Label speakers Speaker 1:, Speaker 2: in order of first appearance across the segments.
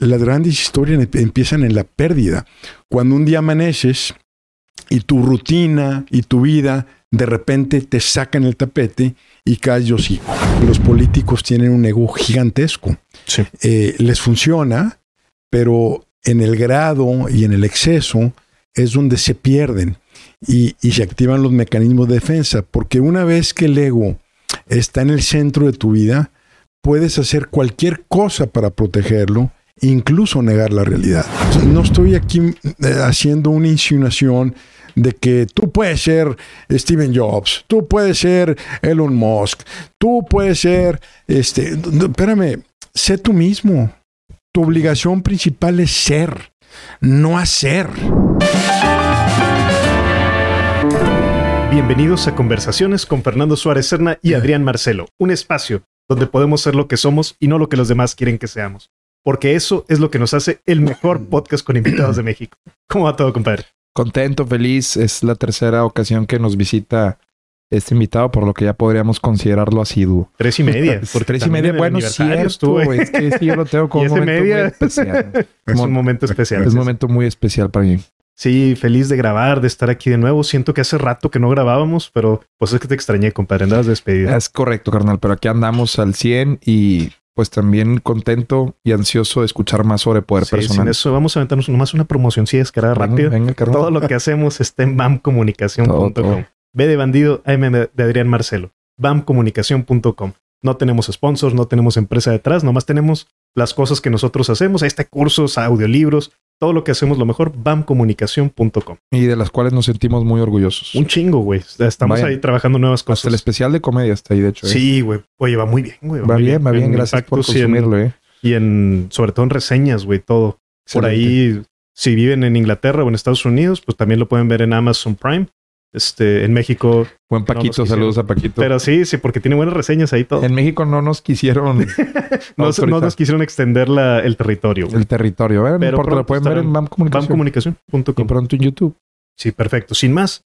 Speaker 1: las grandes historias empiezan en la pérdida. Cuando un día amaneces y tu rutina y tu vida de repente te sacan el tapete y caes yo sí. Los políticos tienen un ego gigantesco. Eh, les funciona, pero en el grado y en el exceso es donde se pierden y, y se activan los mecanismos de defensa, porque una vez que el ego está en el centro de tu vida, puedes hacer cualquier cosa para protegerlo, incluso negar la realidad. No estoy aquí eh, haciendo una insinuación de que tú puedes ser Steven Jobs, tú puedes ser Elon Musk, tú puedes ser, este, espérame, sé tú mismo. Tu obligación principal es ser, no hacer.
Speaker 2: Bienvenidos a Conversaciones con Fernando Suárez Serna y Adrián Marcelo, un espacio donde podemos ser lo que somos y no lo que los demás quieren que seamos. Porque eso es lo que nos hace el mejor podcast con invitados de México. ¿Cómo va todo, compadre?
Speaker 3: Contento, feliz. Es la tercera ocasión que nos visita este invitado, por lo que ya podríamos considerarlo asiduo.
Speaker 2: Tres y media.
Speaker 3: Por tres y media, bueno, cierto, es que sí, yo lo tengo como un momento muy especial.
Speaker 2: Es un momento especial.
Speaker 3: Es un momento muy especial para mí.
Speaker 2: Sí, feliz de grabar, de estar aquí de nuevo. Siento que hace rato que no grabábamos, pero pues es que te extrañé, compadre. Andabas despedido.
Speaker 3: Es correcto, carnal, pero aquí andamos al 100 y pues también contento y ansioso de escuchar más sobre poder sí, personal.
Speaker 2: Sin eso vamos a aventarnos nomás una promoción sí, es cara rápida. Venga, Todo lo que hacemos está en bamcomunicación.com. B de bandido, AM de Adrián Marcelo. bamcomunicación.com. No tenemos sponsors, no tenemos empresa detrás, nomás tenemos las cosas que nosotros hacemos, este cursos, audiolibros, todo lo que hacemos lo mejor, bamcomunicación.com.
Speaker 3: Y de las cuales nos sentimos muy orgullosos.
Speaker 2: Un chingo, güey. Estamos ahí trabajando nuevas cosas.
Speaker 3: Hasta el especial de comedia está ahí, de hecho.
Speaker 2: ¿eh? Sí, güey. Oye, va muy bien, güey.
Speaker 3: Va, bien, va bien. Gracias por consumirlo,
Speaker 2: y
Speaker 3: en, eh.
Speaker 2: Y en, sobre todo en reseñas, güey, todo. Por ahí, si viven en Inglaterra o en Estados Unidos, pues también lo pueden ver en Amazon Prime. Este, en México.
Speaker 3: Buen Paquito, saludos a Paquito.
Speaker 2: Pero sí, sí, porque tiene buenas reseñas ahí todo.
Speaker 3: En México no nos quisieron.
Speaker 2: no, no, nos quisieron extender la, el territorio.
Speaker 3: El territorio, ¿eh? Pero lo pueden ver en
Speaker 2: bamcomunicación.com.
Speaker 3: Y pronto en YouTube.
Speaker 2: Sí, perfecto. Sin más,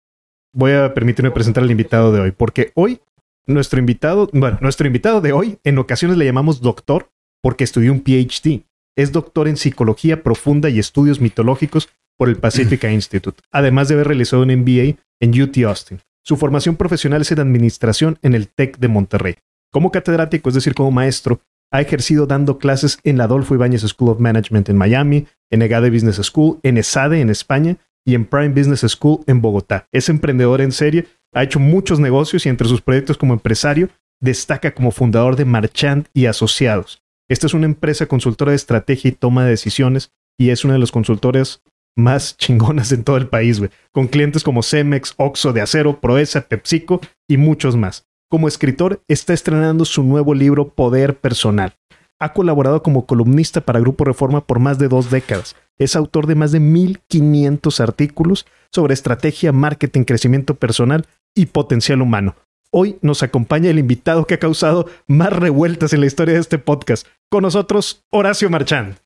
Speaker 2: voy a permitirme presentar al invitado de hoy, porque hoy nuestro invitado, bueno, nuestro invitado de hoy, en ocasiones le llamamos doctor porque estudió un PhD. Es doctor en psicología profunda y estudios mitológicos por el Pacifica Institute, además de haber realizado un MBA en UT Austin. Su formación profesional es en administración en el TEC de Monterrey. Como catedrático, es decir, como maestro, ha ejercido dando clases en la Adolfo Ibáñez School of Management en Miami, en EGADE Business School, en ESADE en España y en Prime Business School en Bogotá. Es emprendedor en serie, ha hecho muchos negocios y entre sus proyectos como empresario destaca como fundador de Marchand y Asociados. Esta es una empresa consultora de estrategia y toma de decisiones y es uno de los consultores más chingonas en todo el país, güey. Con clientes como Cemex, Oxo de Acero, Proesa, PepsiCo y muchos más. Como escritor, está estrenando su nuevo libro Poder Personal. Ha colaborado como columnista para Grupo Reforma por más de dos décadas. Es autor de más de 1500 artículos sobre estrategia, marketing, crecimiento personal y potencial humano. Hoy nos acompaña el invitado que ha causado más revueltas en la historia de este podcast. Con nosotros, Horacio Marchand.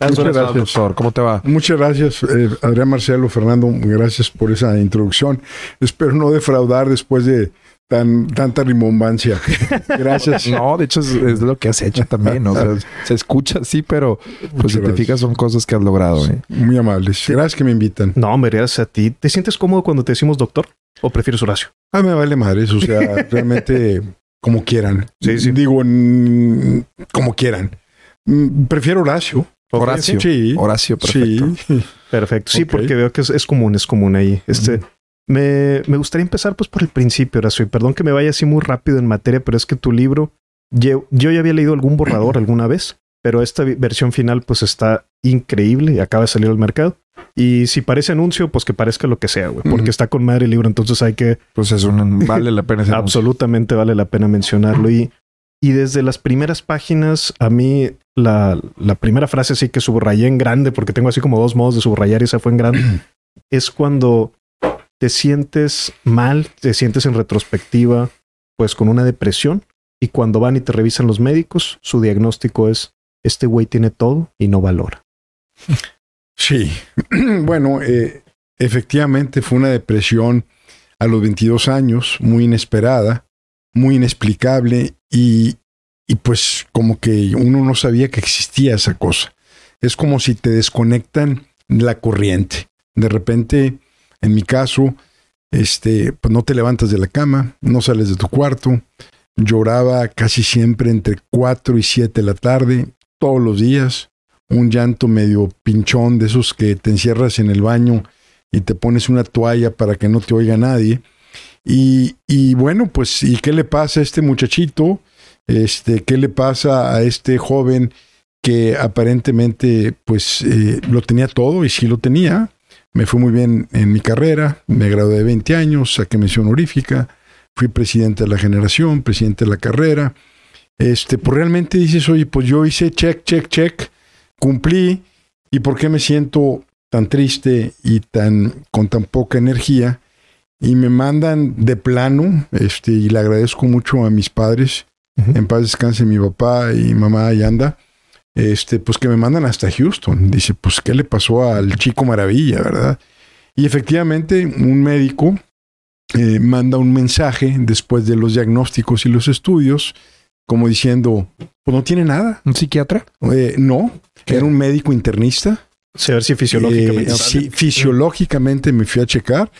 Speaker 1: Muchas gracias, profesor.
Speaker 3: ¿Cómo te va?
Speaker 1: Muchas gracias, eh, Adrián Marcelo, Fernando. Gracias por esa introducción. Espero no defraudar después de tan, tanta rimbombancia. Gracias.
Speaker 3: no, de hecho es, lo que has hecho también. O sea, se escucha así, pero pues si te fijas son cosas que has logrado. ¿eh?
Speaker 1: Muy amables. Gracias que me invitan.
Speaker 2: No, hombre, gracias a ti. ¿Te sientes cómodo cuando te decimos doctor? ¿O prefieres Horacio?
Speaker 1: Ah, me vale madres. O sea, realmente como quieran.
Speaker 2: Sí, sí.
Speaker 1: Digo, como quieran. Mm, prefiero Horacio.
Speaker 3: Horacio.
Speaker 1: Sí.
Speaker 3: Horacio, perfecto.
Speaker 2: Sí. Perfecto. Sí, porque veo que es, común, es común ahí. Este, me, me, gustaría empezar pues por el principio, Horacio. Y perdón que me vaya así muy rápido en materia, pero es que tu libro, yo, yo ya había leído algún borrador alguna vez, pero esta versión final pues está increíble y acaba de salir al mercado. Y si parece anuncio, pues que parezca lo que sea, güey, porque está con madre el libro, entonces hay que...
Speaker 3: Pues eso vale la pena.
Speaker 2: Absolutamente vale la pena mencionarlo. Y y desde las primeras páginas, a mí la, la, primera frase sí que subrayé en grande, porque tengo así como dos modos de subrayar y esa fue en grande, es cuando te sientes mal, te sientes en retrospectiva, pues con una depresión, y cuando van y te revisan los médicos, su diagnóstico es, este güey tiene todo y no valora.
Speaker 1: Sí, bueno, eh, efectivamente fue una depresión a los 22 años, muy inesperada, muy inexplicable y, y pues como que uno no sabía que existía esa cosa. Es como si te desconectan la corriente. De repente, en mi caso, este, pues no te levantas de la cama, no sales de tu cuarto. Lloraba casi siempre entre 4 y 7 de la tarde, todos los días. Un llanto medio pinchón de esos que te encierras en el baño y te pones una toalla para que no te oiga nadie. Y, y bueno, pues, ¿y qué le pasa a este muchachito? Este, ¿Qué le pasa a este joven que aparentemente pues eh, lo tenía todo y sí lo tenía? Me fue muy bien en mi carrera, me gradué de 20 años, saqué mención honorífica, fui presidente de la generación, presidente de la carrera. Este, pues realmente dices, oye, pues yo hice check, check, check, cumplí, ¿y por qué me siento tan triste y tan con tan poca energía? Y me mandan de plano, este, y le agradezco mucho a mis padres, en paz descanse mi papá y mamá y anda, este, pues que me mandan hasta Houston. Dice, pues, ¿qué le pasó al chico maravilla, verdad? Y efectivamente, un médico eh, manda un mensaje después de los diagnósticos y los estudios, como diciendo, pues no tiene nada.
Speaker 3: ¿Un psiquiatra?
Speaker 1: Eh, no, era un médico internista.
Speaker 2: A ver si fisiológicamente.
Speaker 1: Eh, sí, fisiológicamente me fui a checar.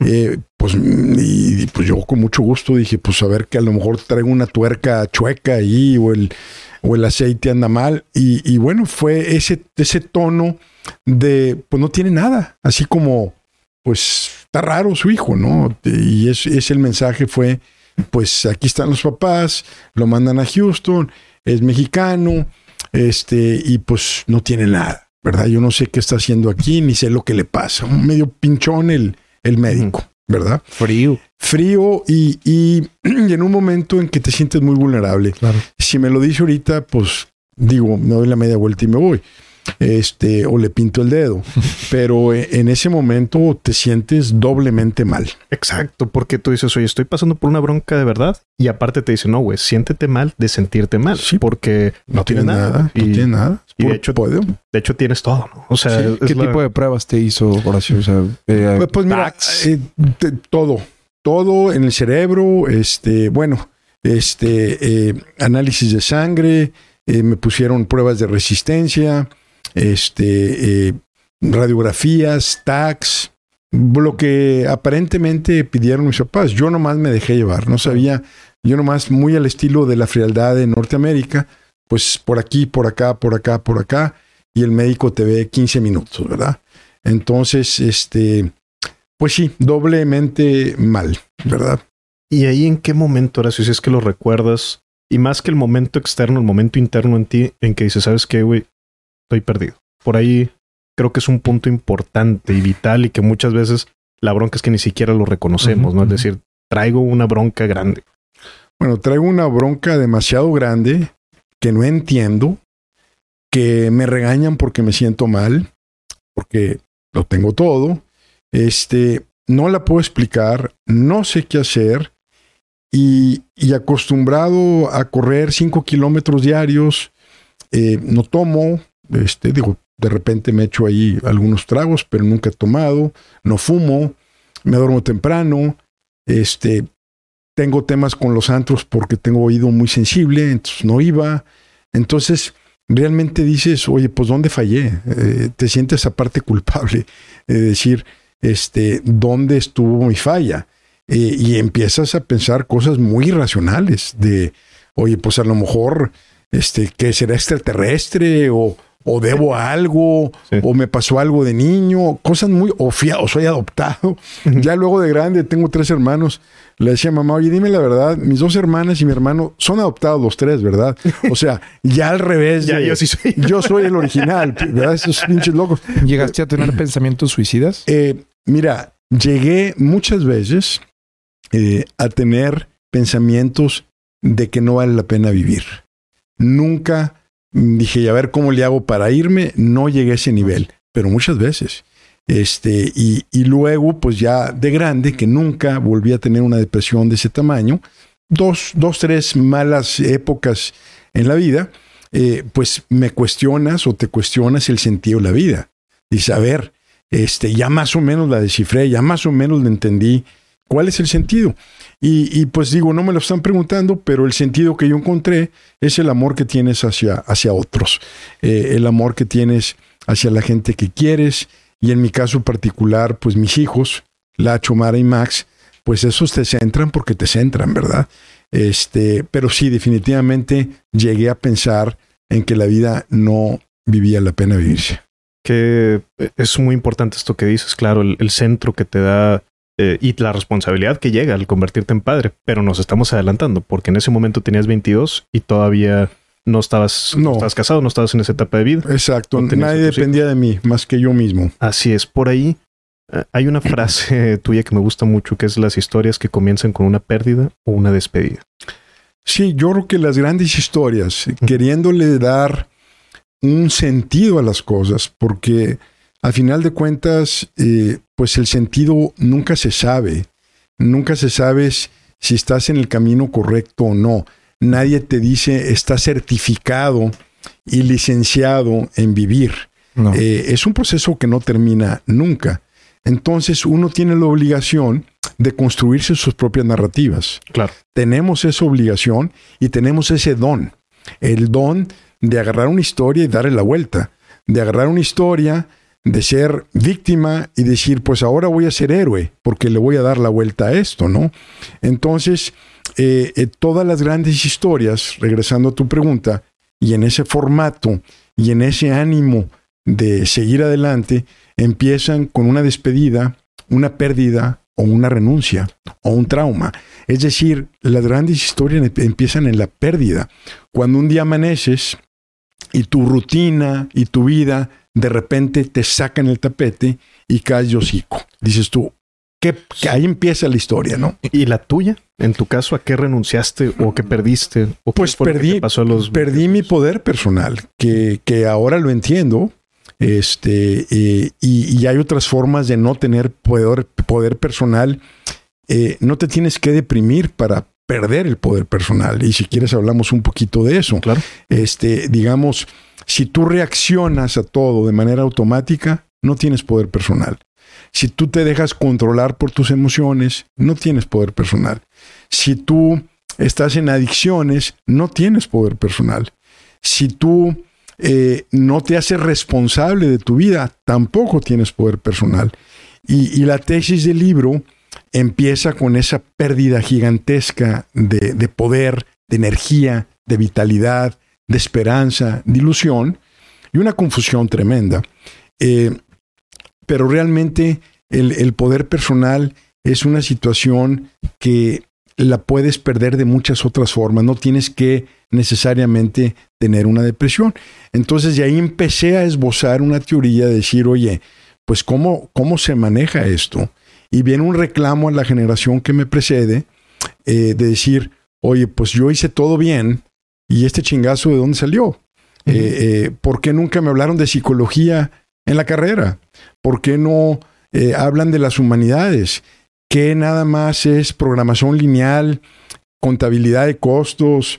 Speaker 1: Eh, pues, y, pues yo con mucho gusto dije, pues a ver que a lo mejor traigo una tuerca chueca ahí o el, o el aceite anda mal. Y, bueno, fue ese, ese tono de, pues no tiene nada, así como, pues está raro su hijo, ¿no? Y es, es el mensaje fue, pues aquí están los papás, lo mandan a Houston, es mexicano, este, y pues no tiene nada, ¿verdad? Yo no sé qué está haciendo aquí, ni sé lo que le pasa. Un medio pinchón el, el médico, ¿verdad?
Speaker 3: Frío.
Speaker 1: Frío y, y, y en un momento en que te sientes muy vulnerable.
Speaker 3: Claro.
Speaker 1: Si me lo dice ahorita, pues digo, me doy la media vuelta y me voy. Este, o le pinto el dedo. Pero eh, en ese momento te sientes doblemente mal.
Speaker 2: Exacto, porque tú dices, oye, estoy pasando por una bronca de verdad. Y aparte te dicen, no, güey, siéntete mal de sentirte mal.
Speaker 1: Sí.
Speaker 2: porque no, tiene nada.
Speaker 1: No
Speaker 2: Y,
Speaker 1: tiene nada.
Speaker 2: y de hecho-
Speaker 1: podio.
Speaker 2: de hecho, tienes todo, ¿no? O sea,
Speaker 1: Sí.
Speaker 3: ¿Qué
Speaker 2: la-
Speaker 3: tipo de pruebas te hizo, Horacio? O sea, eh,
Speaker 1: Pues, pues mira,
Speaker 3: tax.
Speaker 1: eh, te- todo, todo en el cerebro, este, bueno, este, eh, análisis de sangre, eh, me pusieron pruebas de resistencia, este, eh, radiografías, tags, lo que aparentemente pidieron mis papás. Yo nomás me dejé llevar, no sabía, yo nomás muy al estilo de la frialdad de Norteamérica, pues por aquí, por acá, por acá, por acá, y el médico te ve 15 minutos, ¿verdad? Entonces, este, pues sí, doblemente mal, ¿verdad?
Speaker 2: ¿Y ahí en qué momento, Horacio, si es que lo recuerdas? Y más que el momento externo, el momento interno en ti, en que dices, ¿sabes qué, güey? Estoy perdido. Por ahí creo que es un punto importante y vital y que muchas veces la bronca es que ni siquiera lo reconocemos, ¿no? Es decir, traigo una bronca grande.
Speaker 1: Bueno, traigo una bronca demasiado grande que no entiendo, que me regañan porque me siento mal, porque lo tengo todo. Este, no la puedo explicar, no sé qué hacer y, y acostumbrado a correr cinco kilómetros diarios, eh, no tomo, este, digo, de repente me echo ahí algunos tragos, pero nunca he tomado, no fumo, me duermo temprano, este, tengo temas con los antros porque tengo oído muy sensible, entonces no iba. Entonces, realmente dices, oye, pues ¿dónde fallé? Eh, te sientes aparte culpable de decir, este, ¿dónde estuvo mi falla? Eh, y empiezas a pensar cosas muy irracionales de, oye, pues a lo mejor, este, que será extraterrestre o, o debo algo,
Speaker 2: Sí.
Speaker 1: o me pasó algo de niño, cosas muy, o, fui a- o soy adoptado. ya luego de grande tengo tres hermanos. Le decía a mamá, oye, dime la verdad, mis dos hermanas y mi hermano son adoptados los tres, ¿verdad? O sea, ya al revés.
Speaker 2: Ya,
Speaker 1: de-
Speaker 2: yo sí soy.
Speaker 1: yo soy el original, ¿verdad? Esos pinches locos.
Speaker 3: ¿Llegaste a tener pensamientos suicidas?
Speaker 1: Eh, mira, llegué muchas veces eh, a tener pensamientos de que no vale la pena vivir. Nunca dije, "Y a ver cómo le hago para irme. No llegué a ese nivel, pero muchas veces. Este, y, y luego, pues ya de grande, que nunca volví a tener una depresión de ese tamaño, dos, dos tres malas épocas en la vida, eh, pues me cuestionas o te cuestionas el sentido de la vida. Dices, a ver, este, ya más o menos la descifré, ya más o menos la entendí, ¿Cuál es el sentido? Y, pues digo, no me lo están preguntando, pero el sentido que yo encontré es el amor que tienes hacia, hacia otros, eh, el amor que tienes hacia la gente que quieres y en mi caso particular, pues mis hijos, Lacho, Mara y Max, pues esos te centran porque te centran, ¿verdad? Este, pero sí, definitivamente llegué a pensar en que la vida no vivía la pena vivirse.
Speaker 2: Que es muy importante esto que dices, claro, el centro que te da eh, y la responsabilidad que llega al convertirte en padre, pero nos estamos adelantando porque en ese momento tenías 22 y todavía no estabas, no. estabas casado, no estabas en esa etapa de vida.
Speaker 1: Exacto, nadie dependía de mí más que yo mismo.
Speaker 2: Así es, por ahí eh, hay una frase tuya que me gusta mucho que es las historias que comienzan con una pérdida o una despedida.
Speaker 1: Sí, yo creo que las grandes historias, queriéndole dar un sentido a las cosas, porque a final de cuentas, eh, pues el sentido nunca se sabe. Nunca se sabe si estás en el camino correcto o no. Nadie te dice está certificado y licenciado en vivir. Eh, es un proceso que no termina nunca. Entonces uno tiene la obligación de construirse sus propias narrativas.
Speaker 2: Claro.
Speaker 1: Tenemos esa obligación y tenemos ese don. El don de agarrar una historia y darle la vuelta. De agarrar una historia de ser víctima y decir, pues ahora voy a ser héroe, porque le voy a dar la vuelta a esto, ¿no? Entonces, eh, eh, todas las grandes historias, regresando a tu pregunta, y en ese formato y en ese ánimo de seguir adelante, empiezan con una despedida, una pérdida o una renuncia o un trauma. Es decir, las grandes historias empiezan en la pérdida. Cuando un día amaneces y tu rutina y tu vida de repente te sacan el tapete y caes de hocico. Dices tú, que, ahí empieza la historia, ¿no?
Speaker 2: ¿Y la tuya? En tu caso, ¿a qué renunciaste o qué perdiste? ¿O
Speaker 1: pues perdí, pasó a los perdí mi poder personal, que, que ahora lo entiendo. Este, eh, y, hay otras formas de no tener poder, poder personal. Eh, no te tienes que deprimir para perder el poder personal. Y si quieres, hablamos un poquito de eso.
Speaker 2: Claro.
Speaker 1: Este, digamos, si tú reaccionas a todo de manera automática, no tienes poder personal. Si tú te dejas controlar por tus emociones, no tienes poder personal. Si tú estás en adicciones, no tienes poder personal. Si tú eh, no te haces responsable de tu vida, tampoco tienes poder personal. Y, la tesis del libro empieza con esa pérdida gigantesca de, de poder, de energía, de vitalidad, de esperanza, de ilusión y una confusión tremenda. Eh, pero realmente el, poder personal es una situación que la puedes perder de muchas otras formas. No tienes que necesariamente tener una depresión. Entonces de ahí empecé a esbozar una teoría de decir, oye, pues cómo, cómo se maneja esto. Y viene un reclamo a la generación que me precede eh, de decir, oye, pues yo hice todo bien, ¿Y este chingazo de dónde salió? Eh, eh, ¿Por qué nunca me hablaron de psicología en la carrera? ¿Por qué no eh, hablan de las humanidades? ¿Qué nada más es programación lineal, contabilidad de costos,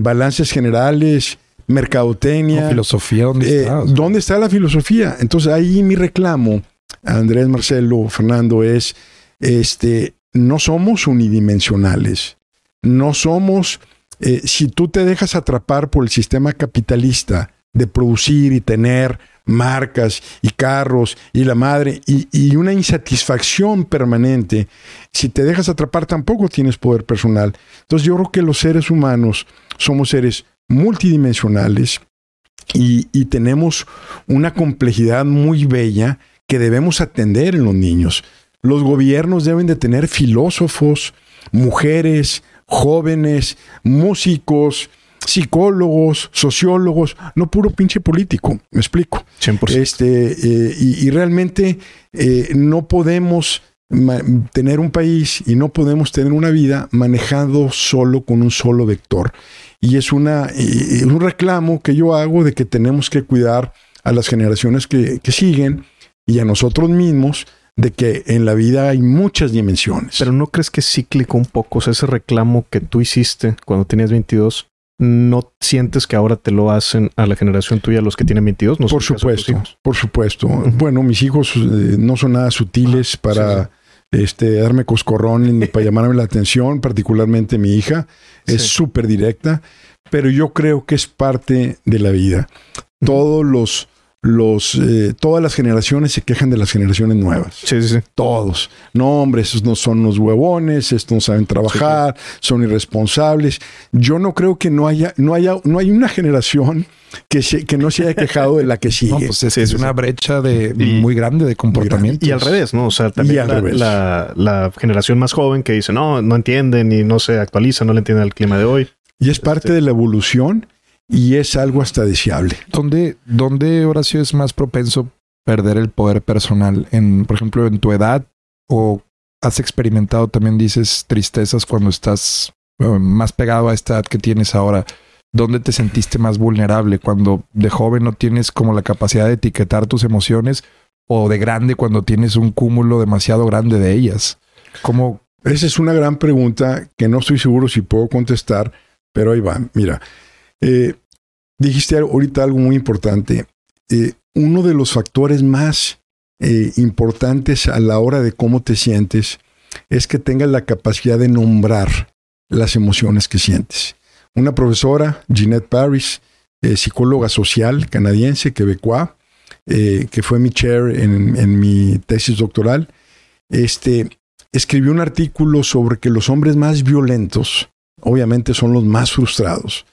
Speaker 1: balances generales, mercadotecnia?
Speaker 3: filosofía, ¿dónde está?
Speaker 1: ¿Dónde está la filosofía? Entonces ahí mi reclamo, Andrés, Marcelo, Fernando, es, este, no somos unidimensionales, no somos eh, si tú te dejas atrapar por el sistema capitalista de producir y tener marcas y carros y la madre y, una insatisfacción permanente, si te dejas atrapar tampoco tienes poder personal. Entonces yo creo que los seres humanos somos seres multidimensionales y, y tenemos una complejidad muy bella que debemos atender en los niños. Los gobiernos deben de tener filósofos, mujeres, jóvenes, músicos, psicólogos, sociólogos, no puro pinche político, me explico. Este, eh, y, realmente eh, no podemos tener un país y no podemos tener una vida manejando solo con un solo vector. Y es una, un reclamo que yo hago de que tenemos que cuidar a las generaciones que, que siguen y a nosotros mismos de que en la vida hay muchas dimensiones.
Speaker 2: Pero ¿no crees que es cíclico un poco? O sea, ese reclamo que tú hiciste cuando tenías 22, ¿no sientes que ahora te lo hacen a la generación tuya, los que tienen 22?
Speaker 1: No por supuesto, por supuesto. Bueno, mis hijos eh, no son nada sutiles para este, darme coscorrón para llamarme la atención, particularmente mi hija. Es
Speaker 2: Sí.
Speaker 1: súper directa, pero yo creo que es parte de la vida. Todos los, los, eh, todas las generaciones se quejan de las generaciones nuevas.
Speaker 2: Sí, sí, sí.
Speaker 1: Todos. No, hombre, esos no son unos huevones, estos no saben trabajar, son irresponsables. Yo no creo que no haya, no haya, no hay una generación que, se, que no se haya quejado de la que sigue.
Speaker 3: No, pues es,
Speaker 2: Sí,
Speaker 3: es
Speaker 2: sí,
Speaker 3: una brecha de
Speaker 2: Y-
Speaker 3: muy grande de comportamiento.
Speaker 2: Y al revés, ¿no? O sea, también
Speaker 1: al
Speaker 2: la, la- la generación más joven que dice, no, no entienden y no se actualizan, no le entienden el clima de hoy.
Speaker 1: y es parte
Speaker 2: este-
Speaker 1: de la evolución y es algo hasta deseable.
Speaker 3: ¿Dónde, ¿Dónde, Horacio, es más propenso perder el poder personal? En, por ejemplo, en tu edad o has experimentado también, dices, tristezas cuando estás eh, más pegado a esta edad que tienes ahora. ¿Dónde te sentiste más vulnerable? Cuando de joven no tienes como la capacidad de etiquetar tus emociones o de grande cuando tienes un cúmulo demasiado grande de ellas. ¿Cómo?
Speaker 1: Esa es una gran pregunta que no estoy seguro si puedo contestar, pero ahí va. Mira, eh, dijiste ahorita algo muy importante. Eh, uno de los factores más eh, importantes a la hora de cómo te sientes es que tengas la capacidad de nombrar las emociones que sientes. Una profesora, Jeanette Paris, psicóloga social canadiense, quebecois, eh, que fue mi chair en, en mi tesis doctoral, este, escribió un artículo sobre que los hombres más violentos, obviamente, son los más frustrados.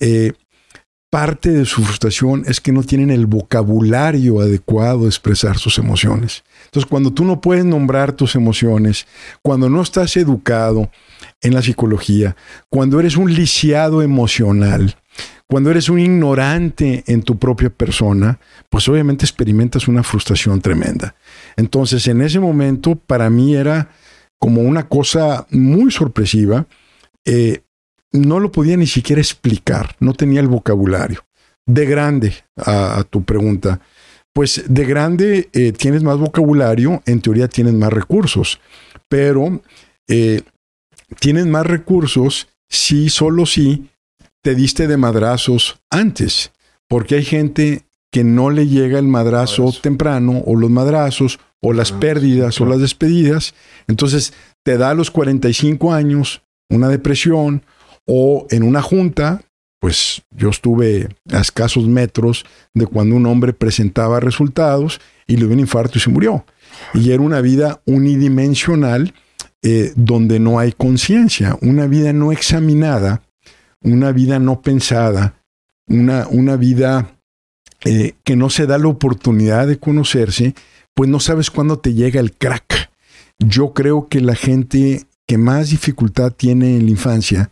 Speaker 1: Eh, parte de su frustración es que no tienen el vocabulario adecuado de expresar sus emociones. Entonces, cuando tú no puedes nombrar tus emociones, cuando no estás educado en la psicología, cuando eres un lisiado emocional, cuando eres un ignorante en tu propia persona, pues obviamente experimentas una frustración tremenda. Entonces, en ese momento, para mí era como una cosa muy sorpresiva. Eh, no lo podía ni siquiera explicar, no tenía el vocabulario. De grande, a, a tu pregunta, pues de grande eh, tienes más vocabulario, en teoría tienes más recursos, pero eh, tienes más recursos si solo si te diste de madrazos antes, porque hay gente que no le llega el madrazo
Speaker 2: Madrazo.
Speaker 1: temprano o los madrazos o las
Speaker 2: Ah,
Speaker 1: pérdidas o
Speaker 2: claro.
Speaker 1: las despedidas, entonces te da a los 45 años una depresión o en una junta, pues yo estuve a escasos metros de cuando un hombre presentaba resultados y le dio un infarto y se murió. Y era una vida unidimensional eh, donde no hay conciencia, una vida no examinada, una vida no pensada, una, una vida eh, que no se da la oportunidad de conocerse, pues no sabes cuándo te llega el crack. Yo creo que la gente que más dificultad tiene en la infancia,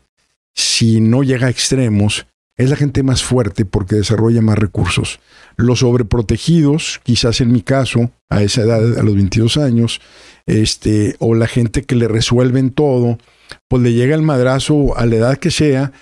Speaker 1: si no llega a extremos, es la gente más fuerte porque desarrolla más recursos. Los sobreprotegidos, quizás en mi caso, a esa edad, a los 22 años, este, o la gente que le resuelven todo, pues le llega el madrazo a la edad que sea,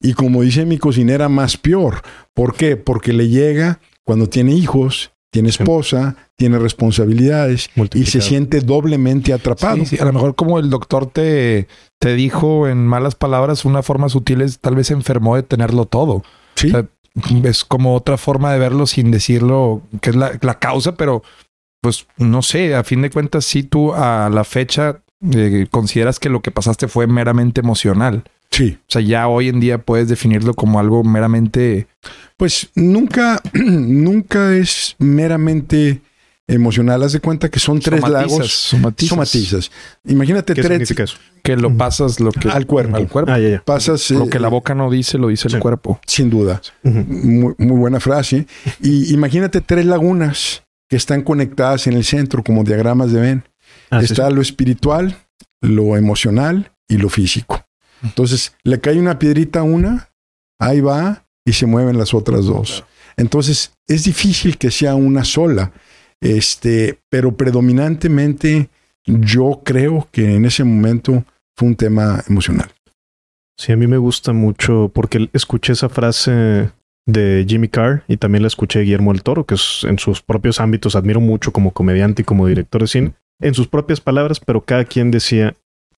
Speaker 1: y como dice mi cocinera, más peor. ¿Por qué? Porque le llega cuando tiene hijos, tiene esposa, tiene responsabilidades y se siente doblemente atrapado.
Speaker 3: Sí, sí, a lo mejor como el doctor te, te dijo en malas palabras, una forma sutil es tal vez se enfermó de tenerlo todo.
Speaker 1: Sí.
Speaker 3: O sea, es como otra forma de verlo sin decirlo que es la, la causa, pero pues no sé, a fin de cuentas, si tú a la fecha eh, consideras que lo que pasaste fue meramente emocional.
Speaker 1: Sí.
Speaker 3: O sea, ya hoy en día puedes definirlo como algo meramente...
Speaker 1: Pues nunca, nunca es meramente emocional. Haz de cuenta que son tres
Speaker 3: somatizas,
Speaker 1: lagos.
Speaker 3: somatizas.
Speaker 1: Somatizas. Imagínate
Speaker 2: ¿Qué
Speaker 1: tres
Speaker 2: significa eso?
Speaker 3: Que lo pasas lo que...
Speaker 1: al cuerpo.
Speaker 3: Al cuerpo.
Speaker 2: Ah, ya, ya.
Speaker 1: Pasas
Speaker 3: Lo
Speaker 1: eh,
Speaker 3: que la boca no dice, lo dice
Speaker 2: Sí.
Speaker 3: el cuerpo.
Speaker 1: sin duda. Muy, muy buena frase. Y imagínate tres lagunas que están conectadas en el centro como diagramas de Venn.
Speaker 2: Ah, sí,
Speaker 1: Está
Speaker 2: sí.
Speaker 1: lo espiritual, lo emocional y lo físico. Entonces, le cae una piedrita a una, ahí va y se mueven las otras dos. Entonces, es difícil que sea una sola. Este, pero predominantemente yo creo que en ese momento fue un tema emocional.
Speaker 2: Sí, a mí me gusta mucho porque escuché esa frase de Jimmy Carr y también la escuché de Guillermo del Toro, que es, en sus propios ámbitos admiro mucho como comediante y como director de cine, en sus propias palabras, pero cada quien decía,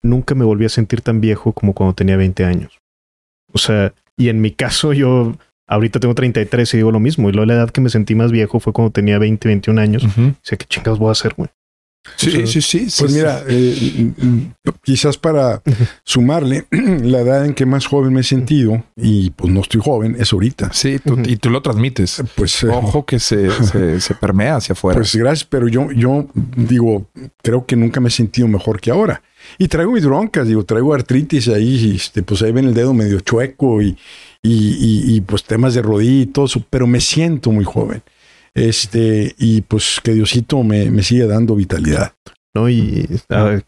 Speaker 2: nunca me volví a sentir tan viejo como cuando tenía 20 años. O sea, y en mi caso yo ahorita tengo 33 y digo lo mismo, y luego la edad que me sentí más viejo fue cuando tenía 20, 21 años. O sea, ¿qué chingados voy a hacer, güey?
Speaker 3: Sí, sí, sí,
Speaker 1: Pues
Speaker 3: sí,
Speaker 1: mira, eh, quizás para sumarle, la edad en que más joven me he sentido, y pues no estoy joven, es ahorita.
Speaker 3: Sí, tú- y tú lo transmites.
Speaker 1: Pues, eh,
Speaker 3: Ojo que se, se, se permea hacia afuera.
Speaker 1: pues gracias, pero yo, yo digo, creo que nunca me he sentido mejor que ahora. Y traigo mis broncas, digo, traigo artritis ahí, y, este, pues ahí ven el dedo medio chueco y, y, y- pues temas de rodilla y todo eso, pero me siento muy joven. Este, y pues que Diosito me, me sigue dando vitalidad.
Speaker 2: ¿no? Y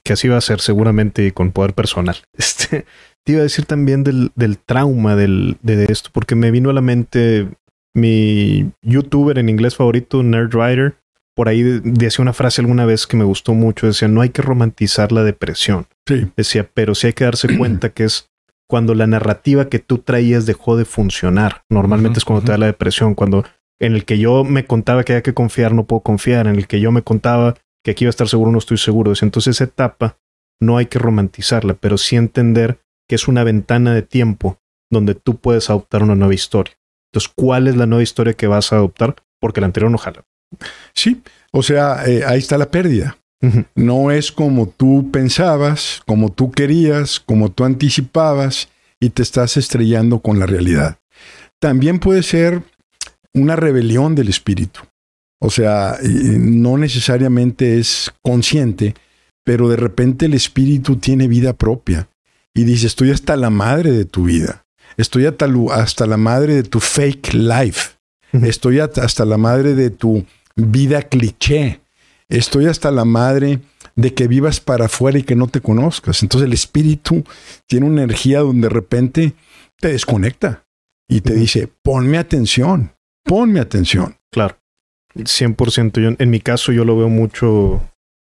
Speaker 2: que así va a ser seguramente con poder personal. Este, te iba a decir también del, del trauma del, de esto, porque me vino a la mente mi youtuber en inglés favorito, Nerdwriter, por ahí de- decía una frase alguna vez que me gustó mucho, decía, no hay que romantizar la depresión.
Speaker 1: Sí,
Speaker 2: Decía, pero sí hay que darse cuenta que es cuando la narrativa que tú traías dejó de funcionar. Normalmente es cuando te da la depresión, cuando en el que yo me contaba que había que confiar, no puedo confiar, en el que yo me contaba que aquí iba a estar seguro, no estoy seguro. Decía, Entonces esa etapa no hay que romantizarla, pero sí entender que es una ventana de tiempo donde tú puedes adoptar una nueva historia. Entonces, ¿cuál es la nueva historia que vas a adoptar? Porque la anterior no jala.
Speaker 1: Sí. O sea, eh, ahí está la pérdida. No es como tú pensabas, como tú querías, como tú anticipabas y te estás estrellando con la realidad. También puede ser una rebelión del espíritu. O sea, no necesariamente es consciente, pero de repente el espíritu tiene vida propia y dice, estoy hasta la madre de tu vida. Estoy hasta, hasta la madre de tu fake life. Estoy hasta hasta la madre de tu vida cliché. Estoy hasta la madre de que vivas para afuera y que no te conozcas. Entonces el espíritu tiene una energía donde de repente te desconecta y te dice, ponme atención, ponme atención.
Speaker 2: Claro. 100%. Yo, en mi caso, yo lo veo mucho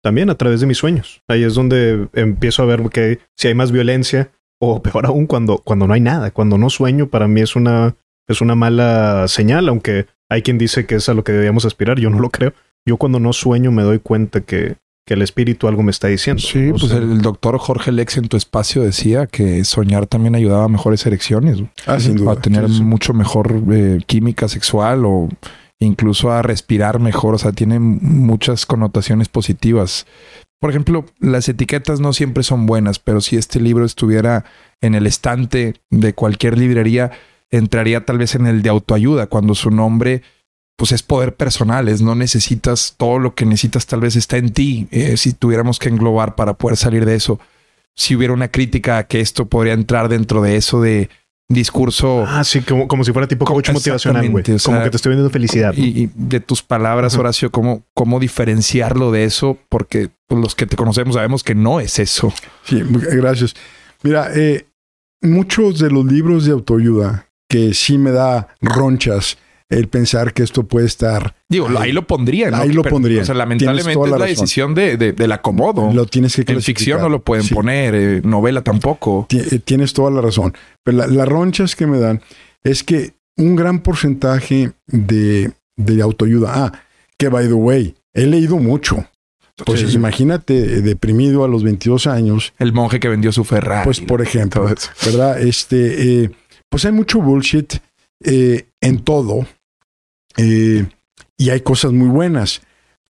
Speaker 2: también a través de mis sueños. Ahí es donde empiezo a ver que si hay más violencia o peor aún cuando, cuando no hay nada. Cuando no sueño, para mí es una, es una mala señal, aunque hay quien dice que es a lo que debíamos aspirar. Yo no lo creo. Yo cuando no sueño me doy cuenta que, que el espíritu algo me está diciendo.
Speaker 3: Sí,
Speaker 2: O
Speaker 3: pues
Speaker 2: sea,
Speaker 3: el, el doctor Jorge Lex en tu espacio decía que soñar también ayudaba a mejores erecciones,
Speaker 1: Ah, sin duda.
Speaker 3: a tener
Speaker 1: Sí, sí.
Speaker 3: mucho mejor eh, química sexual o incluso a respirar mejor. O sea, tiene muchas connotaciones positivas. Por ejemplo, las etiquetas no siempre son buenas, pero si este libro estuviera en el estante de cualquier librería, entraría tal vez en el de autoayuda, cuando su nombre pues es poder personal, es no necesitas todo lo que necesitas tal vez está en ti, eh, si tuviéramos que englobar para poder salir de eso. Si hubiera una crítica a que esto podría entrar dentro de eso de discurso
Speaker 2: Ah, sí, como, como si fuera tipo
Speaker 3: Co-
Speaker 2: coach motivacional, güey.
Speaker 3: exactamente, o sea,
Speaker 2: como que te estoy vendiendo felicidad. ¿no?
Speaker 3: y, y de tus palabras. Horacio, cómo, cómo diferenciarlo de eso, porque pues, los que te conocemos sabemos que no es eso.
Speaker 1: Sí, gracias. Mira, eh, muchos de los libros de autoayuda que sí me da ronchas el pensar que esto puede estar,
Speaker 3: Digo, ahí lo pondría, ¿no?
Speaker 1: Ahí lo
Speaker 3: Pero,
Speaker 1: pondrían.
Speaker 3: O sea, lamentablemente
Speaker 1: toda
Speaker 3: es
Speaker 1: la
Speaker 3: la
Speaker 1: razón.
Speaker 3: decisión de, de- del acomodo.
Speaker 1: lo tienes que
Speaker 3: en
Speaker 1: clasificar.
Speaker 3: ficción no lo pueden
Speaker 1: Sí.
Speaker 3: poner, eh, novela tampoco.
Speaker 1: Eh, Tienes toda la razón. Pero la- las ronchas que me dan es que un gran porcentaje de, de autoayuda. Ah, que by the way, he leído mucho. Pues
Speaker 3: Sí,
Speaker 1: imagínate eh, deprimido a los 22 años,
Speaker 3: El monje que vendió su Ferrari.
Speaker 1: pues por ejemplo. ¿verdad? Este, eh, pues hay mucho bullshit eh, en todo eh, y hay cosas muy buenas.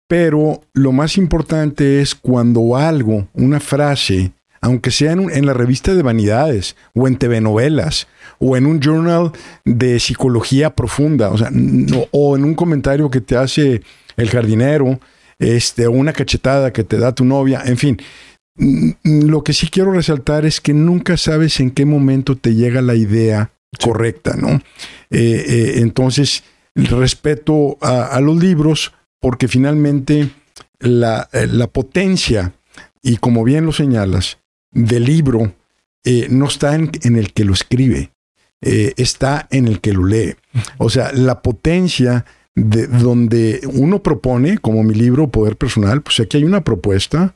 Speaker 1: Pero lo más importante es cuando algo, una frase, aunque sea en, en la revista de vanidades o en TV novelas o en un journal de psicología profunda, o sea, o en un comentario que te hace el jardinero, este, o una cachetada que te da tu novia, en fin. Mm, Lo que sí quiero resaltar es que nunca sabes en qué momento te llega la idea correcta, ¿no? Eh, eh, entonces, respeto a, a los libros porque finalmente la, eh, la potencia, y como bien lo señalas, del libro eh, no está en, en el que lo escribe, está en el que lo lee. O sea, la potencia de donde uno propone, como mi libro Poder Personal, pues aquí hay una propuesta,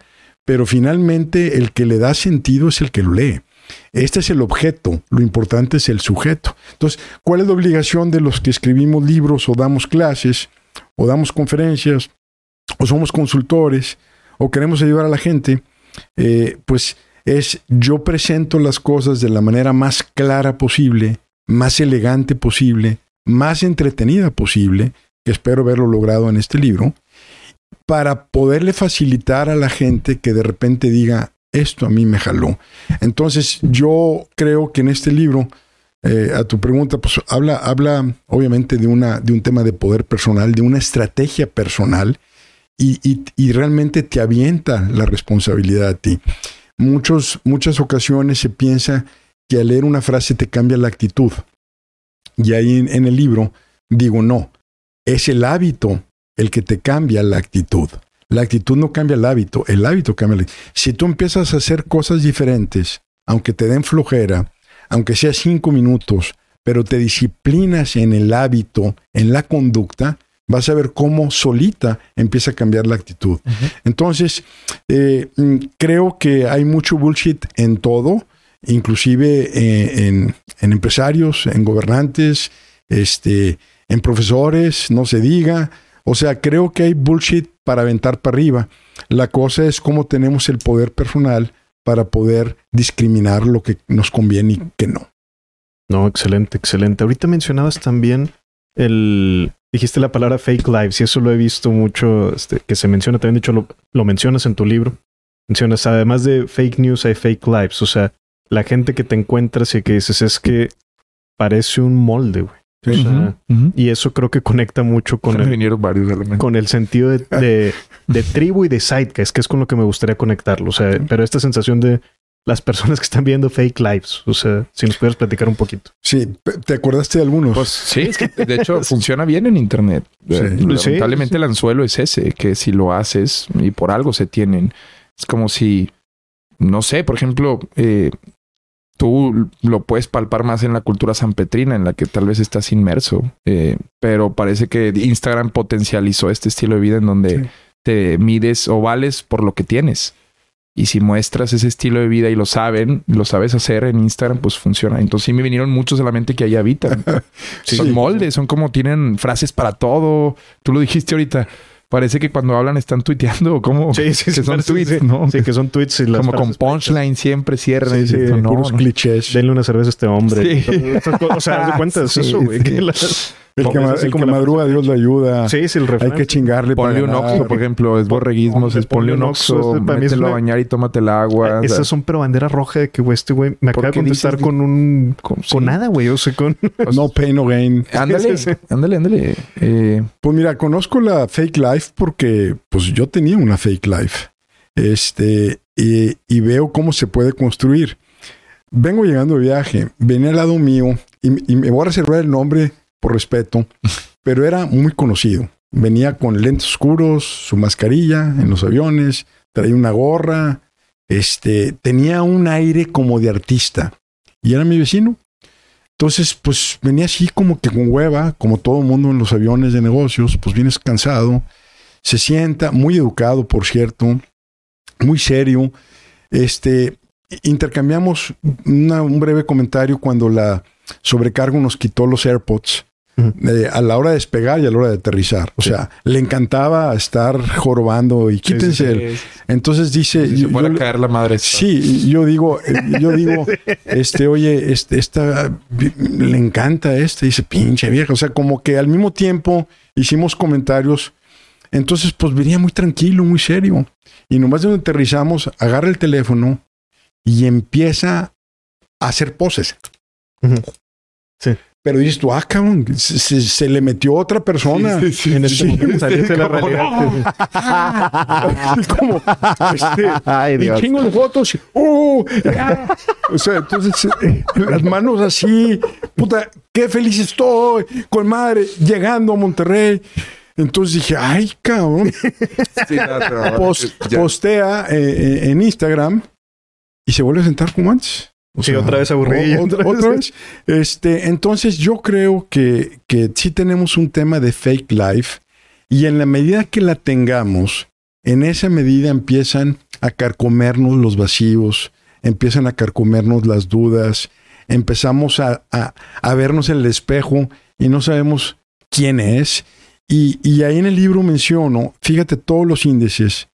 Speaker 1: pero finalmente el que le da sentido es el que lo lee. Este es el objeto, lo importante es el sujeto. Entonces, ¿cuál es la obligación de los que escribimos libros o damos clases o damos conferencias o somos consultores o queremos ayudar a la gente? Eh, pues es yo presento las cosas de la manera más clara posible, más elegante posible, más entretenida posible, que espero verlo logrado en este libro, para poderle facilitar a la gente que de repente diga, esto a mí me jaló. Entonces yo creo que en este libro, eh, a tu pregunta, pues habla, habla obviamente de, una, de un tema de poder personal, de una estrategia personal y, y, realmente te avienta la responsabilidad a ti. Muchos, muchas ocasiones se piensa que al leer una frase te cambia la actitud. Y ahí en el libro digo, no, es el hábito el que te cambia la actitud. La actitud no cambia el hábito, el hábito cambia el Si tú empiezas a hacer cosas diferentes, aunque te den flojera, aunque sea cinco minutos, pero te disciplinas en el hábito, en la conducta, vas a ver cómo solita empieza a cambiar la actitud. Entonces, eh, mm, creo que hay mucho bullshit en todo, inclusive eh, en, en, empresarios, en gobernantes, este, en profesores, no se diga. O sea, creo que hay bullshit para aventar para arriba. La cosa es cómo tenemos el poder personal para poder discriminar lo que nos conviene y que no.
Speaker 2: No, excelente, excelente. Ahorita mencionabas también el, dijiste la palabra fake lives y eso lo he visto mucho, este, que se menciona, también de hecho lo, lo, mencionas en tu libro. Mencionas, además de fake news hay fake lives, o sea, la gente que te encuentras y que dices es que parece un molde, güey. Y eso creo que conecta mucho con, el, con el sentido de, de, tribu y de sidekick, que es con lo que me gustaría conectarlo. O sea, pero esta sensación de las personas que están viendo fake lives. O sea, si nos pudieras platicar un poquito.
Speaker 1: Sí, ¿te acordaste de algunos?
Speaker 3: Pues sí, es que de hecho funciona bien en Internet. Eh, lamentablemente el anzuelo es ese, que si lo haces y por algo se tienen, es como si, no sé, por ejemplo, eh, tú lo puedes palpar más en la cultura sanpetrina, en la que tal vez estás inmerso. Eh, pero parece que Instagram potencializó este estilo de vida en donde te mides o vales por lo que tienes. Y si muestras ese estilo de vida y lo saben, lo sabes hacer en Instagram, pues funciona. Entonces sí me vinieron muchos a la mente que ahí habitan. son moldes, son como tienen frases para todo. Tú lo dijiste ahorita. Parece que cuando hablan están tuiteando o como
Speaker 2: sí, sí,
Speaker 3: que
Speaker 2: son tweets, ¿no? Sí, que son tweets y
Speaker 3: las como con punchline siempre cierran.
Speaker 1: Sí, sí, no, puros clichés.
Speaker 2: Denle una cerveza a este hombre. o sea, de cuenta es eso, güey.
Speaker 1: El que, madruga, Dios le ayuda.
Speaker 2: Sí, sí, el
Speaker 1: refrán. Hay que chingarle
Speaker 3: Ponle un oxo, por ejemplo. Es borreguismo. Es ponle un oxo, mételo a bañar y tómate el agua.
Speaker 2: Esas son pero bandera roja de que, güey, este güey me acaba de contestar con un... Con, nada, güey. O sea, con...
Speaker 1: no pain, no gain.
Speaker 3: Ándale, ándale, ándale. Eh,
Speaker 1: pues mira, conozco la fake life porque pues yo tenía una fake life. Este, y, y veo cómo se puede construir. Vengo llegando de viaje, venía al lado mío y, y me voy a reservar el nombre por respeto, pero era muy conocido. Venía con lentes oscuros, su mascarilla en los aviones, traía una gorra, este, tenía un aire como de artista y era mi vecino. Entonces, pues venía así como que con hueva, como todo el mundo en los aviones de negocios, pues vienes cansado, se sienta, muy educado, por cierto, muy serio. Este, intercambiamos un breve comentario cuando la sobrecargo nos quitó los AirPods eh, a la hora de despegar y a la hora de aterrizar. O sea, le encantaba estar jorobando y quítense. Entonces dice.
Speaker 3: Si yo, a caer la madre.
Speaker 1: Sí, yo digo, eh, yo digo, este, oye, este, esta le encanta este. Dice, pinche vieja. O sea, como que al mismo tiempo hicimos comentarios. Entonces, pues venía muy tranquilo, muy serio. Y nomás de donde aterrizamos, agarra el teléfono y empieza a hacer poses. Sí. Pero dices tú, ah, cabrón, se, le metió otra persona. Sí, sí, en este momento de la realidad. como, este, Ay, Dios. y chingo de fotos. Uh, o sea, entonces, eh, las manos así, puta, qué feliz estoy, con madre, llegando a Monterrey. Entonces dije, ay, cabrón. postea eh, eh, en Instagram y se vuelve a sentar como antes
Speaker 2: sí, otra vez aburrido.
Speaker 1: Otra, vez. Este, entonces yo creo que, que sí tenemos un tema de fake life y en la medida que la tengamos, en esa medida empiezan a carcomernos los vacíos, empiezan a carcomernos las dudas, empezamos a, a, vernos en el espejo y no sabemos quién es. Y, y, ahí en el libro menciono, fíjate todos los índices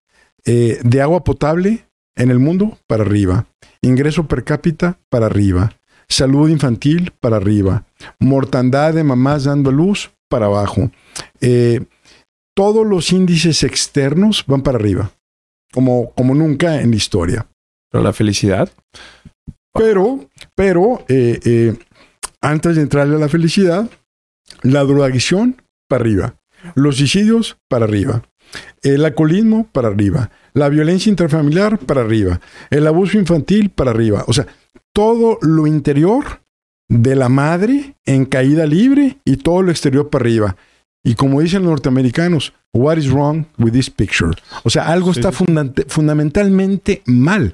Speaker 1: eh, de agua potable en el mundo para arriba, ingreso per cápita para arriba, salud infantil para arriba, mortandad de mamás dando luz para abajo, eh, todos los índices externos van para arriba, como, como nunca en la historia.
Speaker 3: Pero la felicidad.
Speaker 1: Pero, pero, eh, eh, antes de entrarle a la felicidad, la drogadicción para arriba, los suicidios para arriba, el alcoholismo para arriba, la violencia intrafamiliar para arriba, el abuso infantil para arriba. O sea, todo lo interior de la madre en caída libre y todo lo exterior para arriba. Y como dicen los norteamericanos, what is wrong with this picture? O sea, algo
Speaker 2: Sí,
Speaker 1: está fundamentalmente mal.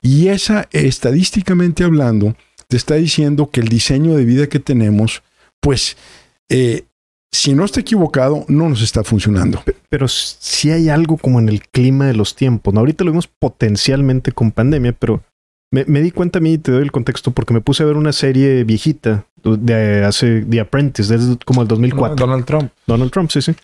Speaker 1: Y esa, estadísticamente hablando, te está diciendo que el diseño de vida que tenemos, pues, eh, si no está equivocado, no nos está funcionando.
Speaker 2: Pero sí hay algo como en el clima de los tiempos. ¿no? Ahorita lo vimos potencialmente con pandemia, pero me, me di cuenta a mí, y te doy el contexto, porque me puse a ver una serie viejita de hace The Apprentice, desde como el 2004.
Speaker 3: Donald Trump.
Speaker 2: Donald Trump, sí, sí.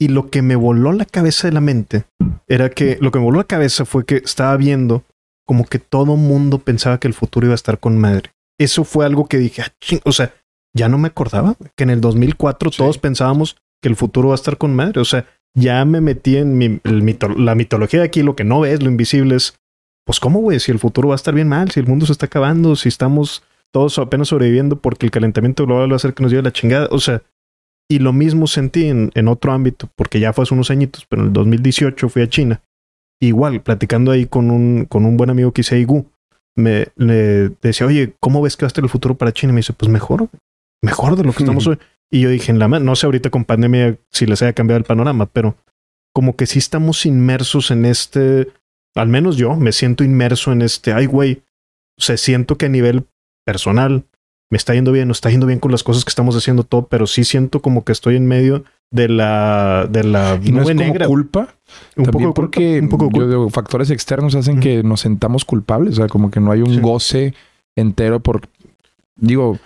Speaker 2: Y lo que me voló la cabeza de la mente era que lo que me voló la cabeza fue que estaba viendo como que todo mundo pensaba que el futuro iba a estar con madre. Eso fue algo que dije, "Ah, ching", o sea, ya no me acordaba que en el 2004
Speaker 3: Sí.
Speaker 2: todos pensábamos que el futuro va a estar con madre. O sea, ya me metí en mi- mito- la mitología de aquí, lo que no ves, lo invisible es, pues cómo, güey, si el futuro va a estar bien mal, si el mundo se está acabando, si estamos todos apenas sobreviviendo porque el calentamiento global va a hacer que nos lleve la chingada. O sea, y lo mismo sentí en, en otro ámbito, porque ya fue hace unos añitos, pero en el 2018 fui a China. Igual, platicando ahí con un, con un buen amigo que hice Igu, me le decía, oye, ¿cómo ves que va a estar el futuro para China? Y me dice, pues mejor, güey. Mejor de lo que estamos hoy. Y yo dije, en la no sé ahorita con pandemia si les haya cambiado el panorama, pero como que sí estamos inmersos en este, al menos yo me siento inmerso en este, ay, güey, o sea, siento que a nivel personal me está yendo bien, no está yendo bien con las cosas que estamos haciendo todo, pero sí siento como que estoy en medio de la de la
Speaker 3: Y no es
Speaker 2: nube
Speaker 3: como
Speaker 2: negra.
Speaker 3: culpa.
Speaker 2: un
Speaker 3: También
Speaker 2: poco
Speaker 3: porque
Speaker 2: un poco
Speaker 3: yo digo, factores externos hacen que nos sentamos culpables. O sea, como que no hay un
Speaker 2: Sí.
Speaker 3: goce entero por... Digo,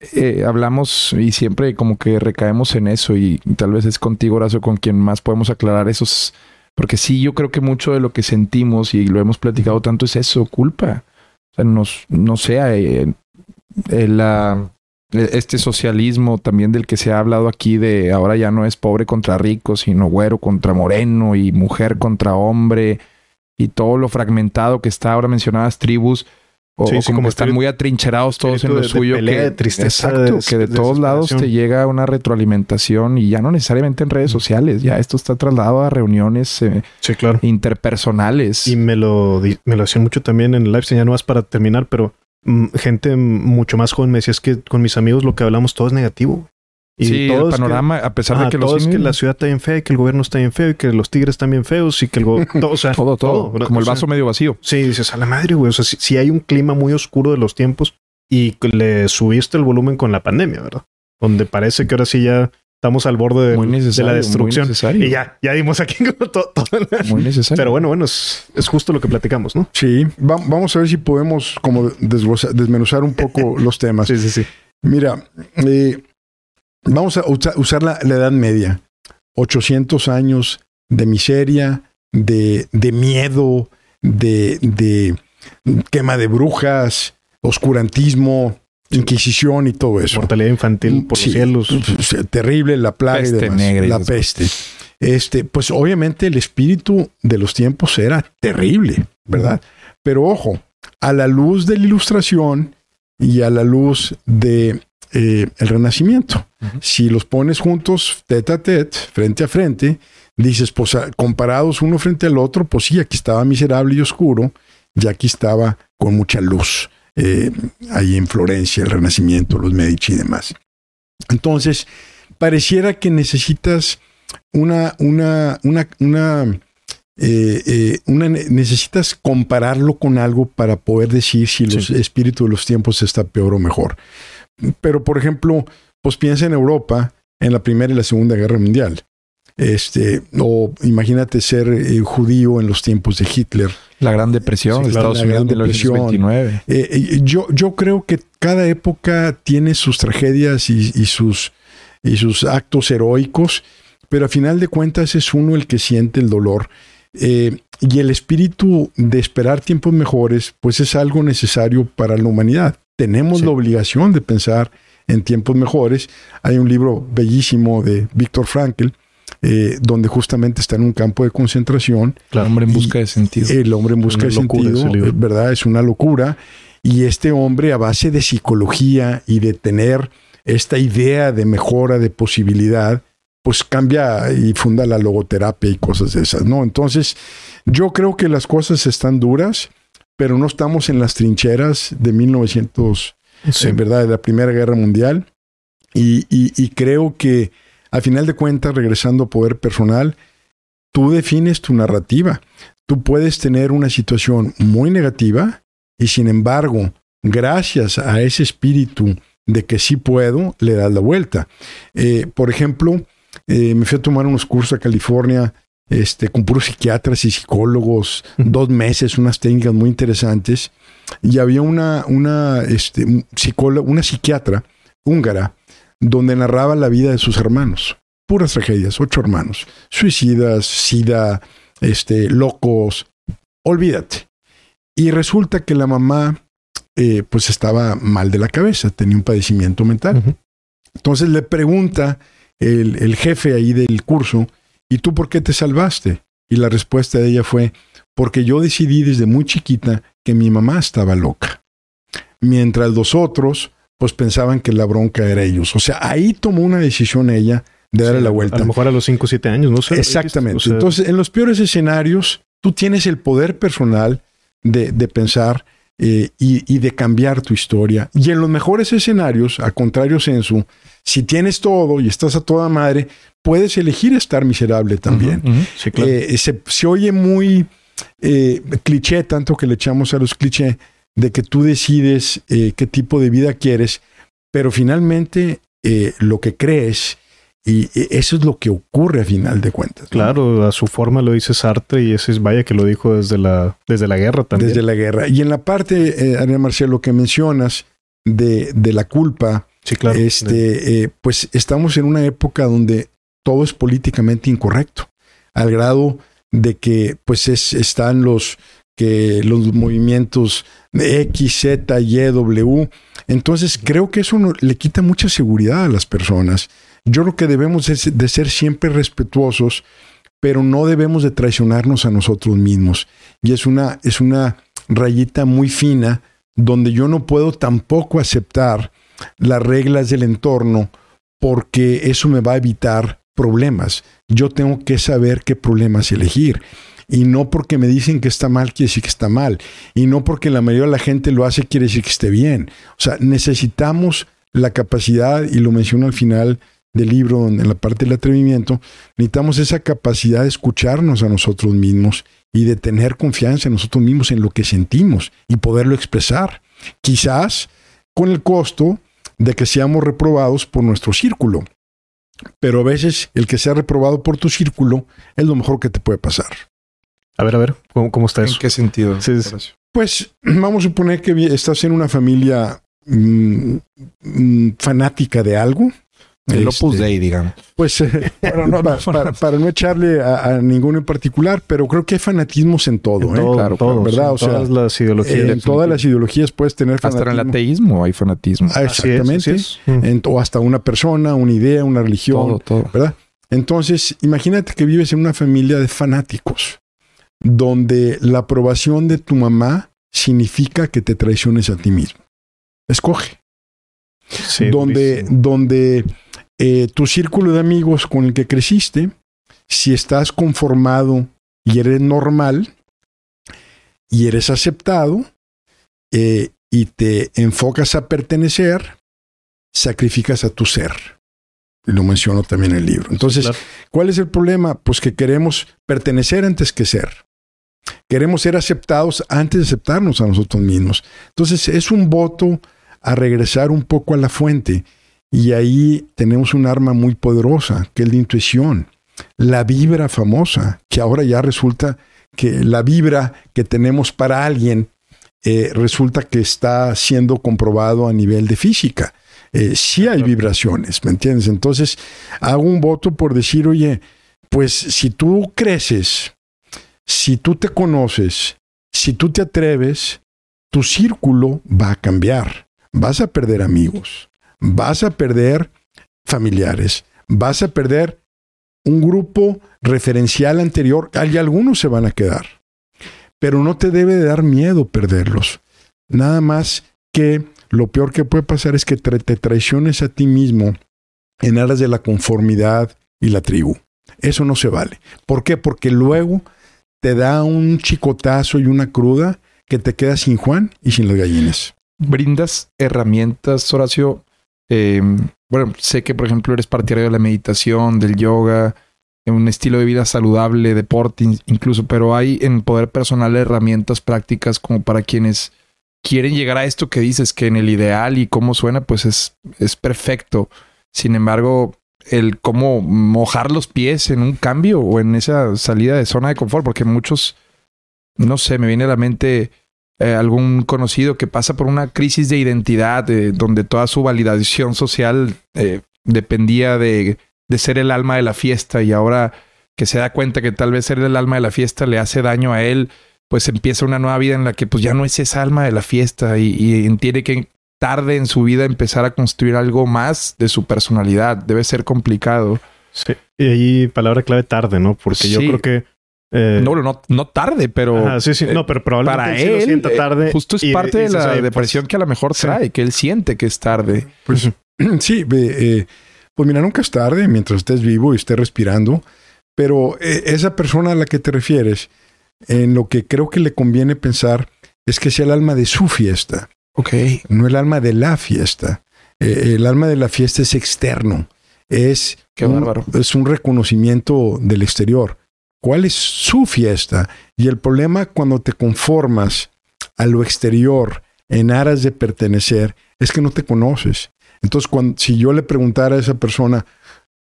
Speaker 3: eh, hablamos y siempre como que recaemos en eso y tal vez es contigo, Horacio, con quien más podemos aclarar esos... Porque sí, yo creo que mucho de lo que sentimos y lo hemos platicado tanto es eso, culpa. O sea, nos, no sé, eh, eh, la, este socialismo también del que se ha hablado aquí de ahora ya no es pobre contra rico, sino güero contra moreno y mujer contra hombre y todo lo fragmentado que está ahora mencionadas tribus o,
Speaker 2: Sí,
Speaker 3: o
Speaker 2: sí,
Speaker 3: como están
Speaker 2: espíritu-
Speaker 3: muy atrincherados todos en lo
Speaker 2: de- de
Speaker 3: suyo
Speaker 2: pelea,
Speaker 3: que
Speaker 2: de tristeza,
Speaker 3: exacto, que de todos lados te llega una retroalimentación y ya no necesariamente en redes sociales, ya esto está trasladado a reuniones eh,
Speaker 2: Sí, claro.
Speaker 3: interpersonales.
Speaker 2: Y me lo, me lo hacían mucho también en el live, ya no más para terminar, pero mm, gente mucho más joven me decía es que con mis amigos lo que hablamos todo es negativo. Güey". Y
Speaker 3: sí,
Speaker 2: todo
Speaker 3: el
Speaker 2: es que-
Speaker 3: panorama, a pesar
Speaker 2: Ajá,
Speaker 3: de que
Speaker 2: todo
Speaker 3: los
Speaker 2: es que la ciudad está bien fea, y que el gobierno está bien feo, y que los tigres están bien feos, y que el go- todo, o sea,
Speaker 3: todo, todo,
Speaker 2: ¿verdad?
Speaker 3: como el
Speaker 2: O sea,
Speaker 3: vaso medio vacío.
Speaker 2: Sí, dices, a la madre, güey. O sea, si, si hay un clima muy oscuro de los tiempos y le subiste el volumen con la pandemia, ¿verdad? Donde parece que ahora sí ya estamos al borde de,
Speaker 3: Muy
Speaker 2: de la
Speaker 3: Muy
Speaker 2: destrucción.
Speaker 3: necesario.
Speaker 2: Y ya, ya dimos aquí todo, todo el-
Speaker 3: Muy necesario.
Speaker 2: Pero bueno, bueno, es, es justo lo que platicamos, ¿no?
Speaker 1: Sí, va- vamos a ver si podemos como desmenuzar un poco los temas.
Speaker 2: Sí, sí, sí.
Speaker 1: Mira, eh, vamos a usa- usar la, la Edad Media. 800 años de miseria, de, de miedo, de, de quema de brujas, oscurantismo, inquisición y todo eso.
Speaker 2: Mortalidad infantil por
Speaker 1: Sí,
Speaker 2: los cielos.
Speaker 1: pues, Terrible, la plaga y demás.
Speaker 3: negra y
Speaker 1: la peste. Este, pues obviamente el espíritu de los tiempos era terrible, ¿verdad? Pero ojo, a la luz de la ilustración y a la luz de eh, el renacimiento. Si los pones juntos, tete a tete, frente a frente, dices, pues a- comparados uno frente al otro, pues sí, aquí estaba miserable y oscuro, y aquí estaba con mucha luz. eh, ahí en Florencia, el Renacimiento, los Medici y demás. Entonces, pareciera que necesitas una, una, una, una, eh, eh, una necesitas compararlo con algo para poder decir si los
Speaker 2: Sí.
Speaker 1: espíritus de los tiempos está peor o mejor. Pero, por ejemplo, pues piensa en Europa en la Primera y la Segunda Guerra Mundial. Este, o imagínate ser eh, judío en los tiempos de Hitler.
Speaker 3: La Gran Depresión
Speaker 1: Sí,
Speaker 3: de
Speaker 1: claro,
Speaker 3: Estados Unidos de
Speaker 1: Depresión.
Speaker 3: 1929.
Speaker 1: Eh, eh, yo, yo creo que cada época tiene sus tragedias y, y sus, y sus actos heroicos, pero a final de cuentas es uno el que siente el dolor. Eh, y el espíritu de esperar tiempos mejores, pues es algo necesario para la humanidad. Tenemos
Speaker 3: Sí.
Speaker 1: la obligación de pensar en tiempos mejores. Hay un libro bellísimo de Víctor Frankl eh, donde justamente está en un campo de concentración.
Speaker 3: El hombre en busca de sentido.
Speaker 1: El hombre en busca de sentido, ¿verdad? Es una locura. Y este hombre, a base de psicología y de tener esta idea de mejora, de posibilidad, pues cambia y funda la logoterapia y cosas de esas, ¿no? Entonces, yo creo que las cosas están duras, pero no estamos en las trincheras de 1900, en verdad, de la Primera Guerra Mundial. Y, y, creo que, a final de cuentas, regresando a poder personal, tú defines tu narrativa. Tú puedes tener una situación muy negativa y, sin embargo, gracias a ese espíritu de que sí puedo, le das la vuelta. Eh, por ejemplo, eh, me fui a tomar unos cursos a California este, con puros psiquiatras y psicólogos, dos meses, unas técnicas muy interesantes. Y había una, una, este, psicóloga, una psiquiatra húngara donde narraba la vida de sus hermanos. Puras tragedias, ocho hermanos. Suicidas, sida, este, locos. Olvídate. Y resulta que la mamá eh, pues estaba mal de la cabeza, tenía un padecimiento mental. Entonces le pregunta el, el, jefe ahí del curso, ¿y tú por qué te salvaste? Y la respuesta de ella fue, porque yo decidí desde muy chiquita que mi mamá estaba loca. Mientras los otros, pues pensaban que la bronca era ellos. O sea, ahí tomó una decisión ella de darle la vuelta.
Speaker 2: A lo mejor a los 5 o 7 años, no sé.
Speaker 1: Exactamente. Entonces, en los peores escenarios, tú tienes el poder personal de, de pensar eh, y, de cambiar tu historia. Y en los mejores escenarios, a contrario censo, si tienes todo y estás a toda madre, puedes elegir estar miserable también. Eh, se, oye muy eh, cliché, tanto que le echamos a los clichés, de que tú decides qué tipo de vida quieres, pero finalmente lo que crees y eso es lo que ocurre a final de cuentas.
Speaker 2: Claro, a su forma lo dice Sartre y ese es vaya que lo dijo desde la, desde la guerra también.
Speaker 1: Desde la guerra. Y en la parte, eh, Marcelo, lo que mencionas de, de la culpa,
Speaker 2: sí, claro.
Speaker 1: este, eh, pues estamos en una época donde todo es políticamente incorrecto, al grado de que pues es, están los, que los movimientos de X, Z, Y, W. Entonces creo que eso le quita mucha seguridad a las personas yo creo que debemos de ser siempre respetuosos, pero no debemos de traicionarnos a nosotros mismos. Y es una, es una rayita muy fina donde yo no puedo tampoco aceptar las reglas del entorno porque eso me va a evitar problemas. Yo tengo que saber qué problemas elegir. Y no porque me dicen que está mal, quiere decir que está mal. Y no porque la mayoría de la gente lo hace, quiere decir que esté bien. O sea, necesitamos la capacidad, y lo menciono al final del libro, en la parte del atrevimiento, necesitamos esa capacidad de escucharnos a nosotros mismos y de tener confianza en nosotros mismos, en lo que sentimos y poderlo expresar. Quizás con el costo de que seamos reprobados por nuestro círculo. Pero a veces el que sea reprobado por tu círculo es lo mejor que te puede pasar.
Speaker 2: A ver, a ver, ¿cómo, está eso?
Speaker 3: ¿En qué sentido?
Speaker 1: pues vamos a suponer que estás en una familia mm, mm, fanática de algo,
Speaker 3: el Opus este, Dei, digamos.
Speaker 1: Pues eh, para, no echarle a, ninguno en particular, pero creo que hay fanatismos en todo,
Speaker 2: ¿eh? claro, ¿verdad?
Speaker 1: o sea, todas las ideologías. en todas las ideologías puedes tener
Speaker 3: fanatismo. Hasta en el ateísmo hay fanatismo.
Speaker 1: Ah, exactamente. o hasta una persona, una idea, una religión. Todo, ¿Verdad? Entonces, imagínate que vives en una familia de fanáticos, donde la aprobación de tu mamá significa que te traiciones a ti mismo. Escoge. Donde, donde eh, tu círculo de amigos con el que creciste, si estás conformado y eres normal y eres aceptado eh, y te enfocas a pertenecer, sacrificas a tu ser. Lo menciono también en el libro. Entonces, ¿cuál es el problema? Pues que queremos pertenecer antes que ser. Queremos ser aceptados antes de aceptarnos a nosotros mismos. Entonces, es un voto a regresar un poco a la fuente y ahí tenemos un arma muy poderosa, que es la intuición. La vibra famosa, que ahora ya resulta que la vibra que tenemos para alguien eh, resulta que está siendo comprobado a nivel de física. Eh, sí hay vibraciones, ¿me entiendes? Entonces, hago un voto por decir, oye, pues si tú creces, si tú te conoces, si tú te atreves, tu círculo va a cambiar. Vas a perder amigos, vas a perder familiares, vas a perder un grupo referencial anterior, hay algunos se van a quedar, pero no te debe de dar miedo perderlos. Nada más que lo peor que puede pasar es que te, traiciones a ti mismo en aras de la conformidad y la tribu. Eso no se vale. ¿Por qué? Porque luego te da un chicotazo y una cruda que te queda sin Juan y sin las gallinas.
Speaker 3: Brindas herramientas, Horacio. Eh, bueno, sé que, por ejemplo, eres partidario de la meditación, del yoga, un estilo de vida saludable, deporte incluso, pero hay en poder personal herramientas prácticas como para quienes quieren llegar a esto que dices, que en el ideal y cómo suena, pues es, es perfecto. Sin embargo, el cómo mojar los pies en un cambio o en esa salida de zona de confort, porque muchos, no sé, me viene a la mente eh, algún conocido que pasa por una crisis de identidad, donde toda su validación social eh, dependía de, de ser el alma de la fiesta y ahora que se da cuenta que tal vez ser el alma de la fiesta le hace daño a él, pues empieza una nueva vida en la que pues ya no es esa alma de la fiesta y, y entiende que tarde en su vida empezar a construir algo más de su personalidad. Debe ser complicado.
Speaker 2: Sí. Y ahí palabra clave tarde, ¿no? Porque yo creo que
Speaker 3: eh, no, no, no tarde, pero.
Speaker 2: sí, sí, no, pero probablemente
Speaker 3: para él,
Speaker 2: sienta
Speaker 3: eh,
Speaker 2: tarde.
Speaker 3: justo es parte de la depresión pues, que a lo mejor trae, que él siente que es tarde.
Speaker 1: Pues sí, eh, pues mira, nunca es tarde mientras estés vivo y estés respirando, pero esa persona a la que te refieres, en lo que creo que le conviene pensar es que sea el alma de su fiesta.
Speaker 3: Ok.
Speaker 1: No el alma de la fiesta. Eh, el alma de la fiesta es externo. Es,
Speaker 3: Qué
Speaker 1: un, es un reconocimiento del exterior. ¿Cuál es su fiesta? Y el problema cuando te conformas a lo exterior en aras de pertenecer es que no te conoces. Entonces, cuando, si yo le preguntara a esa persona,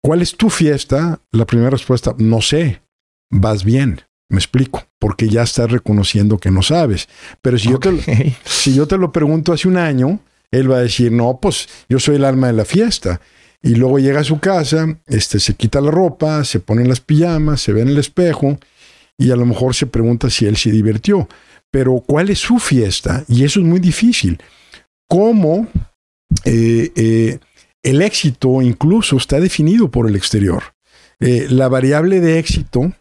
Speaker 1: ¿cuál es tu fiesta? La primera respuesta, no sé, vas bien. Me explico, porque ya estás reconociendo que no sabes. Pero si, yo te, si yo te lo pregunto hace un año, él va a decir, no, pues yo soy el alma de la fiesta. Y luego llega a su casa, este, se quita la ropa, se pone las pijamas, se ve en el espejo y a lo mejor se pregunta si él se divirtió. Pero ¿cuál es su fiesta? Y eso es muy difícil. ¿Cómo eh, eh, el éxito incluso está definido por el exterior? Eh, la variable de éxito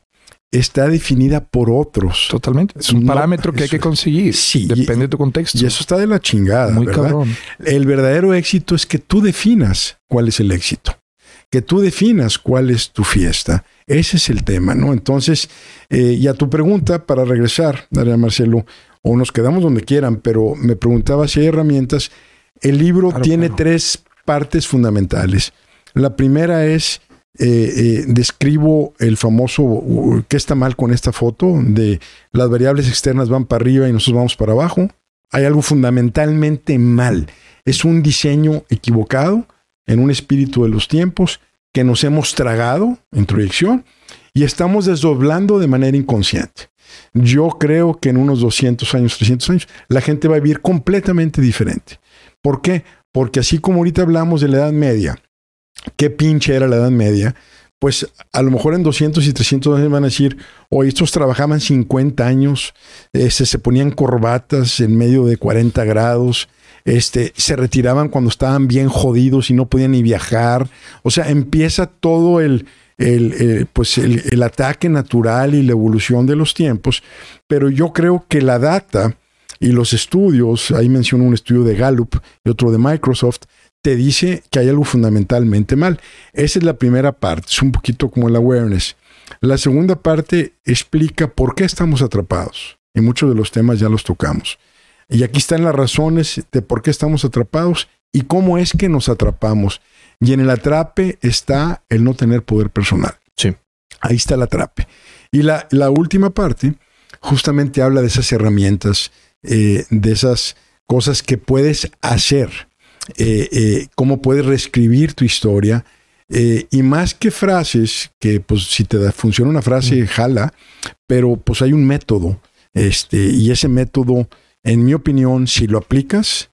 Speaker 1: está definida por otros.
Speaker 3: Totalmente. Es un parámetro que hay que conseguir. Sí. Depende de tu contexto.
Speaker 1: Y eso está de la chingada. Muy cabrón. El verdadero éxito es que tú definas cuál es el éxito. Que tú definas cuál es tu fiesta. Ese es el tema, ¿no? Entonces, eh, y a tu pregunta, para regresar, Daría Marcelo, o nos quedamos donde quieran, pero me preguntaba si hay herramientas. El libro tiene tres partes fundamentales. La primera es eh, eh, describo el famoso ¿qué está mal con esta foto? De las variables externas van para arriba y nosotros vamos para abajo. Hay algo fundamentalmente mal. Es un diseño equivocado en un espíritu de los tiempos que nos hemos tragado en proyección y estamos desdoblando de manera inconsciente. Yo creo que en unos 200 años, 300 años, la gente va a vivir completamente diferente. ¿Por qué? Porque así como ahorita hablamos de la Edad Media, qué pinche era la Edad Media, pues a lo mejor en 200 y 300 años van a decir, oye, estos trabajaban 50 años, este, se ponían corbatas en medio de 40 grados, este, se retiraban cuando estaban bien jodidos y no podían ni viajar. O sea, empieza todo el, el, pues el, el, ataque natural y la evolución de los tiempos, pero yo creo que la data y los estudios, ahí menciono un estudio de Gallup y otro de Microsoft, te dice que hay algo fundamentalmente mal. Esa es la primera parte, es un poquito como el awareness. La segunda parte explica por qué estamos atrapados. Y muchos de los temas ya los tocamos. Y aquí están las razones de por qué estamos atrapados y cómo es que nos atrapamos. Y en el atrape está el no tener poder personal.
Speaker 2: Sí.
Speaker 1: Ahí está el atrape. Y la, la última parte justamente habla de esas herramientas, eh, de esas cosas que puedes hacer eh, eh, cómo puedes reescribir tu historia. Eh, y más que frases, que pues si te da, funciona una frase, jala, pero pues hay un método. Este, y ese método, en mi opinión, si lo aplicas,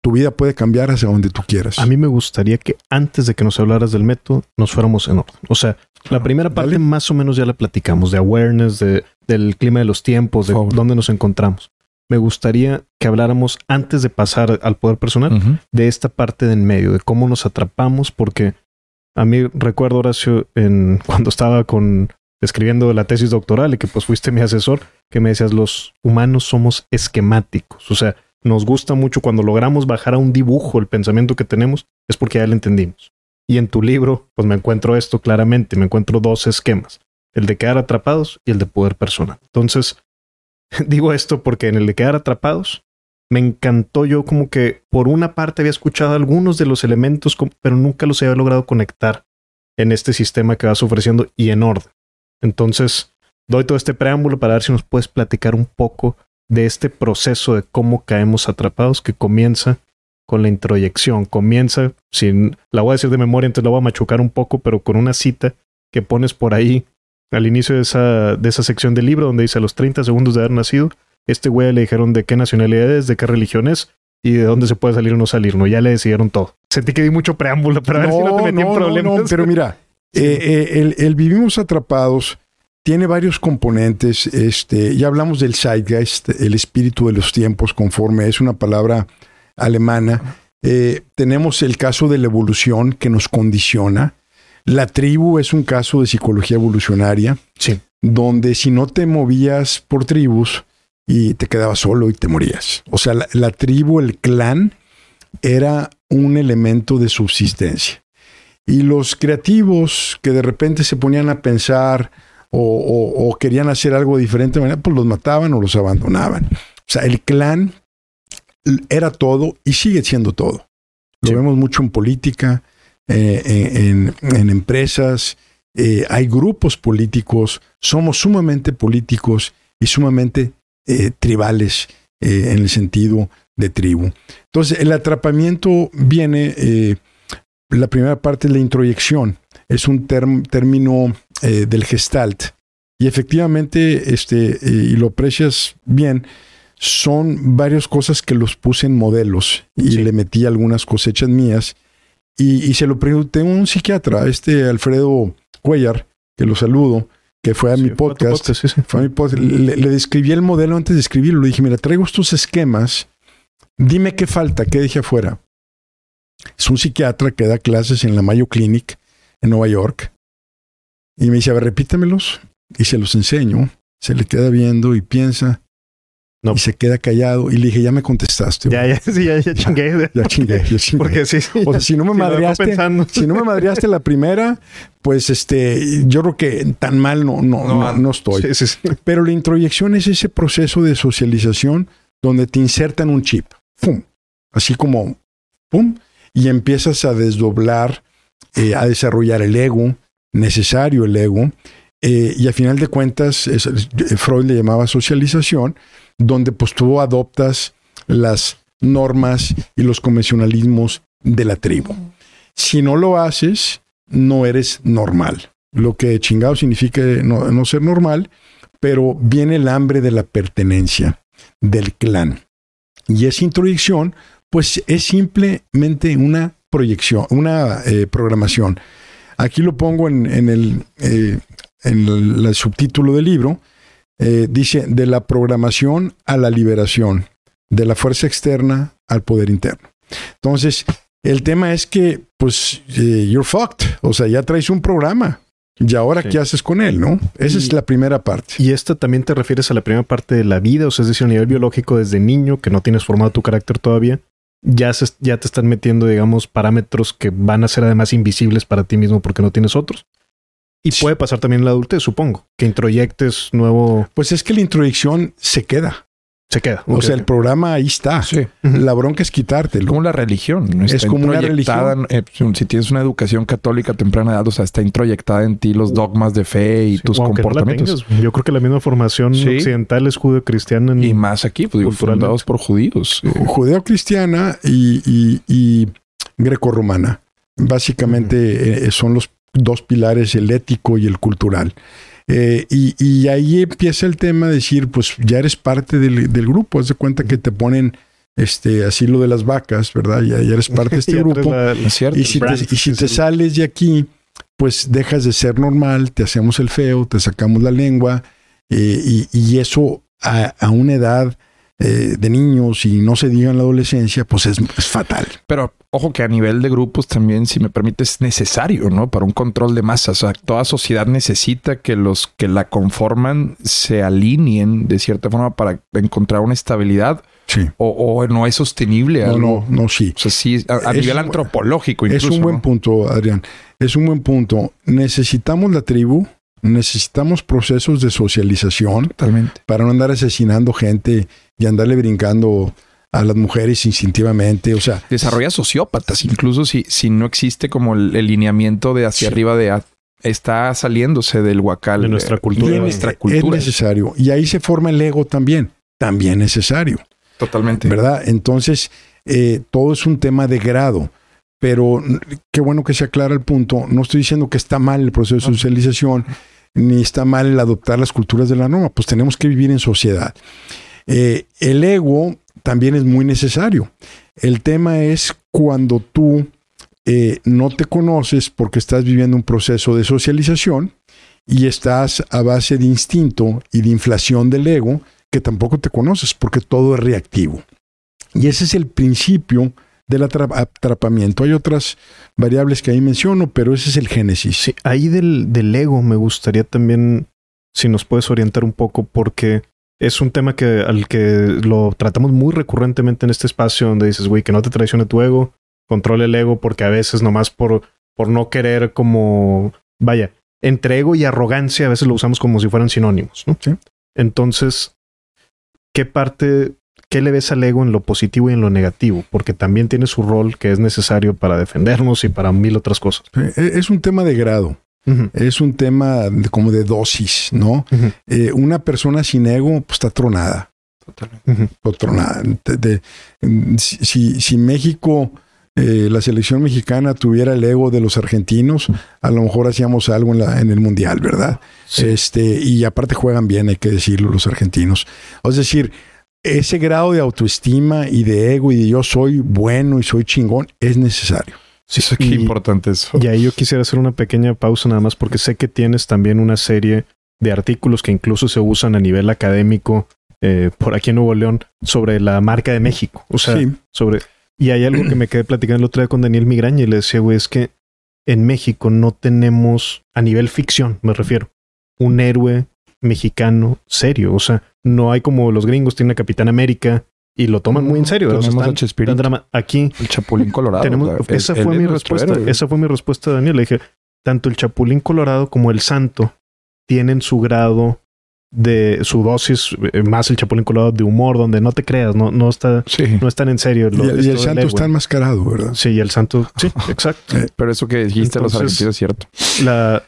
Speaker 1: tu vida puede cambiar hacia donde tú quieras.
Speaker 2: A mí me gustaría que antes de que nos hablaras del método, nos fuéramos en orden. O sea, la primera parte más o menos ya la platicamos, de awareness, de, del clima de los tiempos, de dónde nos encontramos me gustaría que habláramos antes de pasar al poder personal de esta parte de en medio, de cómo nos atrapamos, porque A mí recuerdo, Horacio, en, cuando estaba con escribiendo la tesis doctoral y que pues fuiste mi asesor, que me decías, los humanos somos esquemáticos. O sea, nos gusta mucho cuando logramos bajar a un dibujo el pensamiento que tenemos, es porque ya lo entendimos. Y en tu libro, pues me encuentro esto claramente, me encuentro dos esquemas, el de quedar atrapados y el de poder personal. Entonces, digo esto porque en el de quedar atrapados, me encantó yo como que por una parte había escuchado algunos de los elementos, pero nunca los había logrado conectar en este sistema que vas ofreciendo y en orden. Entonces, doy todo este preámbulo para ver si nos puedes platicar un poco de este proceso de cómo caemos atrapados que comienza con la introyección. Comienza, sin, la voy a decir de memoria, entonces la voy a machucar un poco, pero con una cita que pones por ahí al inicio de esa, de esa sección del libro donde dice a los 30 segundos de haber nacido, este güey le dijeron de qué nacionalidad es, de qué religión es y de dónde se puede salir o no salir, ¿no? Ya le decidieron todo. Sentí que di mucho preámbulo para ver si no te metí en problemas. No,
Speaker 1: pero mira, eh, eh, el, Vivimos Atrapados tiene varios componentes. Este, ya hablamos del Zeitgeist, el espíritu de los tiempos, conforme es una palabra alemana. Eh, tenemos el caso de la evolución que nos condiciona. La tribu es un caso de psicología evolucionaria,
Speaker 2: sí.
Speaker 1: donde si no te movías por tribus, y te quedabas solo y te morías. O sea, la, tribu, el clan, era un elemento de subsistencia. Y los creativos que de repente se ponían a pensar o, querían hacer algo diferente, pues los mataban o los abandonaban. O sea, el clan era todo y sigue siendo todo. Lo vemos mucho en política, eh, en, empresas, eh, hay grupos políticos, somos sumamente políticos y sumamente eh, tribales en el sentido de tribu. Entonces, el atrapamiento viene, eh, la primera parte es la introyección, es un término del gestalt. Y efectivamente, este, y lo aprecias bien, son varias cosas que los puse en modelos y le metí algunas cosechas mías. Y, y, se lo pregunté a un psiquiatra, este Alfredo Cuellar, que lo saludo, que fue a mi podcast. Le, describí el modelo antes de escribirlo. Le dije, mira, traigo estos esquemas. Dime qué falta, qué dije afuera. Es un psiquiatra que da clases en la Mayo Clinic en Nueva York. Y me dice, a ver, repítemelos. Y se los enseño. Se le queda viendo y piensa. Y se queda callado y le dije, ya me contestaste.
Speaker 2: Ya, ya, sí, ya, ya chingué.
Speaker 1: Ya, chingué, ya chingué.
Speaker 2: Porque sí,
Speaker 1: O sea, si no me madreaste, si no me madreaste la primera, pues este, yo creo que tan mal no, no, no, no estoy. Pero la introyección es ese proceso de socialización donde te insertan un chip. ¡Pum! Así como, ¡pum! Y empiezas a desdoblar, eh, a desarrollar el ego, necesario el ego. Eh, y a final de cuentas, Freud le llamaba socialización donde pues tú adoptas las normas y los convencionalismos de la tribu. Si no lo haces, no eres normal. Lo que chingado significa no, ser normal, pero viene el hambre de la pertenencia, del clan. Y esa introyección, pues es simplemente una proyección, una eh, programación. Aquí lo pongo en, el, eh, en el subtítulo del libro, eh, dice, de la programación a la liberación, de la fuerza externa al poder interno. Entonces, el tema es que, pues, eh, you're fucked. O sea, ya traes un programa. ¿Y ahora qué haces con él, no? Esa es la primera parte.
Speaker 2: Y esta también te refieres a la primera parte de la vida, o sea, es decir, a nivel biológico desde niño, que no tienes formado tu carácter todavía, ya, ya te están metiendo, digamos, parámetros que van a ser además invisibles para ti mismo porque no tienes otros. Y puede pasar también en la adultez, supongo, que introyectes nuevo.
Speaker 1: Pues es que la introyección se queda.
Speaker 2: Se queda.
Speaker 1: O sea, el programa ahí está. Sí. La bronca es quitártelo.
Speaker 3: Como la religión. es como una religión. Eh, si tienes una educación católica temprana edad, o sea, está introyectada en ti los dogmas de fe y tus comportamientos.
Speaker 2: Yo creo que la misma formación occidental es judeo-cristiana.
Speaker 3: Y más aquí, pues, fundados por judíos.
Speaker 1: Judeo-cristiana y, y, y greco-romana. Básicamente eh, son los dos pilares, el ético y el cultural. Eh, y, ahí empieza el tema de decir, pues ya eres parte del, grupo, haz de cuenta que te ponen este, así lo de las vacas, ¿verdad? Ya, eres parte de este grupo. y, si te, y si te sales de aquí, pues dejas de ser normal, te hacemos el feo, te sacamos la lengua, eh, y, eso a, una edad eh, de niños y no se diga en la adolescencia, pues es, es, fatal.
Speaker 3: Pero ojo que a nivel de grupos también, si me permite, es necesario, ¿no? Para un control de masas. O sea, toda sociedad necesita que los que la conforman se alineen de cierta forma para encontrar una estabilidad.
Speaker 1: Sí.
Speaker 3: O, o no es sostenible.
Speaker 1: No,
Speaker 3: algo.
Speaker 1: no, no, sí.
Speaker 3: O sea, sí, a, a
Speaker 1: Es
Speaker 3: nivel antropológico
Speaker 1: Es
Speaker 3: incluso.
Speaker 1: un buen
Speaker 3: ¿no?
Speaker 1: punto, Adrián. Es un buen punto. Necesitamos la tribu, necesitamos procesos de socialización
Speaker 3: Totalmente.
Speaker 1: para no andar asesinando gente y andarle brincando a las mujeres instintivamente. O sea,
Speaker 3: Desarrolla sociópatas, incluso si, si no existe como el, el lineamiento de hacia
Speaker 1: Sí.
Speaker 3: arriba de está saliéndose del huacal
Speaker 2: De nuestra
Speaker 3: eh,
Speaker 2: cultura.
Speaker 3: de
Speaker 1: es necesario. Y ahí se forma el ego también, también necesario.
Speaker 3: Totalmente.
Speaker 1: ¿verdad? Entonces, eh, todo es un tema de grado. Pero qué bueno que se aclara el punto. No estoy diciendo que está mal el proceso de socialización, ni está mal el adoptar las culturas de la norma. Pues tenemos que vivir en sociedad. Eh, el ego también es muy necesario. El tema es cuando tú eh, no te conoces porque estás viviendo un proceso de socialización y estás a base de instinto y de inflación del ego que tampoco te conoces porque todo es reactivo. Y ese es el principio del atra- atrapamiento. Hay otras variables que ahí menciono, pero ese es el génesis.
Speaker 2: Sí, ahí del, del ego me gustaría también, si nos puedes orientar un poco, porque es un tema que al que lo tratamos muy recurrentemente en este espacio donde dices, güey, que no te traicione tu ego, controla el ego, porque a veces nomás por, por no querer como, vaya, entre ego y arrogancia a veces lo usamos como si fueran sinónimos, ¿no?
Speaker 1: Sí.
Speaker 2: Entonces, ¿qué parte, qué le ves al ego en lo positivo y en lo negativo? Porque también tiene su rol que es necesario para defendernos y para mil otras cosas.
Speaker 1: Eh, Es un tema de grado, es un tema de- como de dosis, ¿no? Eh, una persona sin ego pues, está tronada.
Speaker 3: Totalmente.
Speaker 1: tronada. De- de- si, si- si México, eh, la selección mexicana tuviera el ego de los argentinos, a lo mejor hacíamos algo en, la- en el mundial, ¿verdad?
Speaker 2: Sí.
Speaker 1: Este, y aparte juegan bien, hay que decirlo, los argentinos. Es decir, ese grado de autoestima y de ego y de yo soy bueno y soy chingón es necesario.
Speaker 2: Sí,
Speaker 3: Eso, qué
Speaker 2: y-
Speaker 3: importante eso.
Speaker 2: Y ahí yo quisiera hacer una pequeña pausa nada más porque sé que tienes también una serie de artículos que incluso se usan a nivel académico eh, por aquí en Nuevo León sobre la marca de México. O sea,
Speaker 1: Sí.
Speaker 2: sobre... Y hay algo que me quedé platicando el otro día con Daniel Migraña y le decía, güey, es que en México no tenemos, a nivel ficción me refiero, un héroe mexicano serio. O sea, no hay como los gringos tienen a Capitán América y lo toman muy en serio. O sea,
Speaker 3: Tenemos
Speaker 2: están-
Speaker 3: a Chespirito.
Speaker 2: están drama- Aquí
Speaker 3: El Chapulín Colorado.
Speaker 2: tenemos,
Speaker 3: o sea,
Speaker 2: esa fue mi respuesta.
Speaker 3: héroe.
Speaker 2: Esa fue mi respuesta, Daniel. Le dije, tanto el Chapulín Colorado como el Santo tienen su grado de su dosis, eh, más el Chapulín Colorado de humor, donde no te creas, no, no está,
Speaker 3: Sí.
Speaker 2: no están en serio.
Speaker 1: Y, el- y santo está enmascarado, ¿verdad?
Speaker 2: Sí, y el Santo, sí, exacto.
Speaker 3: Pero eso que dijiste los
Speaker 2: Entonces-
Speaker 3: argentinos es cierto.
Speaker 2: La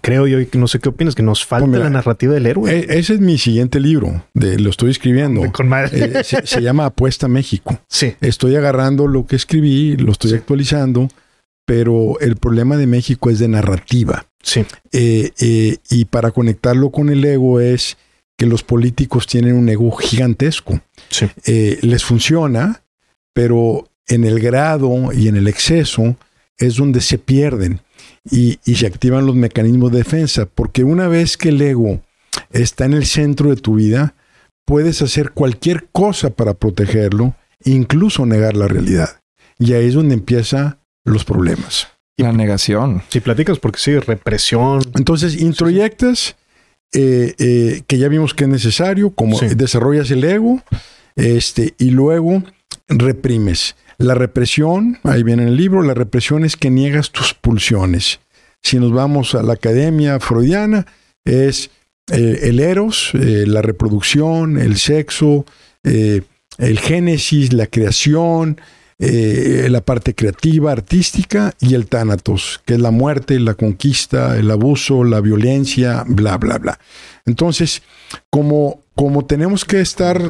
Speaker 2: creo yo, no sé qué opinas, que nos falta
Speaker 1: Pues mira,
Speaker 2: la narrativa del héroe.
Speaker 1: E- ese es mi siguiente libro, de, lo estoy escribiendo.
Speaker 2: Con madre.
Speaker 1: Eh, se, se llama Apuesta México.
Speaker 2: sí,
Speaker 1: Estoy agarrando lo que escribí, lo estoy
Speaker 2: Sí.
Speaker 1: actualizando, pero el problema de México es de narrativa.
Speaker 2: sí,
Speaker 1: Eh, eh, y para conectarlo con el ego es que los políticos tienen un ego gigantesco.
Speaker 2: sí.
Speaker 1: Les funciona, pero en el grado y en el exceso es donde se pierden y, y se activan los mecanismos de defensa, porque una vez que el ego está en el centro de tu vida, puedes hacer cualquier cosa para protegerlo, incluso negar la realidad. Y ahí es donde empiezan los problemas.
Speaker 3: La negación.
Speaker 2: Si platicas, porque sí, represión.
Speaker 1: Entonces, introyectas, eh, eh, que ya vimos que es necesario, como
Speaker 2: Sí.
Speaker 1: desarrollas el ego, este, y luego reprimes. La represión, ahí viene en el libro, la represión es que niegas tus pulsiones. Si nos vamos a la academia freudiana, es eh, el eros, eh, la reproducción, el sexo, eh, el génesis, la creación, la parte creativa, artística y el tánatos, que es la muerte, la conquista, el abuso, la violencia, bla, bla, bla. Entonces, como, como tenemos que estar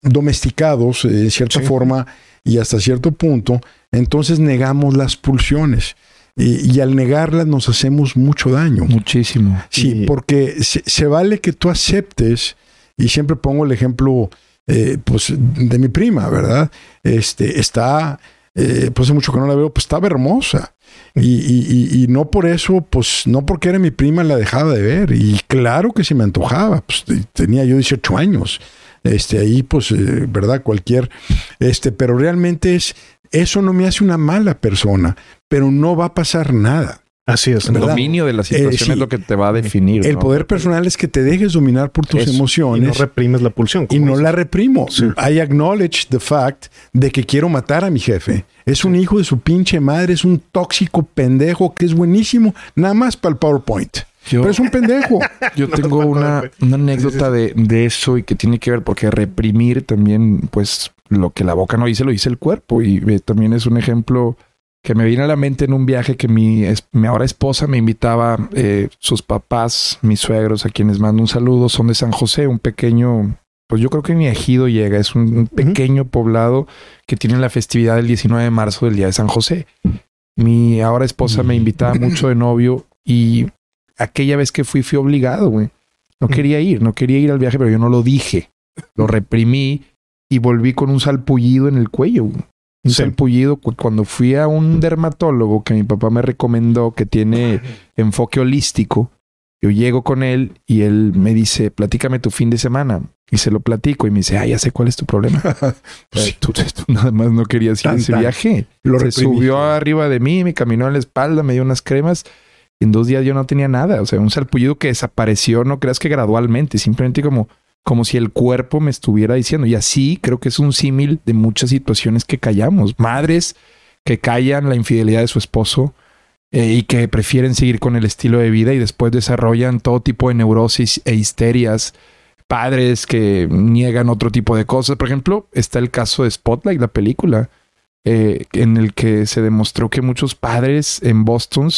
Speaker 1: domesticados en cierta
Speaker 2: Sí.
Speaker 1: forma y hasta cierto punto, entonces negamos las pulsiones. Y, y al negarlas nos hacemos mucho daño.
Speaker 3: Muchísimo.
Speaker 1: Sí,
Speaker 2: Y-
Speaker 1: porque se, se vale que tú aceptes, y siempre pongo el ejemplo eh, pues, de mi prima, ¿verdad? Este, está, eh, pues hace mucho que no la veo, pues estaba hermosa. Y, y- y- no por eso, pues no porque era mi prima la dejaba de ver. Y claro que se me antojaba, pues te- tenía yo 18 años. Este, ahí, pues, eh, ¿verdad? Cualquier, este, pero realmente es, eso no me hace una mala persona, pero no va a pasar nada.
Speaker 2: Así es.
Speaker 3: El
Speaker 1: ¿verdad?
Speaker 3: dominio de la situación
Speaker 1: Eh, sí.
Speaker 3: es lo que te va a definir.
Speaker 1: El
Speaker 3: ¿no?
Speaker 1: poder personal es que te dejes dominar por tus
Speaker 3: Eso.
Speaker 2: Y no
Speaker 1: emociones.
Speaker 2: reprimes la pulsión.
Speaker 1: Y no la reprimo.
Speaker 2: Sí.
Speaker 1: I acknowledge the fact de que quiero matar a mi jefe. Es un hijo de su pinche madre, es un tóxico pendejo que es buenísimo, nada más para el PowerPoint.
Speaker 3: Yo-
Speaker 1: Pero es un pendejo.
Speaker 3: Yo tengo una, una anécdota de, de eso y que tiene que ver porque reprimir también, pues lo que la boca no dice, lo dice el cuerpo. Y eh, también es un ejemplo que me viene a la mente en un viaje que mi, es- mi ahora esposa me invitaba, eh, sus papás, mis suegros, a quienes mando un saludo, son de San José, un pequeño, pues yo creo que ni ejido llega, es un, un pequeño poblado que tiene la festividad del 19 de marzo del Día de San José. Mi ahora esposa me invitaba mucho de novio y aquella vez que fui, fui obligado, güey. No quería ir, no quería ir al viaje, pero yo no lo dije. Lo reprimí y volví con un salpullido en el cuello. güey. Un
Speaker 2: Sí.
Speaker 3: salpullido cu- cuando fui a un dermatólogo que mi papá me recomendó que tiene enfoque holístico. Yo llego con él y él me dice, platícame tu fin de semana. Y se lo platico y me dice, ah, ya sé cuál es tu problema.
Speaker 1: Pues,
Speaker 3: tú, tú nada más no querías ir a ese viaje.
Speaker 1: Lo
Speaker 3: se subió arriba de mí, me caminó en la espalda, me dio unas cremas. En dos días yo no tenía nada. O sea, un salpullido que desapareció, no creas que gradualmente, simplemente como, como si el cuerpo me estuviera diciendo. Y así creo que es un símil de muchas situaciones que callamos. Madres que callan la infidelidad de su esposo eh, y que prefieren seguir con el estilo de vida y después desarrollan todo tipo de neurosis e histerias. Padres que niegan otro tipo de cosas. Por ejemplo, está el caso de Spotlight, la película eh, en el que se demostró que muchos padres en Boston,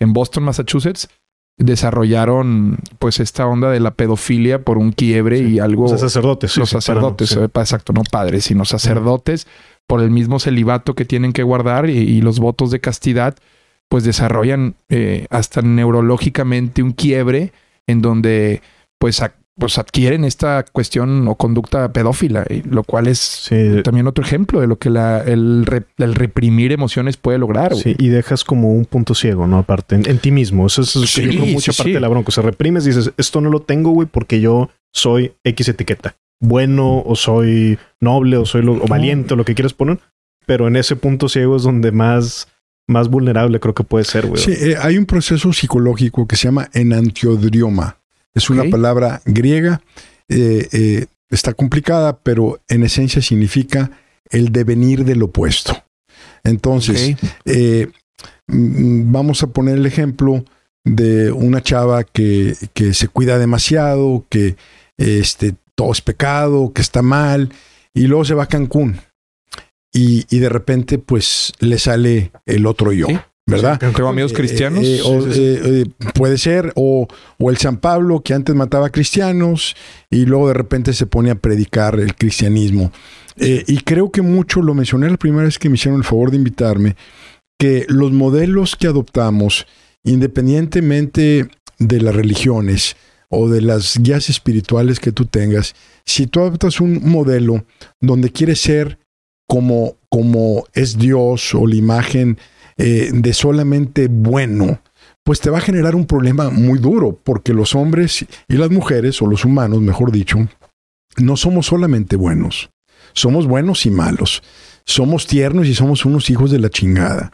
Speaker 3: en Boston, Massachusetts, desarrollaron pues esta onda de la pedofilia por un quiebre y algo.
Speaker 2: Los sacerdotes. sí,
Speaker 3: los
Speaker 2: sí,
Speaker 3: sacerdotes,
Speaker 2: no-
Speaker 3: eh, exacto, no padres, sino sacerdotes, por el mismo celibato que tienen que guardar y, y los votos de castidad, pues desarrollan eh, hasta neurológicamente un quiebre en donde pues, ac- pues adquieren esta cuestión o conducta pedófila, y lo cual es
Speaker 2: Sí,
Speaker 3: también otro ejemplo de lo que la, el, re- el reprimir emociones puede lograr. güey.
Speaker 2: Sí, y dejas como un punto ciego, ¿no? Aparte, en, en ti mismo. Eso es
Speaker 3: Sí,
Speaker 2: yo creo, mucha
Speaker 3: sí,
Speaker 2: parte
Speaker 3: sí.
Speaker 2: de la bronca. O sea, reprimes y dices, esto no lo tengo, güey, porque yo soy X etiqueta. Bueno, o soy noble, o soy lo, o valiente, o lo que quieras poner. Pero en ese punto ciego es donde más, más vulnerable creo que puede ser, güey.
Speaker 1: Sí, eh, hay un proceso psicológico que se llama enantiodrioma. Es una palabra griega. eh, eh, está complicada, pero en esencia significa el devenir del opuesto. Entonces, eh, mm, vamos a poner el ejemplo de una chava que, que se cuida demasiado, que este, todo es pecado, que está mal, y luego se va a Cancún. Y, y de repente, pues, le sale el otro yo,
Speaker 3: Sí.
Speaker 1: ¿Verdad?
Speaker 3: Tengo amigos
Speaker 1: Eh,
Speaker 3: cristianos.
Speaker 1: eh, o, eh, puede ser, o, o el San Pablo que antes mataba a cristianos y luego de repente se pone a predicar el cristianismo. Y creo que mucho, lo mencioné la primera vez que me hicieron el favor de invitarme, que los modelos que adoptamos, independientemente de las religiones o de las guías espirituales que tú tengas, si tú adoptas un modelo donde quieres ser como, como es Dios o la imagen eh, de solamente bueno, pues te va a generar un problema muy duro, porque los hombres y las mujeres, o los humanos, mejor dicho, no somos solamente buenos, somos buenos y malos, somos tiernos y somos unos hijos de la chingada,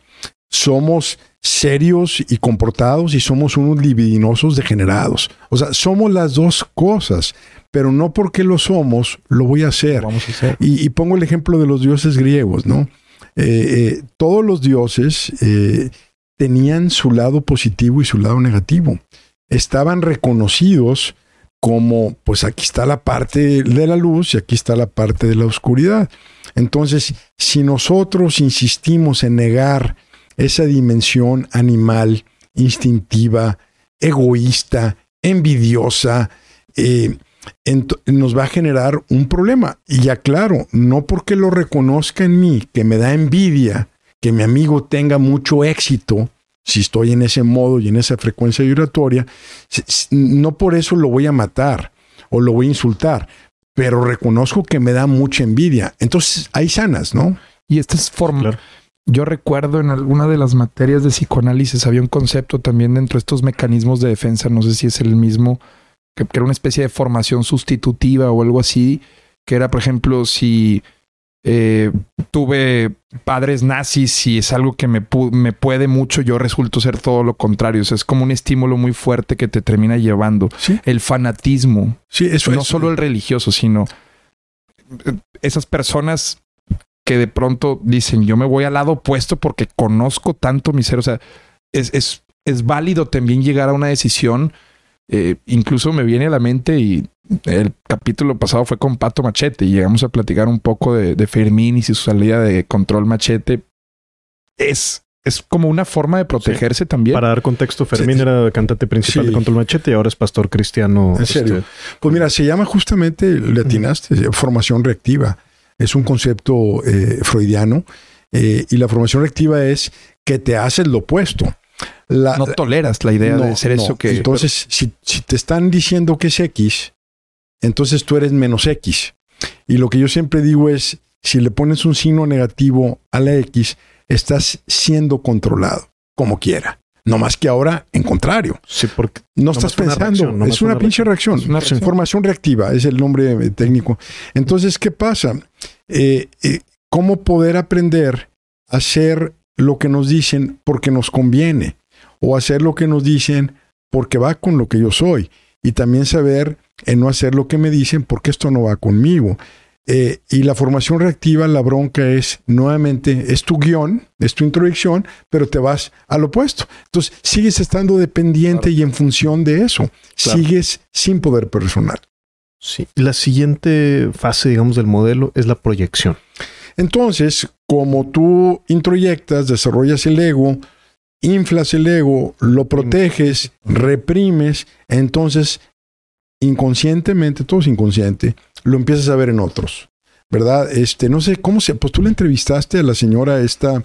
Speaker 1: somos serios y comportados y somos unos libidinosos degenerados. O sea, somos las dos cosas, pero no porque lo somos, lo voy a hacer.
Speaker 3: Vamos a hacer.
Speaker 1: Y, y pongo el ejemplo de los dioses griegos, ¿no? Eh, eh, todos los dioses eh, tenían su lado positivo y su lado negativo. Estaban reconocidos como, pues aquí está la parte de la luz y aquí está la parte de la oscuridad. Entonces, si nosotros insistimos en negar esa dimensión animal, instintiva, egoísta, envidiosa, eh, nos va a generar un problema. Y ya claro, no porque lo reconozca en mí, que me da envidia, que mi amigo tenga mucho éxito, si estoy en ese modo y en esa frecuencia vibratoria, no por eso lo voy a matar o lo voy a insultar, pero reconozco que me da mucha envidia. Entonces, hay sanas, ¿no?
Speaker 3: Y esta es forma.
Speaker 2: Claro.
Speaker 3: Yo recuerdo en alguna de las materias de psicoanálisis había un concepto también dentro de estos mecanismos de defensa, no sé si es el mismo, que, que era una especie de formación sustitutiva o algo así, que era, por ejemplo, si eh, tuve padres nazis y es algo que me, me puede mucho, yo resulto ser todo lo contrario. O sea, es como un estímulo muy fuerte que te termina llevando. El fanatismo.
Speaker 1: Sí, eso
Speaker 3: No solo el religioso, sino eh, esas personas que de pronto dicen, yo me voy al lado opuesto porque conozco tanto mi ser. O sea, es, es, es válido también llegar a una decisión. Eh, incluso me viene a la mente y el capítulo pasado fue con Pato Machete y llegamos a platicar un poco de, Fermín y su salida de Control Machete. Es, es como una forma de protegerse también.
Speaker 2: Para dar contexto, Fermín era cantante principal de Control Machete y ahora es pastor cristiano.
Speaker 1: En serio. Este, pues mira, se llama justamente, le atinaste, formación reactiva. Es un concepto eh, freudiano eh, y la formación reactiva es que te haces lo opuesto.
Speaker 3: No toleras la idea de ser eso que...
Speaker 1: Entonces, si, si te están diciendo que es X, entonces tú eres menos X. Y lo que yo siempre digo es, si le pones un signo negativo a la X, estás siendo controlado, como quiera. No más que ahora, en contrario.
Speaker 2: Sí, porque
Speaker 1: no estás pensando, es una pinche reacción. Una Información reactiva es el nombre técnico. Entonces, ¿qué pasa? Eh, eh, ¿Cómo poder aprender a hacer lo que nos dicen porque nos conviene? O hacer lo que nos dicen porque va con lo que yo soy. Y también saber en no hacer lo que me dicen porque esto no va conmigo. Eh, y la formación reactiva, la bronca es nuevamente, es tu guion, es tu introducción, pero te vas al opuesto. Entonces, sigues estando dependiente y en función de eso, sigues sin poder personal.
Speaker 2: Sí. La siguiente fase, digamos, del modelo es la proyección.
Speaker 1: Entonces, como tú introyectas, desarrollas el ego, inflas el ego, lo proteges, reprimes, entonces inconscientemente, todo es inconsciente, lo empiezas a ver en otros, ¿verdad? Este, no sé cómo se, pues tú le entrevistaste a la señora esta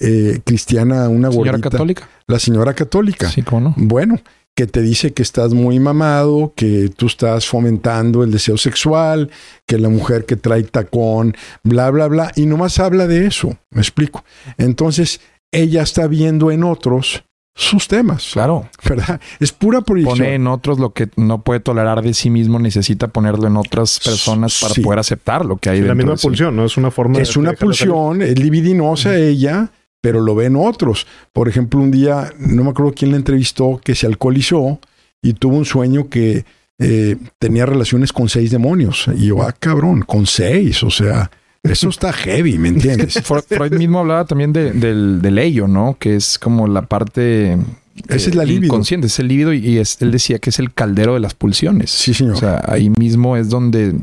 Speaker 1: eh, cristiana, una
Speaker 3: ¿Señora católica?
Speaker 1: La señora católica.
Speaker 3: Sí, ¿cómo no?
Speaker 1: Bueno, que te dice que estás muy mamado, que tú estás fomentando el deseo sexual, que la mujer que trae tacón, bla, bla, bla, y nomás habla de eso, me explico. Entonces, ella está viendo en otros sus temas.
Speaker 3: Claro.
Speaker 1: ¿Verdad? Es pura proyección.
Speaker 3: Pone en otros lo que no puede tolerar de sí mismo, necesita ponerlo en otras personas para poder aceptar lo que hay
Speaker 2: La misma pulsión, ¿no? Es una forma
Speaker 1: Es una pulsión, es libidinosa ella, pero lo ven otros. Por ejemplo, un día, no me acuerdo quién la entrevistó, que se alcoholizó y tuvo un sueño que eh, tenía relaciones con seis demonios. Y yo, ah, cabrón, con seis, o sea eso está heavy, ¿me entiendes?
Speaker 3: Freud mismo hablaba también del, del ello, ¿no? Que es como la parte
Speaker 1: esa es la libido.
Speaker 3: Inconsciente, es el líbido y él decía que es el caldero de las pulsiones.
Speaker 1: Sí, señor.
Speaker 3: O sea, ahí mismo es donde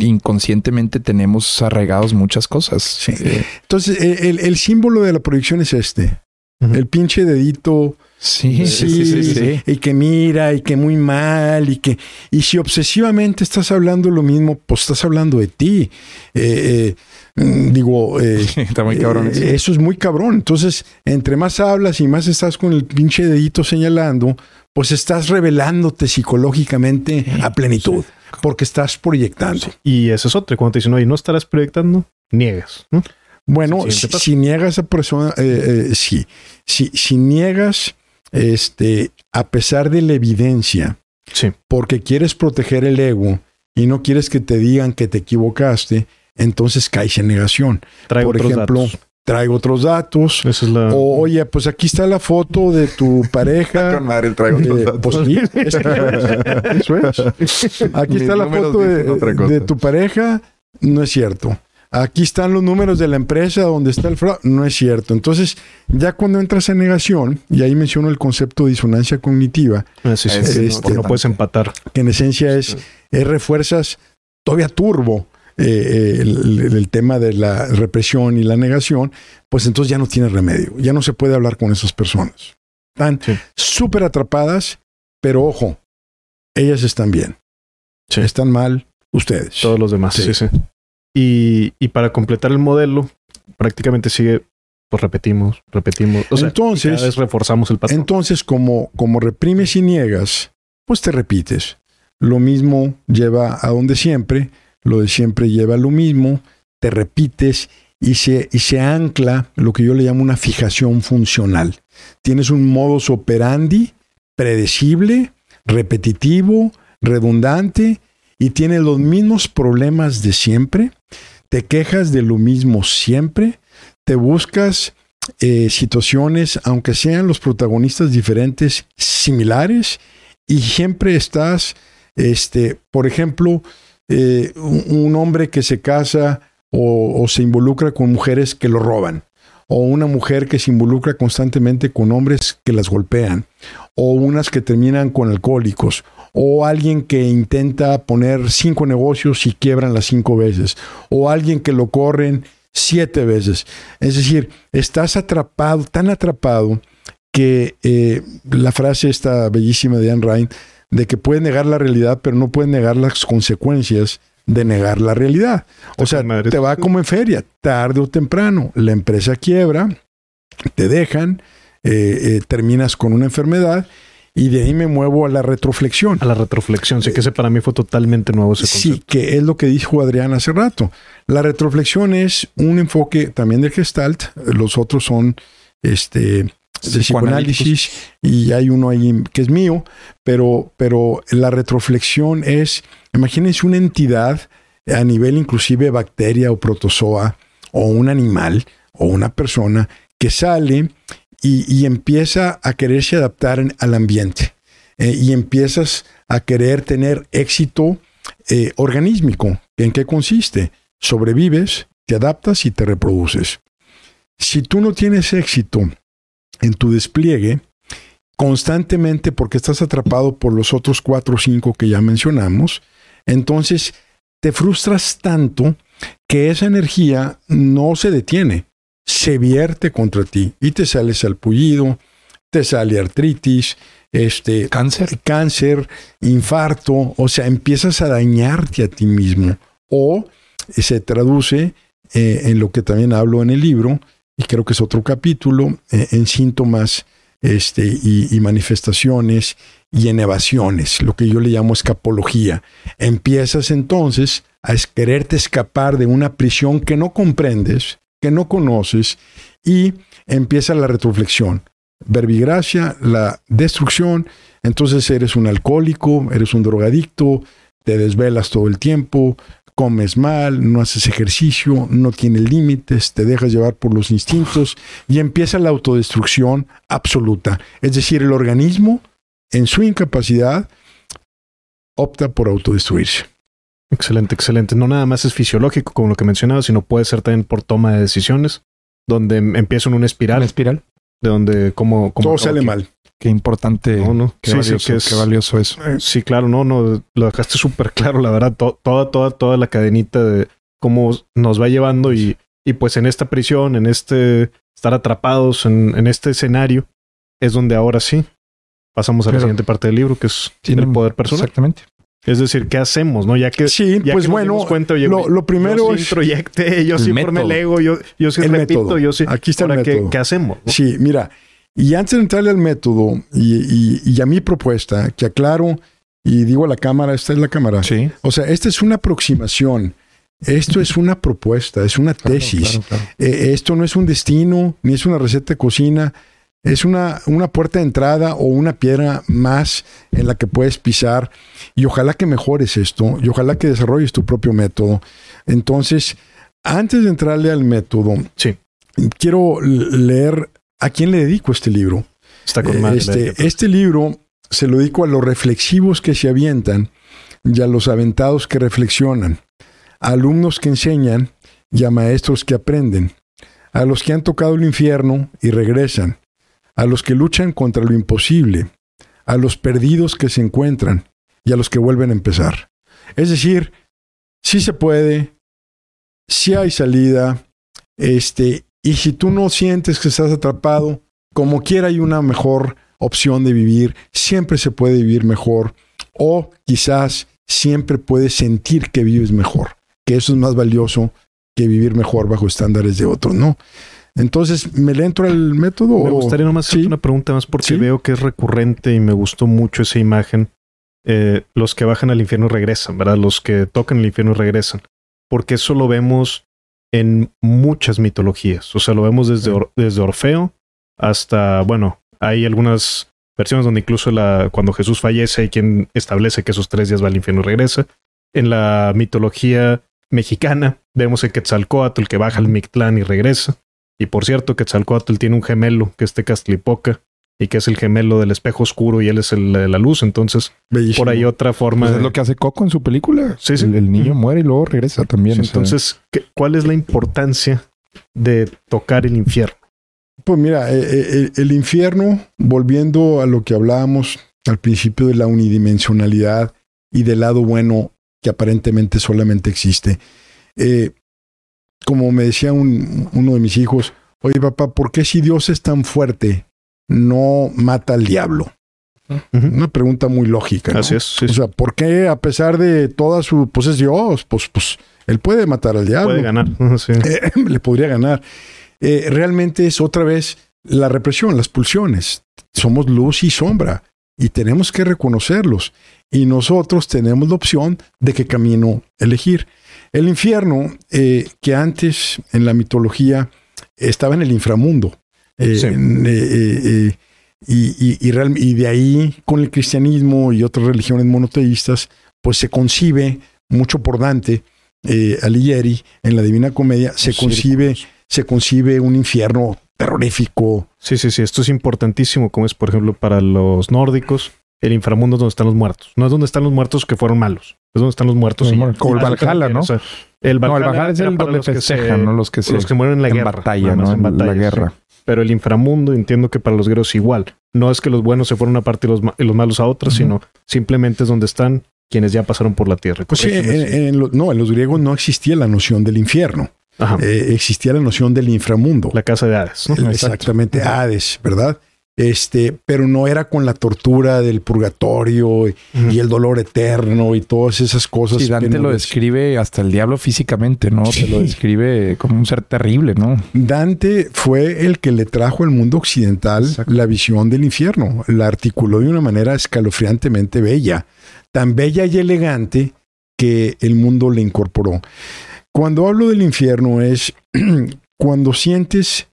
Speaker 3: inconscientemente tenemos arraigados muchas cosas.
Speaker 1: Sí. Eh, Entonces, el, símbolo de la proyección es este. El pinche dedito
Speaker 3: Sí, sí, sí, sí,
Speaker 1: Y que mira, y que muy mal, y que. Y si obsesivamente estás hablando lo mismo, pues estás hablando de ti. Eh, eh, mm, digo, eh,
Speaker 3: Está muy cabrón
Speaker 1: eso. es muy cabrón. Entonces, entre más hablas y más estás con el pinche dedito señalando, pues estás revelándote psicológicamente a plenitud, porque estás proyectando.
Speaker 2: Y eso es otro. Cuando te dicen, oye, no estarás proyectando, niegas.
Speaker 1: Bueno, si, niegas a persona, sí. Si, si niegas este, a pesar de la evidencia,
Speaker 2: sí.
Speaker 1: porque quieres proteger el ego y no quieres que te digan que te equivocaste, entonces caes en negación.
Speaker 2: Por ejemplo,
Speaker 1: traigo otros datos. O, oye, pues aquí está la foto de tu pareja.
Speaker 3: madre, traigo otros datos. Pues,
Speaker 1: sí, eso es. Aquí está la foto de tu pareja. No es cierto aquí están los números de la empresa donde está el fraude. No es cierto. Entonces, ya cuando entras en negación, y ahí menciono el concepto de disonancia cognitiva,
Speaker 2: ah, este, no, puedes empatar.
Speaker 1: Que en esencia es, refuerzas todavía turbo. Eh, el, tema de la represión y la negación, pues entonces ya no tiene remedio, ya no se puede hablar con esas personas. Están súper atrapadas, pero ojo, ellas están bien. Están mal ustedes.
Speaker 2: Todos los demás. Sí, sí. Y, para completar el modelo, prácticamente sigue, pues repetimos, repetimos. O sea, entonces, cada vez reforzamos el patrón.
Speaker 1: Entonces, como, como reprimes y niegas, pues te repites. Lo mismo lleva a donde siempre, lo de siempre lleva lo mismo, te repites y se, y se ancla lo que yo le llamo una fijación funcional. Tienes un modus operandi predecible, repetitivo, redundante, y tienes los mismos problemas de siempre, te quejas de lo mismo siempre, te buscas eh, situaciones, aunque sean los protagonistas diferentes, similares, y siempre estás, este, por ejemplo, eh, un, hombre que se casa o, se involucra con mujeres que lo roban, o una mujer que se involucra constantemente con hombres que las golpean, o unas que terminan con alcohólicos, o alguien que intenta poner cinco negocios y quiebran las cinco veces, o alguien que lo corren siete veces. Es decir, estás atrapado, tan atrapado, que eh, la frase esta bellísima de Anne Ryan, de que puede negar la realidad, pero no puede negar las consecuencias de negar la realidad. O sea, te va como en feria, tarde o temprano, la empresa quiebra, te dejan, eh, eh, terminas con una enfermedad y de ahí me muevo a la retroflexión.
Speaker 2: A la retroflexión, sí que ese para mí fue totalmente nuevo ese
Speaker 1: concepto. Sí, que es lo que dijo Adrián hace rato. La retroflexión es un enfoque también del Gestalt, los otros son este de psicoanálisis y hay uno ahí que es mío, pero, pero la retroflexión es, imagínense una entidad a nivel inclusive bacteria o protozoa o un animal o una persona que sale y, empieza a quererse adaptar al ambiente eh, y empiezas a querer tener éxito eh, organísmico. ¿En qué consiste? Sobrevives, te adaptas y te reproduces. Si tú no tienes éxito en tu despliegue, constantemente porque estás atrapado por los otros cuatro o cinco que ya mencionamos, entonces te frustras tanto que esa energía no se detiene, se vierte contra ti y te sale salpullido, te sale artritis, este
Speaker 3: cáncer,
Speaker 1: cáncer, infarto, o sea, empiezas a dañarte a ti mismo o se traduce eh, en lo que también hablo en el libro y creo que es otro capítulo eh, en síntomas este, y, manifestaciones y en evasiones, lo que yo le llamo escapología. Empiezas entonces a quererte escapar de una prisión que no comprendes, que no conoces, y empieza la retroflexión. Verbigracia, la destrucción, entonces eres un alcohólico, eres un drogadicto, te desvelas todo el tiempo, comes mal, no haces ejercicio, no tienes límites, te dejas llevar por los instintos y empieza la autodestrucción absoluta. Es decir, el organismo, en su incapacidad, opta por autodestruirse.
Speaker 2: Excelente, excelente. No nada más es fisiológico, como lo que mencionaba, sino puede ser también por toma de decisiones, donde empieza en una espiral.
Speaker 3: Una espiral.
Speaker 2: De donde como... como
Speaker 1: Todo sale mal.
Speaker 3: Qué importante.
Speaker 2: No, no.
Speaker 3: Qué, valioso, qué valioso eso.
Speaker 2: Eh, sí, claro, no, no. Lo dejaste súper claro, la verdad. toda, toda, toda la cadenita de cómo nos va llevando y, y pues en esta prisión, en este estar atrapados en, en este escenario, es donde ahora sí pasamos a la siguiente parte del libro, que es el poder personal.
Speaker 3: Exactamente.
Speaker 2: Es decir, ¿qué hacemos? ¿No? Ya que,
Speaker 1: sí,
Speaker 2: ya
Speaker 1: pues
Speaker 2: que
Speaker 1: bueno,
Speaker 2: cuenta,
Speaker 1: lo, lo, primero
Speaker 2: yo
Speaker 1: es.
Speaker 2: Sí introyecté, yo sí formé el ego, yo, yo sí repito, yo sí.
Speaker 1: Aquí está el método.
Speaker 2: ¿qué, hacemos?
Speaker 1: Sí, mira, y antes de entrarle al método y, a mi propuesta, que aclaro y digo a la cámara, esta es la cámara.
Speaker 3: Sí.
Speaker 1: O sea, esta es una aproximación. Esto es una propuesta, es una tesis. Eh, esto no es un destino, ni es una receta de cocina. Es una, una puerta de entrada o una piedra más en la que puedes pisar. Y ojalá que mejores esto y ojalá que desarrolles tu propio método. Entonces, antes de entrarle al método,
Speaker 2: sí.
Speaker 1: quiero leer ¿A quién le dedico este libro?
Speaker 2: Está con
Speaker 1: eh, este, este libro se lo dedico a los reflexivos que se avientan y a los aventados que reflexionan, a alumnos que enseñan y a maestros que aprenden, a los que han tocado el infierno y regresan, a los que luchan contra lo imposible, a los perdidos que se encuentran y a los que vuelven a empezar. Es decir, sí se puede, sí hay salida, este, y si tú no sientes que estás atrapado, como quiera hay una mejor opción de vivir, siempre se puede vivir mejor o quizás siempre puedes sentir que vives mejor, que eso es más valioso que vivir mejor bajo estándares de otros, ¿no? Entonces, ¿me le entro al método?
Speaker 2: Me gustaría nomás hacer una pregunta más porque veo que es recurrente y me gustó mucho esa imagen. Eh, los que bajan al infierno regresan, ¿verdad? Los que tocan el infierno regresan. Porque eso lo vemos en muchas mitologías. O sea, lo vemos desde, desde Orfeo hasta, bueno, hay algunas versiones donde incluso la, cuando Jesús fallece hay quien establece que esos tres días va al infierno y regresa. En la mitología mexicana vemos a Quetzalcoatl que baja al Mictlán y regresa. Y por cierto, Quetzalcoatl tiene un gemelo que es Tecastlipoca y que es el gemelo del espejo oscuro y él es el de la luz. Entonces,
Speaker 1: Bellísimo.
Speaker 2: por ahí otra forma.
Speaker 3: Pues es
Speaker 2: de-
Speaker 3: lo que hace Coco en su película.
Speaker 2: Sí, sí.
Speaker 3: El, el niño muere y luego regresa también.
Speaker 2: Sí,
Speaker 3: o sea,
Speaker 2: entonces, ¿qué- ¿cuál es la importancia de tocar el infierno?
Speaker 1: Pues mira, eh, eh, el, el infierno, volviendo a lo que hablábamos al principio de la unidimensionalidad y del lado bueno que aparentemente solamente existe. eh, como me decía un- uno de mis hijos, oye papá, ¿por qué si Dios es tan fuerte no mata al diablo? Una pregunta muy lógica. ¿no?
Speaker 2: Así es. sí,
Speaker 1: O sea, ¿por qué a pesar de toda su, pues es Dios, pues, pues él puede matar al diablo?
Speaker 2: Puede ganar. Sí.
Speaker 1: eh, le podría ganar. Eh, realmente es otra vez la represión, las pulsiones. Somos luz y sombra y tenemos que reconocerlos. Y nosotros tenemos la opción de qué camino elegir. El infierno, eh, que antes en la mitología estaba en el inframundo. Eh,
Speaker 2: Sí.
Speaker 1: eh, eh, eh, y, y- y real- y de ahí, con el cristianismo y otras religiones monoteístas, pues se concibe mucho por Dante, eh, Alighieri, en la Divina Comedia, se concibe, se concibe un infierno terrorífico.
Speaker 2: Sí, sí, sí. Esto es importantísimo, como es, por ejemplo, para los nórdicos. El inframundo es donde están los muertos. No es donde están los muertos que fueron malos. Es donde están los muertos.
Speaker 3: Como el Valhalla, ¿no?
Speaker 2: o sea, el
Speaker 3: No, el
Speaker 2: Valhalla
Speaker 3: Valhalla es el donde
Speaker 2: los que se-
Speaker 3: festejan, ¿no? Los que se
Speaker 2: los que mueren en la
Speaker 3: en
Speaker 2: guerra.
Speaker 3: batalla, ¿no?
Speaker 2: en
Speaker 3: En la guerra.
Speaker 2: sí. Pero el inframundo, entiendo que para los griegos igual. No es que los buenos se fueron a una parte y los, ma- y los malos a otra, sino simplemente es donde están quienes ya pasaron por la tierra.
Speaker 1: Pues sí, en,
Speaker 2: si-
Speaker 1: en lo- no, en los griegos no existía la noción del infierno,
Speaker 2: Ajá.
Speaker 1: eh, existía la noción del inframundo.
Speaker 2: la casa de Hades, ¿no?
Speaker 1: El-
Speaker 3: Exacto.
Speaker 1: exactamente, Hades, ¿verdad? Este, pero no era con la tortura del purgatorio y, y el dolor eterno y todas esas cosas.
Speaker 3: Sí, Dante lo describe hasta el diablo físicamente, ¿no?
Speaker 1: Sí.
Speaker 3: Te lo describe como un ser terrible, ¿no?
Speaker 1: Dante fue el que le trajo al mundo occidental
Speaker 3: Exacto.
Speaker 1: la visión del infierno. La articuló de una manera escalofriantemente bella, tan bella y elegante que el mundo le incorporó. Cuando hablo del infierno es cuando sientes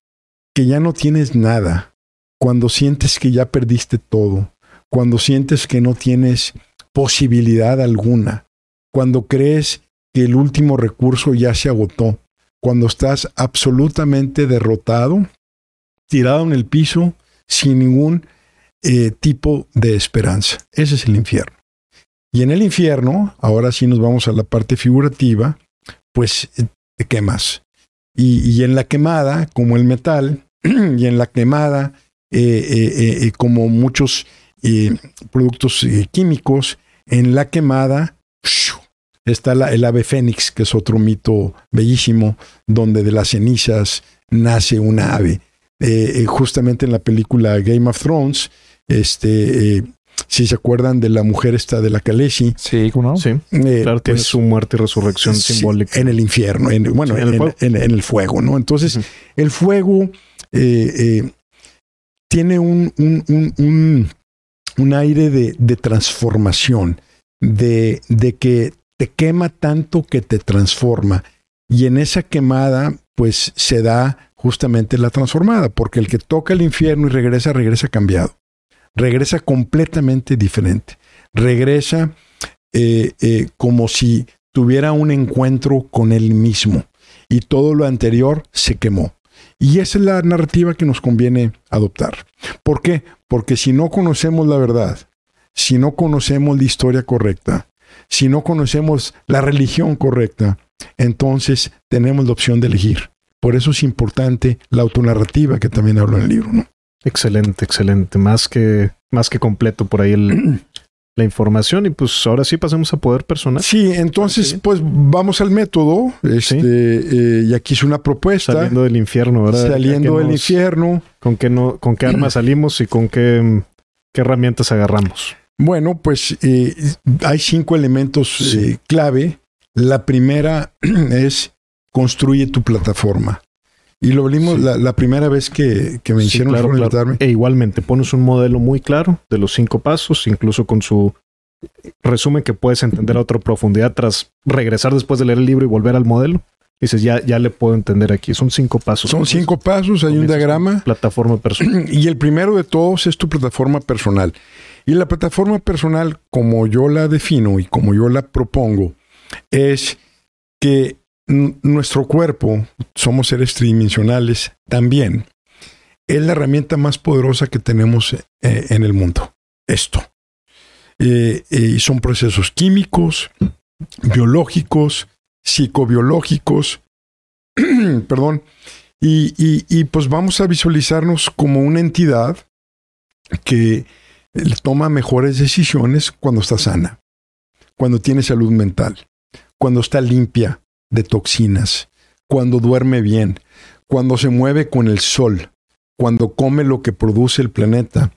Speaker 1: que ya no tienes nada, cuando sientes que ya perdiste todo, cuando sientes que no tienes posibilidad alguna, cuando crees que el último recurso ya se agotó, cuando estás absolutamente derrotado, tirado en el piso, sin ningún eh, tipo de esperanza. Ese es el infierno. Y en el infierno, ahora sí nos vamos a la parte figurativa, pues te quemas. Y en la quemada, como el metal, y en la quemada, eh, eh, eh, eh, como muchos eh, productos eh, químicos, en la quemada ¡shu! está la- el ave fénix, que es otro mito bellísimo, donde de las cenizas nace una ave. Eh, eh, justamente en la película Game of Thrones, este, eh, si se acuerdan de la mujer esta de la Khaleesi,
Speaker 3: Sí, ¿no?
Speaker 2: Sí,
Speaker 1: eh,
Speaker 2: claro, tiene
Speaker 1: pues,
Speaker 2: su muerte y resurrección
Speaker 1: sí,
Speaker 2: simbólica.
Speaker 1: En el infierno, en, bueno,
Speaker 2: Sí,
Speaker 1: en,
Speaker 2: el fuego.
Speaker 1: en- en el fuego, ¿no? Entonces, el fuego eh, eh, tiene un, un, un, un- aire de, de transformación, de, de que te quema tanto que te transforma. Y en esa quemada, pues se da justamente la transformada, porque el que toca el infierno y regresa, regresa cambiado. Regresa completamente diferente. Regresa eh, eh, como si tuviera un encuentro con él mismo y todo lo anterior se quemó. Y esa es la narrativa que nos conviene adoptar. ¿Por qué? Porque si no conocemos la verdad, si no conocemos la historia correcta, si no conocemos la religión correcta, entonces tenemos la opción de elegir. Por eso es importante la autonarrativa que también hablo en el libro. ¿no?
Speaker 2: Excelente, excelente. Más que, más que completo por ahí el- la información. Y pues ahora sí pasemos a poder personal.
Speaker 1: Sí, entonces
Speaker 2: Sí.
Speaker 1: pues vamos al método. Este, eh, y aquí hice una propuesta.
Speaker 2: Saliendo del infierno, ¿verdad?
Speaker 1: Saliendo
Speaker 2: ¿Qué
Speaker 1: del
Speaker 2: nos-
Speaker 1: infierno.
Speaker 2: ¿Con qué, no, con qué armas salimos y con qué, qué herramientas agarramos?
Speaker 1: Bueno, pues eh, hay cinco elementos
Speaker 2: Sí.
Speaker 1: eh, clave. La primera es construye tu plataforma. Y lo vimos
Speaker 2: Sí.
Speaker 1: la, la primera vez que, que me
Speaker 2: Sí,
Speaker 1: hicieron
Speaker 2: claro. E igualmente, pones un modelo muy claro de los cinco pasos, incluso con su resumen que puedes entender a otra profundidad tras regresar después de leer el libro y volver al modelo. Dices, ya, ya le puedo entender aquí. Son cinco pasos.
Speaker 1: Son cinco pasos, hay un diagrama.
Speaker 2: Plataforma personal.
Speaker 1: Y el primero de todos es tu plataforma personal. Y la plataforma personal, como yo la defino y como yo la propongo, es que nuestro cuerpo, somos seres tridimensionales también, es la herramienta más poderosa que tenemos eh, en el mundo. Esto. Eh, eh, son procesos químicos, biológicos, psicobiológicos, perdón, y, y, pues vamos a visualizarnos como una entidad que toma mejores decisiones cuando está sana, cuando tiene salud mental, cuando está limpia de toxinas, cuando duerme bien, cuando se mueve con el sol, cuando come lo que produce el planeta,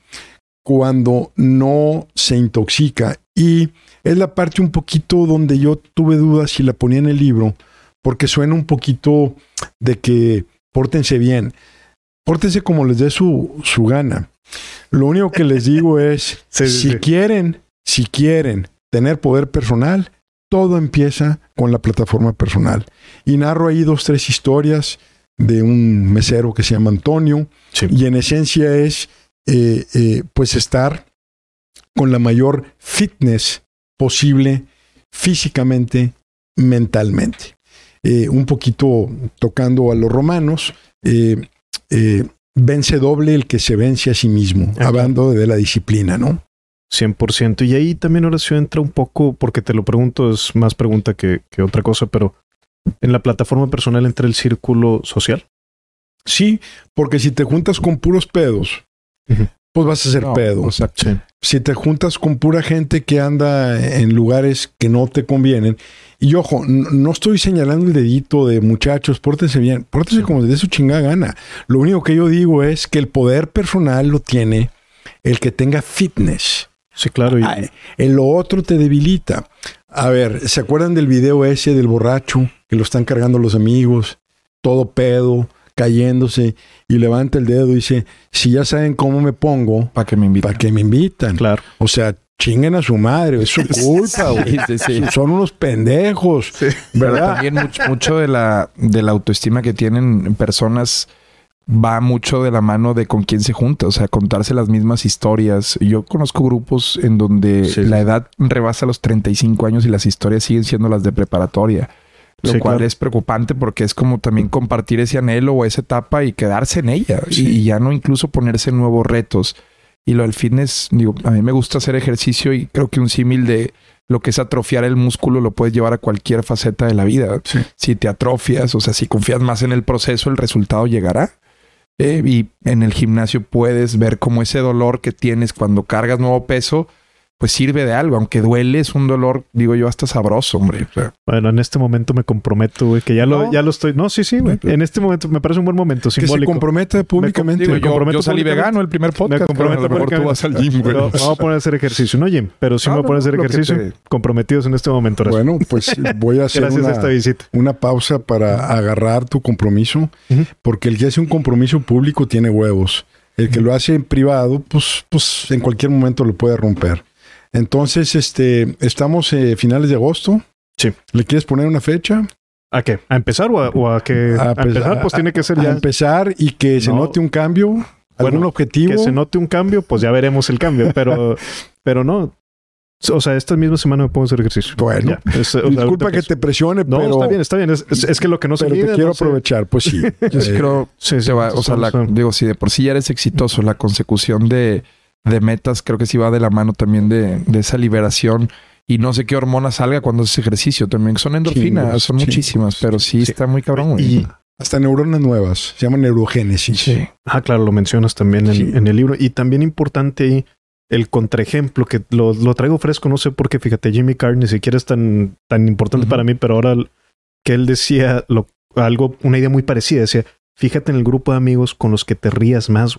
Speaker 1: cuando no se intoxica. Y es la parte un poquito donde yo tuve dudas si la ponía en el libro, porque suena un poquito de que pórtense bien, pórtense como les dé su, su gana. Lo único que les digo es, si quieren, si quieren tener poder personal, todo empieza con la plataforma personal. Y narro ahí dos, tres historias de un mesero que se llama Antonio. Y en esencia es, eh, eh, pues, estar con la mayor fitness posible físicamente, mentalmente. Eh, un poquito tocando a los romanos, vence doble el que se vence a sí mismo, hablando de la disciplina, ¿no?
Speaker 2: 100%. Y ahí también Horacio entra un poco, porque te lo pregunto, es más pregunta que, otra cosa, pero en la plataforma personal entra el círculo social.
Speaker 1: Sí, porque si te juntas con puros pedos, pues vas a ser pedo. Si te juntas con pura gente que anda en lugares que no te convienen, y ojo, no estoy señalando el dedito de muchachos, pórtense bien, pórtense como de su chingada gana. Lo único que yo digo es que el poder personal lo tiene el que tenga fitness.
Speaker 2: Sí, claro. Y...
Speaker 1: en lo otro te debilita. A ver, ¿se acuerdan del video ese del borracho que lo están cargando los amigos? Todo pedo, cayéndose y levanta el dedo y dice, si ya saben cómo me pongo,
Speaker 3: ¿para que me invitan?
Speaker 1: ¿Para que me invitan?
Speaker 2: Claro.
Speaker 1: O sea, chinguen a su madre, es su culpa, güey. Son unos pendejos, ¿verdad?
Speaker 3: también mucho, mucho, de la de la autoestima que tienen personas va mucho de la mano de con quién se junta, o sea, contarse las mismas historias. Yo conozco grupos en donde la edad rebasa los 35 años y las historias siguen siendo las de preparatoria. Lo cual es preocupante porque es como también compartir ese anhelo o esa etapa y quedarse en ella y, ya no incluso ponerse nuevos retos. Y lo del fitness, digo, a mí me gusta hacer ejercicio y creo que un símil de lo que es atrofiar el músculo lo puedes llevar a cualquier faceta de la vida. Si te atrofias, o sea, si confías más en el proceso, el resultado llegará. Eh, y en el gimnasio puedes ver cómo ese dolor que tienes cuando cargas nuevo peso, pues sirve de algo, aunque duele, es un dolor, digo yo, hasta sabroso, hombre.
Speaker 2: bueno, en este momento me comprometo, güey, que ya lo, ya lo estoy. No, sí, sí, güey. En este momento me parece un buen momento. Simbólico.
Speaker 1: Que se compromete públicamente.
Speaker 3: yo, salí vegano el primer podcast.
Speaker 2: Me comprometo
Speaker 3: pero tú vas al gym, güey.
Speaker 2: vamos a poner a hacer ejercicio, no gym, pero sí me voy a poner a hacer ejercicio. Comprometidos en este momento.
Speaker 1: Bueno, pues voy a hacer una, esta visita. una pausa para agarrar tu compromiso, porque el que hace un compromiso público tiene huevos. El que lo hace en privado, pues, pues en cualquier momento lo puede romper. Entonces, este, estamos a finales de agosto.
Speaker 2: Sí.
Speaker 1: ¿Le quieres poner una fecha?
Speaker 2: ¿A qué? ¿A empezar o a, o a que a, empezar? Pues tiene que ser ya.
Speaker 1: A empezar y que se note un cambio. ¿Algún objetivo?
Speaker 2: Que se note un cambio, pues ya veremos el cambio. Pero, pero no. O sea, esta misma semana me pongo a hacer ejercicio.
Speaker 1: Bueno, disculpa que te presione, no, pero...
Speaker 2: está bien, está bien. Es, que lo que no se
Speaker 1: Pero te quiero aprovechar, pues sí.
Speaker 3: Yo creo... Sí, se va, o sea, digo, si de por sí ya eres exitoso, la consecución de de metas, creo que sí va de la mano también de, esa liberación. Y no sé qué hormonas salga cuando haces ejercicio también. Son endorfinas, son muchísimas, pero sí, está muy cabrón.
Speaker 1: Y hasta neuronas nuevas, se llama neurogénesis.
Speaker 2: Ah, claro, lo mencionas también en, el libro. Y también importante el contraejemplo, que lo, traigo fresco, no sé por qué, fíjate, Jimmy Carr ni siquiera es tan, tan importante para mí, pero ahora que él decía lo, algo, una idea muy parecida, decía, fíjate en el grupo de amigos con los que te rías más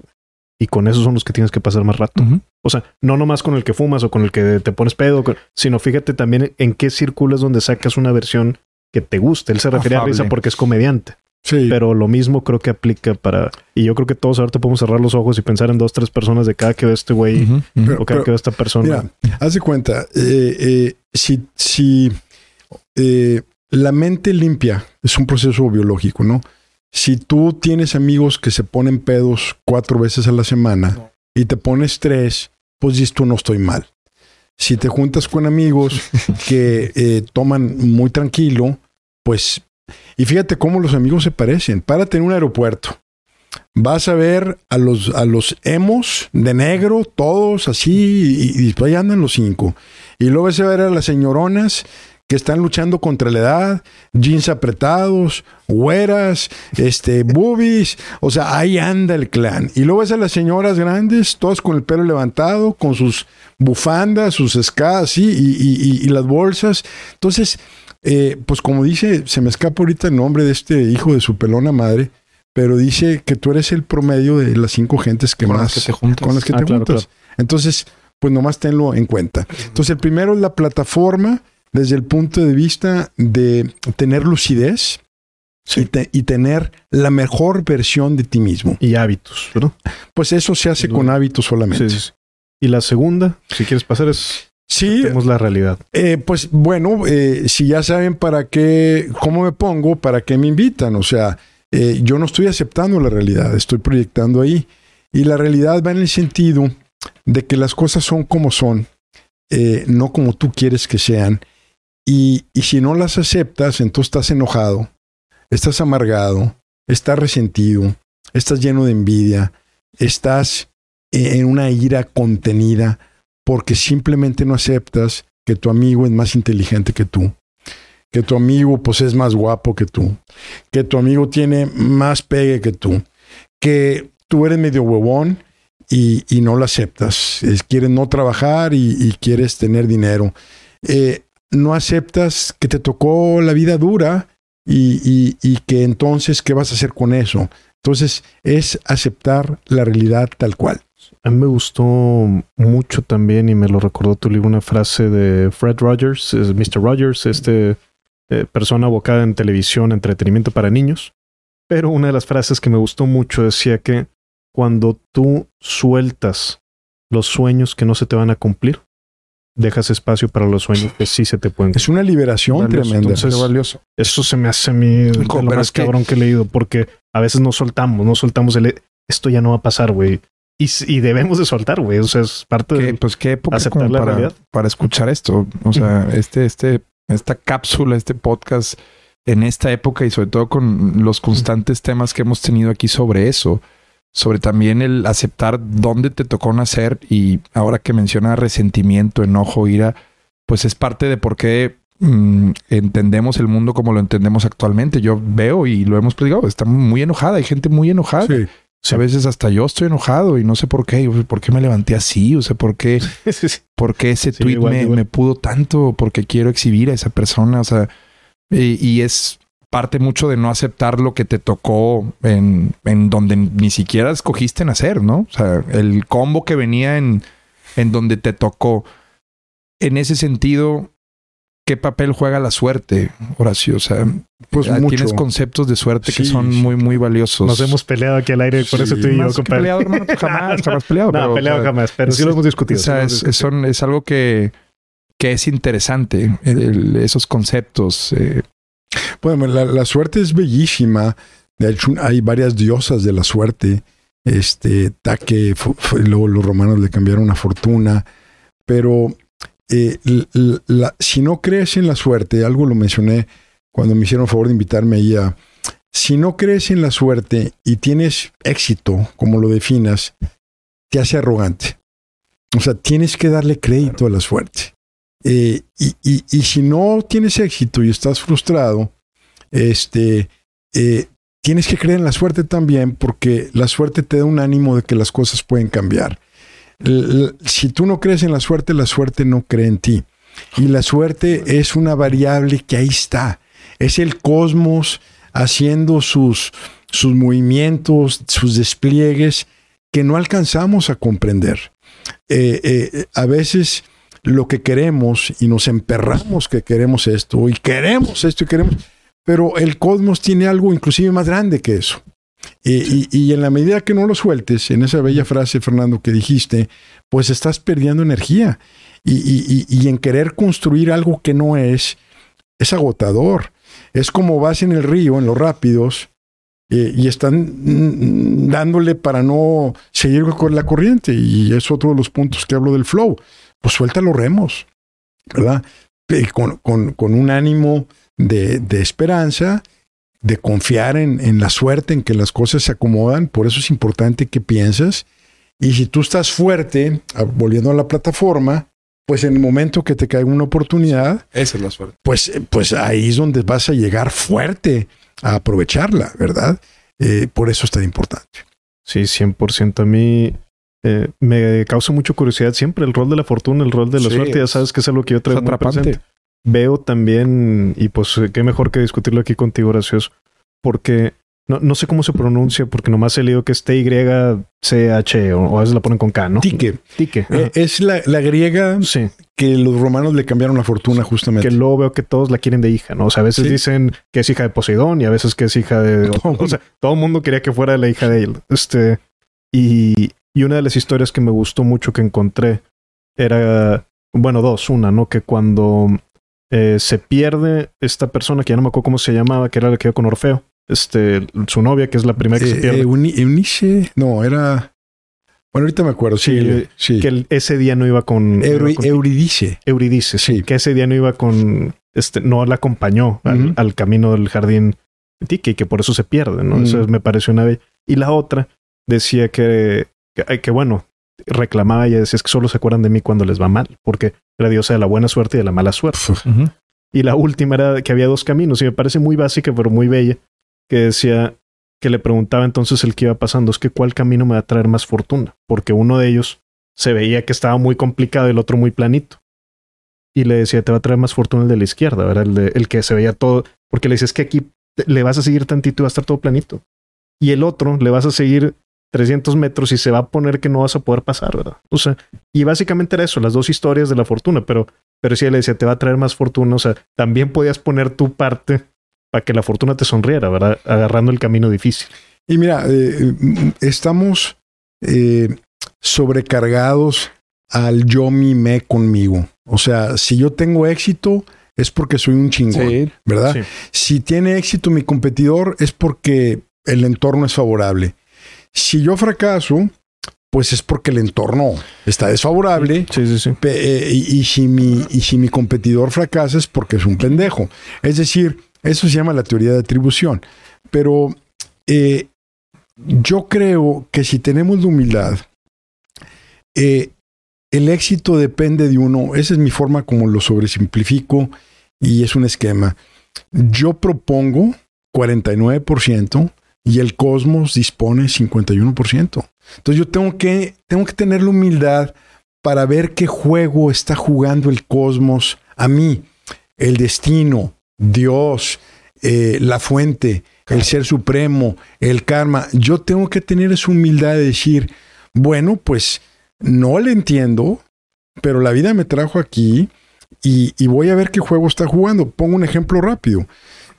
Speaker 2: y con esos son los que tienes que pasar más rato. O sea, no nomás con el que fumas o con el que te pones pedo, sino fíjate también en qué círculo es donde sacas una versión que te guste. Él se refiere a risa porque es comediante. Sí. Pero lo mismo creo que aplica para. Y yo creo que todos ahorita podemos cerrar los ojos y pensar en dos, tres personas de cada que ve este güey o cada que ve esta persona.
Speaker 1: Mira, haz de cuenta, eh, eh, si, si eh, la mente limpia es un proceso biológico, ¿no? Si tú tienes amigos que se ponen pedos cuatro veces a la semana y te pones tres, pues dices tú no estoy mal. Si te juntas con amigos que eh, toman muy tranquilo, pues... Y fíjate cómo los amigos se parecen. Párate en un aeropuerto. Vas a ver a los, a los emos de negro, todos así, y, y ahí andan los cinco. Y luego vas a ver a las señoronas que están luchando contra la edad, jeans apretados, güeras, este, boobies, o sea, ahí anda el clan. Y luego ves a las señoras grandes, todas con el pelo levantado, con sus bufandas, sus escadas, y, y, las bolsas. Entonces, eh, pues como dice, se me escapa ahorita el nombre de este hijo de su pelona madre, pero dice que tú eres el promedio de las cinco gentes que
Speaker 3: con
Speaker 1: más
Speaker 3: las que te juntas.
Speaker 1: con las que
Speaker 2: Ah,
Speaker 1: te
Speaker 2: claro,
Speaker 1: juntas. Entonces, pues nomás tenlo en cuenta. Entonces, el primero es la plataforma desde el punto de vista de tener lucidez y, te- y tener la mejor versión de ti mismo.
Speaker 2: Y hábitos, ¿verdad?
Speaker 1: Pues eso se hace con hábitos solamente.
Speaker 2: Sí, sí, sí. Y la segunda, si quieres pasar, es
Speaker 1: Sí,
Speaker 2: tenemos la realidad.
Speaker 1: eh, pues bueno, eh, si ya saben para qué, cómo me pongo, para qué me invitan. O sea, eh, yo no estoy aceptando la realidad, estoy proyectando ahí. Y la realidad va en el sentido de que las cosas son como son, no como tú quieres que sean. Y, si no las aceptas, entonces estás enojado, estás amargado, estás resentido, estás lleno de envidia, estás eh, en una ira contenida porque simplemente no aceptas que tu amigo es más inteligente que tú, que tu amigo pues es más guapo que tú, que tu amigo tiene más pegue que tú, que tú eres medio huevón y, y no lo aceptas, Es- quieres no trabajar y, y quieres tener dinero. Eh, no aceptas que te tocó la vida dura y, y- que entonces, ¿qué vas a hacer con eso? Entonces, es aceptar la realidad tal cual.
Speaker 2: A mí me gustó mucho también y me lo recordó tu libro una frase de Fred Rogers, Mr. Rogers, este eh, persona abocada en televisión, entretenimiento para niños. Pero una de las frases que me gustó mucho decía que cuando tú sueltas los sueños que no se te van a cumplir, dejas espacio para los sueños que sí se te pueden.
Speaker 1: Es una liberación
Speaker 3: Valioso,
Speaker 1: tremenda.
Speaker 2: entonces-
Speaker 3: Qué valioso.
Speaker 2: Eso se me hace a mí lo más
Speaker 3: es que-
Speaker 2: cabrón que he leído, porque a veces no soltamos, no soltamos el esto ya no va a pasar, güey. Y, y debemos de soltar, güey. O sea, es parte
Speaker 3: ¿Qué,
Speaker 2: de.
Speaker 3: pues qué época
Speaker 2: aceptar
Speaker 3: como
Speaker 2: la
Speaker 3: para,
Speaker 2: realidad.
Speaker 3: para escuchar esto. O sea, este, este, esta cápsula, este podcast en esta época y sobre todo con los constantes temas que hemos tenido aquí sobre eso, sobre también el aceptar dónde te tocó nacer y ahora que menciona resentimiento, enojo, ira, pues es parte de por qué mm, entendemos el mundo como lo entendemos actualmente. Yo veo y lo hemos platicado, está muy enojada, hay gente muy enojada.
Speaker 1: Sí.
Speaker 2: Sí.
Speaker 3: A veces hasta yo estoy enojado y no sé por qué. ¿Por qué me levanté así? O sea, ¿por qué,
Speaker 2: Sí, sí.
Speaker 3: por qué ese tweet
Speaker 2: igual,
Speaker 3: me,
Speaker 2: igual.
Speaker 3: me pudo tanto? Porque quiero exhibir a esa persona. O sea, y, y es parte mucho de no aceptar lo que te tocó en, en donde ni siquiera escogiste nacer, ¿no? O sea, el combo que venía en, en donde te tocó. En ese sentido, ¿qué papel juega la suerte, Horacio? O sea,
Speaker 1: Pues mucho.
Speaker 3: tienes conceptos de suerte que son muy, muy valiosos.
Speaker 2: Nos hemos peleado aquí al aire, por
Speaker 1: Sí.
Speaker 2: eso tú y yo, compadre.
Speaker 3: peleado, hermano, pues jamás, jamás peleado.
Speaker 2: No,
Speaker 3: pero,
Speaker 2: peleado
Speaker 3: o sea,
Speaker 2: jamás, pero sí lo hemos discutido.
Speaker 3: O sea,
Speaker 2: sí
Speaker 3: es, son- es algo que, que es interesante, el- el- esos conceptos. eh,
Speaker 1: Bueno, la, la suerte es bellísima. De hecho, hay varias diosas de la suerte. Este, Taque, luego los romanos le cambiaron a fortuna. Pero eh, la- si no crees en la suerte, algo lo mencioné cuando me hicieron favor de invitarme ahí a. Si no crees en la suerte y tienes éxito, como lo definas, te hace arrogante. O sea, tienes que darle crédito a la suerte. Eh, y, y- y si no tienes éxito y estás frustrado, este, eh, tienes que creer en la suerte también porque la suerte te da un ánimo de que las cosas pueden cambiar. Si tú no crees en la suerte, la suerte no cree en ti. Y la suerte es una variable que ahí está. Es el cosmos haciendo sus, sus movimientos, sus despliegues que no alcanzamos a comprender. Eh, eh, a veces lo que queremos y nos emperramos que queremos esto y queremos esto y queremos, pero el cosmos tiene algo inclusive más grande que eso. Eh, y, y en la medida que no lo sueltes, en esa bella frase, Fernando, que dijiste, pues estás perdiendo energía. Y, y- y- y en querer construir algo que no es, es agotador. Es como vas en el río, en los rápidos, eh, y están mm, dándole para no seguir con la corriente. Y es otro de los puntos que hablo del flow. pues suelta los remos, ¿verdad? Eh, Con, con- con un ánimo de, de esperanza, de confiar en, en la suerte, en que las cosas se acomodan. Por eso es importante que pienses. Y si tú estás fuerte, ah, volviendo a la plataforma, pues en el momento que te caiga una oportunidad,
Speaker 3: Esa es la suerte.
Speaker 1: pues, eh, pues ahí es donde vas a llegar fuerte a aprovecharla, ¿verdad? Eh, por eso es tan importante.
Speaker 2: Sí, 100%. A mí eh, me causa mucha curiosidad siempre el rol de la fortuna, el rol de la
Speaker 3: Sí,
Speaker 2: suerte. Ya
Speaker 3: es-
Speaker 2: sabes que es algo que yo
Speaker 3: Es
Speaker 2: traigo muy presente. Veo también, y pues eh, qué mejor que discutirlo aquí contigo, gracioso, porque no, no sé cómo se pronuncia, porque nomás he leído que es T-Y-C-H, o, o a veces la ponen con K, ¿no?
Speaker 1: Tique.
Speaker 2: Tique.
Speaker 1: Eh, es la, la griega
Speaker 2: sí,
Speaker 1: que los romanos le cambiaron la fortuna justamente.
Speaker 2: que luego veo que todos la quieren de hija, ¿no? O sea, a veces
Speaker 1: Sí.
Speaker 2: dicen que es hija de Poseidón y a veces que es hija de... O sea, todo el mundo quería que fuera la hija de él. Este, y, y una de las historias que me gustó mucho que encontré era, bueno, dos. Una, ¿no? Que cuando eh, se pierde esta persona, que ya no me acuerdo cómo se llamaba, que era la que iba con Orfeo, este, su novia, que es la primera que se
Speaker 1: Eh,
Speaker 2: pierde.
Speaker 1: Euni- Eunice, no, era. Bueno, ahorita me acuerdo, sí,
Speaker 2: Sí,
Speaker 1: sí.
Speaker 2: que el- ese día no iba con,
Speaker 1: Euri-
Speaker 2: iba con
Speaker 1: Euridice.
Speaker 2: Euridice, sí,
Speaker 1: Sí.
Speaker 2: que ese día no iba con, este, no la acompañó al, camino del jardín y que por eso se pierde, ¿no? Eso me pareció una bella. Y la otra decía que, que, que, bueno, reclamaba y decía es que solo se acuerdan de mí cuando les va mal, porque era diosa de la buena suerte y de la mala suerte. Y la última era que había dos caminos y me parece muy básica pero muy bella, que decía que le preguntaba entonces el que iba pasando, es que cuál camino me va a traer más fortuna, porque uno de ellos se veía que estaba muy complicado y el otro muy planito. Y le decía, te va a traer más fortuna el de la izquierda, ¿verdad? El, de, el que se veía todo, porque le decía, es que aquí te- le vas a seguir tantito y va a estar todo planito. Y el otro le vas a seguir 300 metros y se va a poner que no vas a poder pasar, ¿verdad? O sea, y básicamente era eso, las dos historias de la fortuna, pero pero sí le decía, te va a traer más fortuna. O sea, también podías poner tu parte para que la fortuna te sonriera, ¿verdad? Agarrando el camino difícil.
Speaker 1: Y mira, eh, estamos eh, sobrecargados al yo mimé conmigo. O sea, si yo tengo éxito es porque soy un chingón,
Speaker 3: Sí.
Speaker 1: ¿verdad?
Speaker 2: Sí.
Speaker 1: Si tiene éxito mi competidor es porque el entorno es favorable. Si yo fracaso, pues es porque el entorno está desfavorable.
Speaker 2: Sí, sí, sí.
Speaker 1: Eh, y, y si mi, y si mi competidor fracasa es porque es un pendejo. Es decir, eso se llama la teoría de atribución. Pero eh, yo creo que si tenemos la humildad, eh, el éxito depende de uno. Esa es mi forma como lo sobresimplifico y es un esquema. Yo propongo 49% y el cosmos dispone 51%. Entonces yo tengo que, tengo que tener la humildad para ver qué juego está jugando el cosmos a mí, el destino, Dios, eh, la fuente, el ser supremo, el karma. Yo tengo que tener esa humildad de decir, bueno, pues no le entiendo, pero la vida me trajo aquí y, y voy a ver qué juego está jugando. Pongo un ejemplo rápido.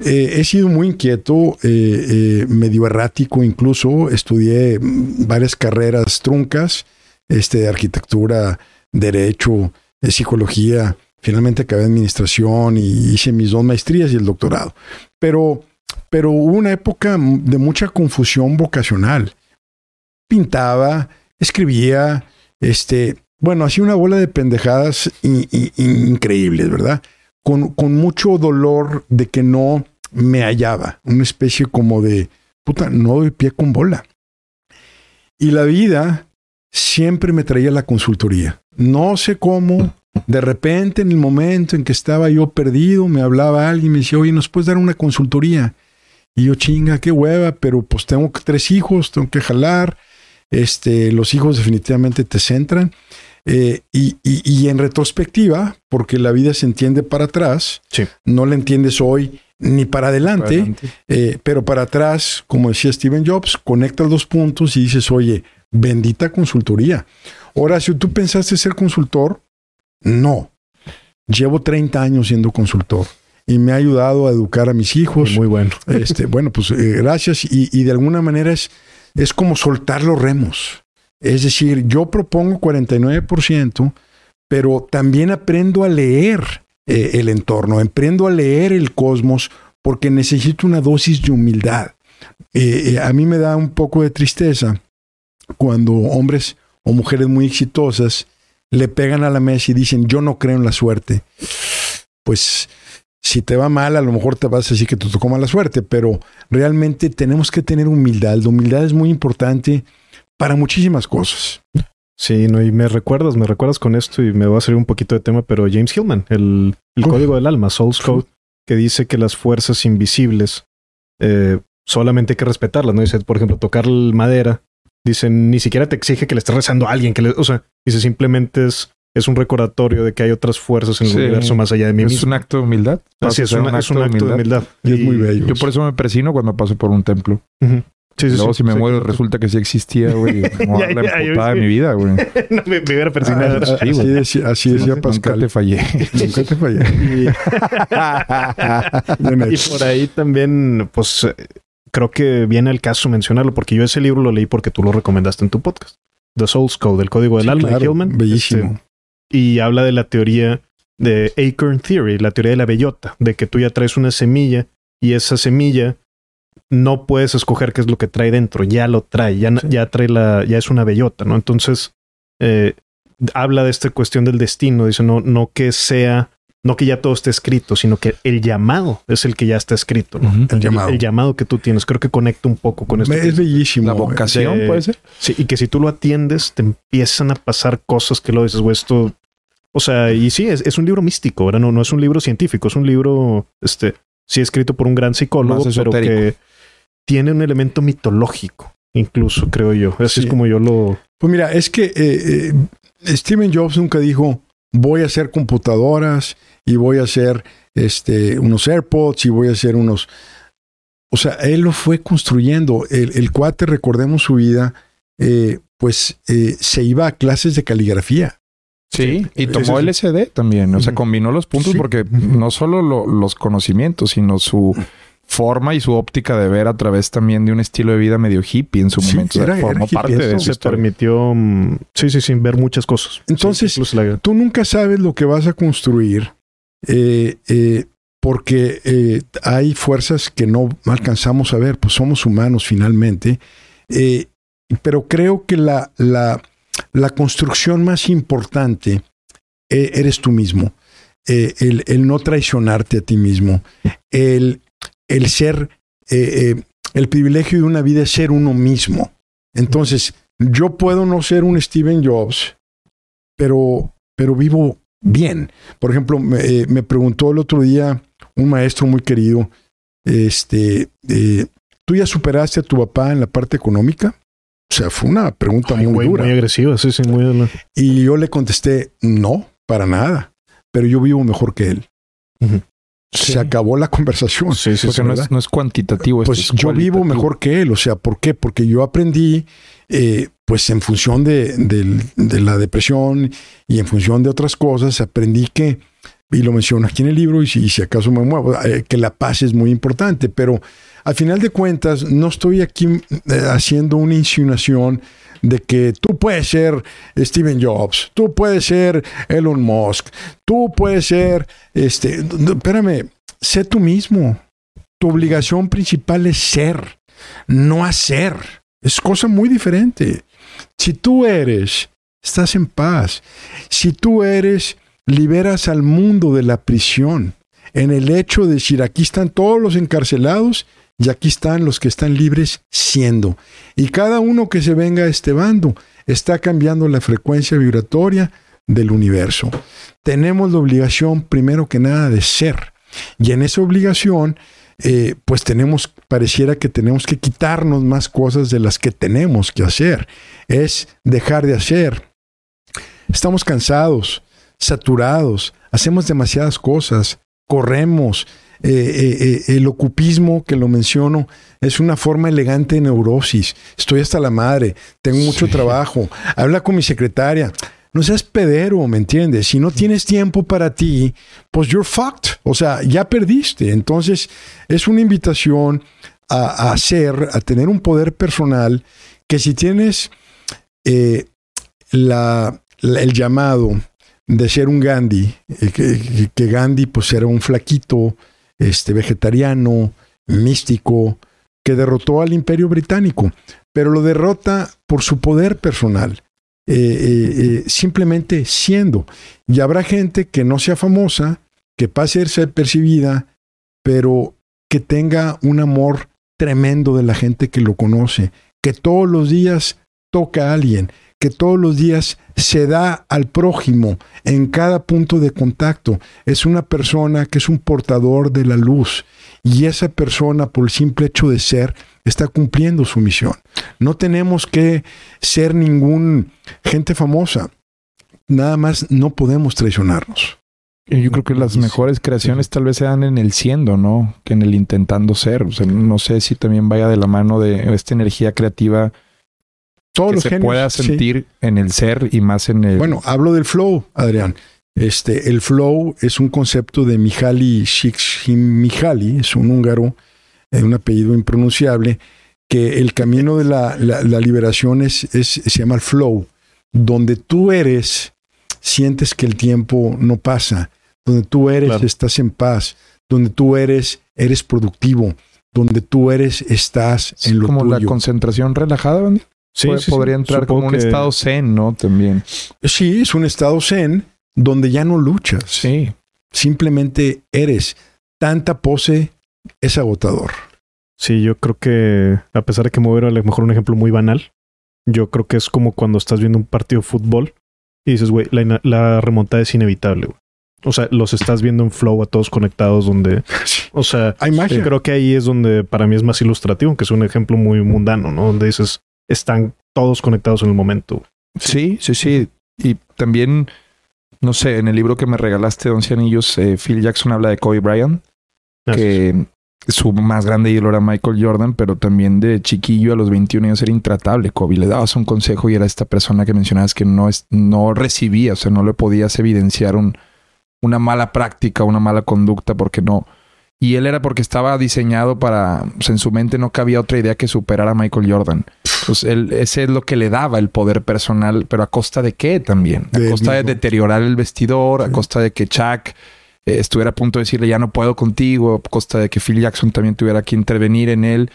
Speaker 1: Eh, he sido muy inquieto, eh, eh, medio errático incluso. Estudié varias carreras truncas, este, arquitectura, derecho, eh, psicología. Finalmente acabé administración y hice mis dos maestrías y el doctorado. Pero, pero hubo una época de mucha confusión vocacional. Pintaba, escribía, este, bueno, hacía una bola de pendejadas in- in- increíbles, ¿verdad? Con, con mucho dolor de que no me hallaba, una especie como de, puta, no doy pie con bola. Y la vida siempre me traía la consultoría. No sé cómo, de repente en el momento en que estaba yo perdido, me hablaba alguien y me decía, oye, ¿nos puedes dar una consultoría? Y yo, chinga, qué hueva, pero pues tengo tres hijos, tengo que jalar. Este, los hijos definitivamente te centran. Eh, y, y- y en retrospectiva, porque la vida se entiende para atrás,
Speaker 2: Sí.
Speaker 1: no la entiendes hoy ni para adelante,
Speaker 3: Adelante.
Speaker 1: eh, pero para atrás, como decía Steven Jobs, conectas dos puntos y dices, oye, bendita consultoría. Horacio, ¿tú pensaste ser consultor? No. Llevo 30 años siendo consultor y me ha ayudado a educar a mis hijos.
Speaker 2: Muy bueno.
Speaker 1: Este, bueno, pues eh, gracias. Y, y de alguna manera es, es como soltar los remos. Es decir, yo propongo 49%, pero también aprendo a leer eh, el entorno, aprendo a leer el cosmos porque necesito una dosis de humildad. Eh, eh, a mí me da un poco de tristeza cuando hombres o mujeres muy exitosas le pegan a la mesa y dicen, yo no creo en la suerte. Pues si te va mal, a lo mejor te vas a decir que te tocó mala suerte, pero realmente tenemos que tener humildad. La humildad es muy importante para muchísimas cosas.
Speaker 2: Sí, no, y me recuerdas, me recuerdas con esto y me va a salir un poquito de tema, pero James Hillman, el, el código del alma, Soul's Code, que dice que las fuerzas invisibles eh, solamente hay que respetarlas, ¿no? Dice, por ejemplo, tocar madera, dicen, ni siquiera te exige que le estés rezando a alguien, que le, o sea, dice, simplemente es, es un recordatorio de que hay otras fuerzas en el
Speaker 3: Sí.
Speaker 2: universo más allá de mí
Speaker 3: Es
Speaker 2: mismo.
Speaker 3: un acto de humildad.
Speaker 2: Así es, una- es un acto de humildad.
Speaker 1: Y es muy bello.
Speaker 3: Yo por eso me persino cuando paso por un templo.
Speaker 2: Sí, sí,
Speaker 3: Luego,
Speaker 2: sí.
Speaker 3: si me
Speaker 2: Sí,
Speaker 3: muero, resulta que sí existía, güey. No
Speaker 2: Ya,
Speaker 3: la
Speaker 2: ya,
Speaker 3: emputada de
Speaker 2: sí.
Speaker 3: mi vida, güey.
Speaker 2: no, me, me hubiera persinado.
Speaker 1: ah,
Speaker 3: sí,
Speaker 1: así decía, así decía
Speaker 3: Nunca
Speaker 1: Pascal.
Speaker 3: te fallé.
Speaker 1: Nunca te fallé.
Speaker 2: Y
Speaker 1: hecho.
Speaker 2: por ahí también, pues creo que viene el caso mencionarlo, porque yo ese libro lo leí porque tú lo recomendaste en tu podcast. The Soul's Code, el código del
Speaker 1: Sí,
Speaker 2: alma de Hillman.
Speaker 1: Bellísimo.
Speaker 2: Este, y habla de la teoría de Acorn Theory, la teoría de la bellota, de que tú ya traes una semilla y esa semilla no puedes escoger qué es lo que trae dentro, ya lo trae, ya, trae la, ya es una bellota, ¿no? Entonces, eh, habla de esta cuestión del destino, dice, no, no que sea, no que ya todo esté escrito, sino que el llamado es el que ya está escrito, ¿no?
Speaker 1: El llamado.
Speaker 2: El llamado que tú tienes, creo que conecta un poco con esto.
Speaker 1: Es bellísimo.
Speaker 3: La vocación,
Speaker 2: de-
Speaker 3: puede ser.
Speaker 2: Sí, y que si tú lo atiendes, te empiezan a pasar cosas que lo dices, güey, esto. O sea, y sí, es, es un libro místico, ¿verdad? No, no es un libro científico, es un libro, este, sí escrito por un gran psicólogo, pero que tiene un elemento mitológico, incluso, creo yo. Así
Speaker 1: Sí.
Speaker 2: es como yo lo.
Speaker 1: Pues mira, es que eh, eh, Steven Jobs nunca dijo voy a hacer computadoras y voy a hacer este, unos AirPods y voy a hacer unos... O sea, él lo fue construyendo. El, el cuate, recordemos su vida, eh, pues eh, se iba a clases de caligrafía.
Speaker 3: Sí, y tomó LSD también. O sea, combinó los puntos
Speaker 1: Sí.
Speaker 3: porque no solo lo- los conocimientos, sino su forma y su óptica de ver a través también de un estilo de vida medio hippie en su
Speaker 1: Sí,
Speaker 3: momento. O sea,
Speaker 1: era-
Speaker 3: formó
Speaker 1: era
Speaker 3: parte de
Speaker 1: eso.
Speaker 2: Se
Speaker 3: historia.
Speaker 2: permitió, mm, sí, sí, sí, ver muchas cosas.
Speaker 1: Entonces,
Speaker 2: Sí, incluso la-
Speaker 1: Tú nunca sabes lo que vas a construir eh, eh, porque eh, hay fuerzas que no alcanzamos a ver, pues somos humanos finalmente. Pero creo que la, la, la construcción más importante eh, eres tú mismo. Eh, el, no traicionarte a ti mismo. El, el ser, eh, el privilegio de una vida es ser uno mismo. Entonces, yo puedo no ser un Steven Jobs, pero, pero vivo bien. Por ejemplo, me, me preguntó el otro día un maestro muy querido, este, ¿tú ya superaste a tu papá en la parte económica? O sea, fue una pregunta
Speaker 2: Ay,
Speaker 1: muy
Speaker 2: güey,
Speaker 1: dura.
Speaker 2: muy agresiva, sí, sí, muy.
Speaker 1: Y yo le contesté, no, para nada, pero yo vivo mejor que él. Se acabó la conversación.
Speaker 2: Sí, sí,
Speaker 3: Porque
Speaker 2: sí.
Speaker 3: no es, no es cuantitativo. esto
Speaker 1: Pues
Speaker 3: es
Speaker 1: yo vivo mejor que él. O sea, ¿por qué? Porque yo aprendí, eh, pues en función de, de la depresión y en función de otras cosas, aprendí que, y lo menciono aquí en el libro, y si, y si acaso me muevo, eh, que la paz es muy importante. Pero al final de cuentas, no estoy aquí eh, haciendo una insinuación de que tú puedes ser Steven Jobs, tú puedes ser Elon Musk, tú puedes ser, este, espérame, sé tú mismo. Tu obligación principal es ser, no hacer. Es cosa muy diferente. Si tú eres, estás en paz. Si tú eres, liberas al mundo de la prisión. En el hecho de decir, aquí están todos los encarcelados y aquí están los que están libres siendo. Y cada uno que se venga a este bando está cambiando la frecuencia vibratoria del universo. Tenemos la obligación, primero que nada, de ser. Y en esa obligación, eh, pues tenemos, pareciera que tenemos que quitarnos más cosas de las que tenemos que hacer. Es dejar de hacer. Estamos cansados, saturados, hacemos demasiadas cosas, corremos. Eh, eh, eh, el ocupismo, que lo menciono, es una forma elegante de neurosis. Estoy hasta la madre, tengo mucho
Speaker 3: Sí.
Speaker 1: trabajo. Habla con mi secretaria. No seas pedero, ¿me entiendes? Si no tienes tiempo para ti, pues you're fucked. O sea, ya perdiste. Entonces, es una invitación a, a hacer, a tener un poder personal que si tienes eh, la, la- el llamado de ser un Gandhi, eh, que, que Gandhi pues era un flaquito, este, vegetariano, místico, que derrotó al imperio británico, pero lo derrota por su poder personal. eh, eh, eh, simplemente siendo. Y habrá gente que no sea famosa, que pase a ser percibida, pero que tenga un amor tremendo de la gente que lo conoce, que todos los días toca a alguien, que todos los días se da al prójimo en cada punto de contacto. Es una persona que es un portador de la luz y esa persona por el simple hecho de ser está cumpliendo su misión. No tenemos que ser ningún gente famosa. Nada más no podemos traicionarnos.
Speaker 3: Yo creo que las mejores creaciones tal vez sean en el siendo, ¿no? Que en el intentando ser. O sea, no sé si también vaya de la mano de esta energía creativa
Speaker 1: Todos
Speaker 3: que
Speaker 1: los
Speaker 3: se
Speaker 1: genios,
Speaker 3: pueda
Speaker 1: sí.
Speaker 3: sentir en el ser y más en el...
Speaker 1: Bueno, hablo del flow, Adrián. Este, el flow es un concepto de Mihaly Csikszentmihalyi, es un húngaro, de un apellido impronunciable, que el camino de la, la- la liberación es, es- se llama el flow, donde tú eres, sientes que el tiempo no pasa, donde tú eres,
Speaker 2: Claro.
Speaker 1: estás en paz, donde tú eres, eres productivo, donde tú eres, estás
Speaker 3: es
Speaker 1: en lo
Speaker 3: como la
Speaker 1: tuyo.
Speaker 3: concentración relajada, ¿verdad?
Speaker 2: Sí,
Speaker 3: Pod-
Speaker 2: sí.
Speaker 3: Podría entrar como un
Speaker 2: que-
Speaker 3: estado zen, ¿no? También.
Speaker 1: Sí, es un estado zen donde ya no luchas.
Speaker 3: Sí.
Speaker 1: simplemente eres. Tanta pose es agotador.
Speaker 2: Sí, yo creo que, a pesar de que voy a lo mejor un ejemplo muy banal, yo creo que es como cuando estás viendo un partido de fútbol y dices, güey, la, remontada es inevitable, güey. O sea, los estás viendo en flow a todos conectados donde, o sea,
Speaker 1: Hay magia.
Speaker 2: creo que ahí es donde para mí es más ilustrativo, aunque es un ejemplo muy mundano, ¿no? Donde dices, están todos conectados en el momento.
Speaker 3: Sí, sí, sí. Y también, no sé, en el libro que me regalaste, Once Anillos, eh, Phil Jackson habla de Kobe Bryant, que su más grande ídolo era Michael Jordan, pero también de chiquillo a los 21 años era intratable. Kobe le dabas un consejo y era esta persona que mencionabas que no, es, no recibía, o sea, no le podías evidenciar un, una mala práctica, una mala conducta, porque no. Y él era porque estaba diseñado para, o sea, en su mente no cabía otra idea que superar a Michael Jordan. Entonces, él, ese es lo que le daba el poder personal, pero a costa de qué también? A
Speaker 1: De
Speaker 3: costa de deteriorar el vestidor, a costa de que Chuck eh, estuviera a punto de decirle ya no puedo contigo, a costa de que Phil Jackson también tuviera que intervenir en él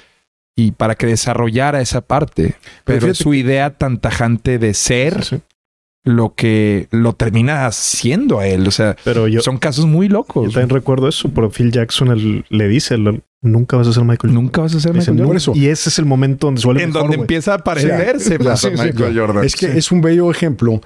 Speaker 3: y para que desarrollara esa parte. Pero,
Speaker 1: fíjate
Speaker 3: su idea tan tajante de ser
Speaker 2: Sí, sí.
Speaker 3: lo que lo termina haciendo a él. O sea,
Speaker 2: Pero yo,
Speaker 3: son casos muy
Speaker 2: yo
Speaker 3: locos.
Speaker 2: también recuerdo eso, pero Phil Jackson le dice, lo- nunca vas a ser Michael Jordan.
Speaker 3: Nunca vas a ser Michael. Jordan.
Speaker 1: Eso.
Speaker 2: Y ese es el momento donde se vuelve
Speaker 3: En
Speaker 2: mejor,
Speaker 3: donde empieza a parecerse
Speaker 1: sí, sí,
Speaker 3: Michael. Jordan.
Speaker 1: Es que
Speaker 3: Sí.
Speaker 1: es un bello ejemplo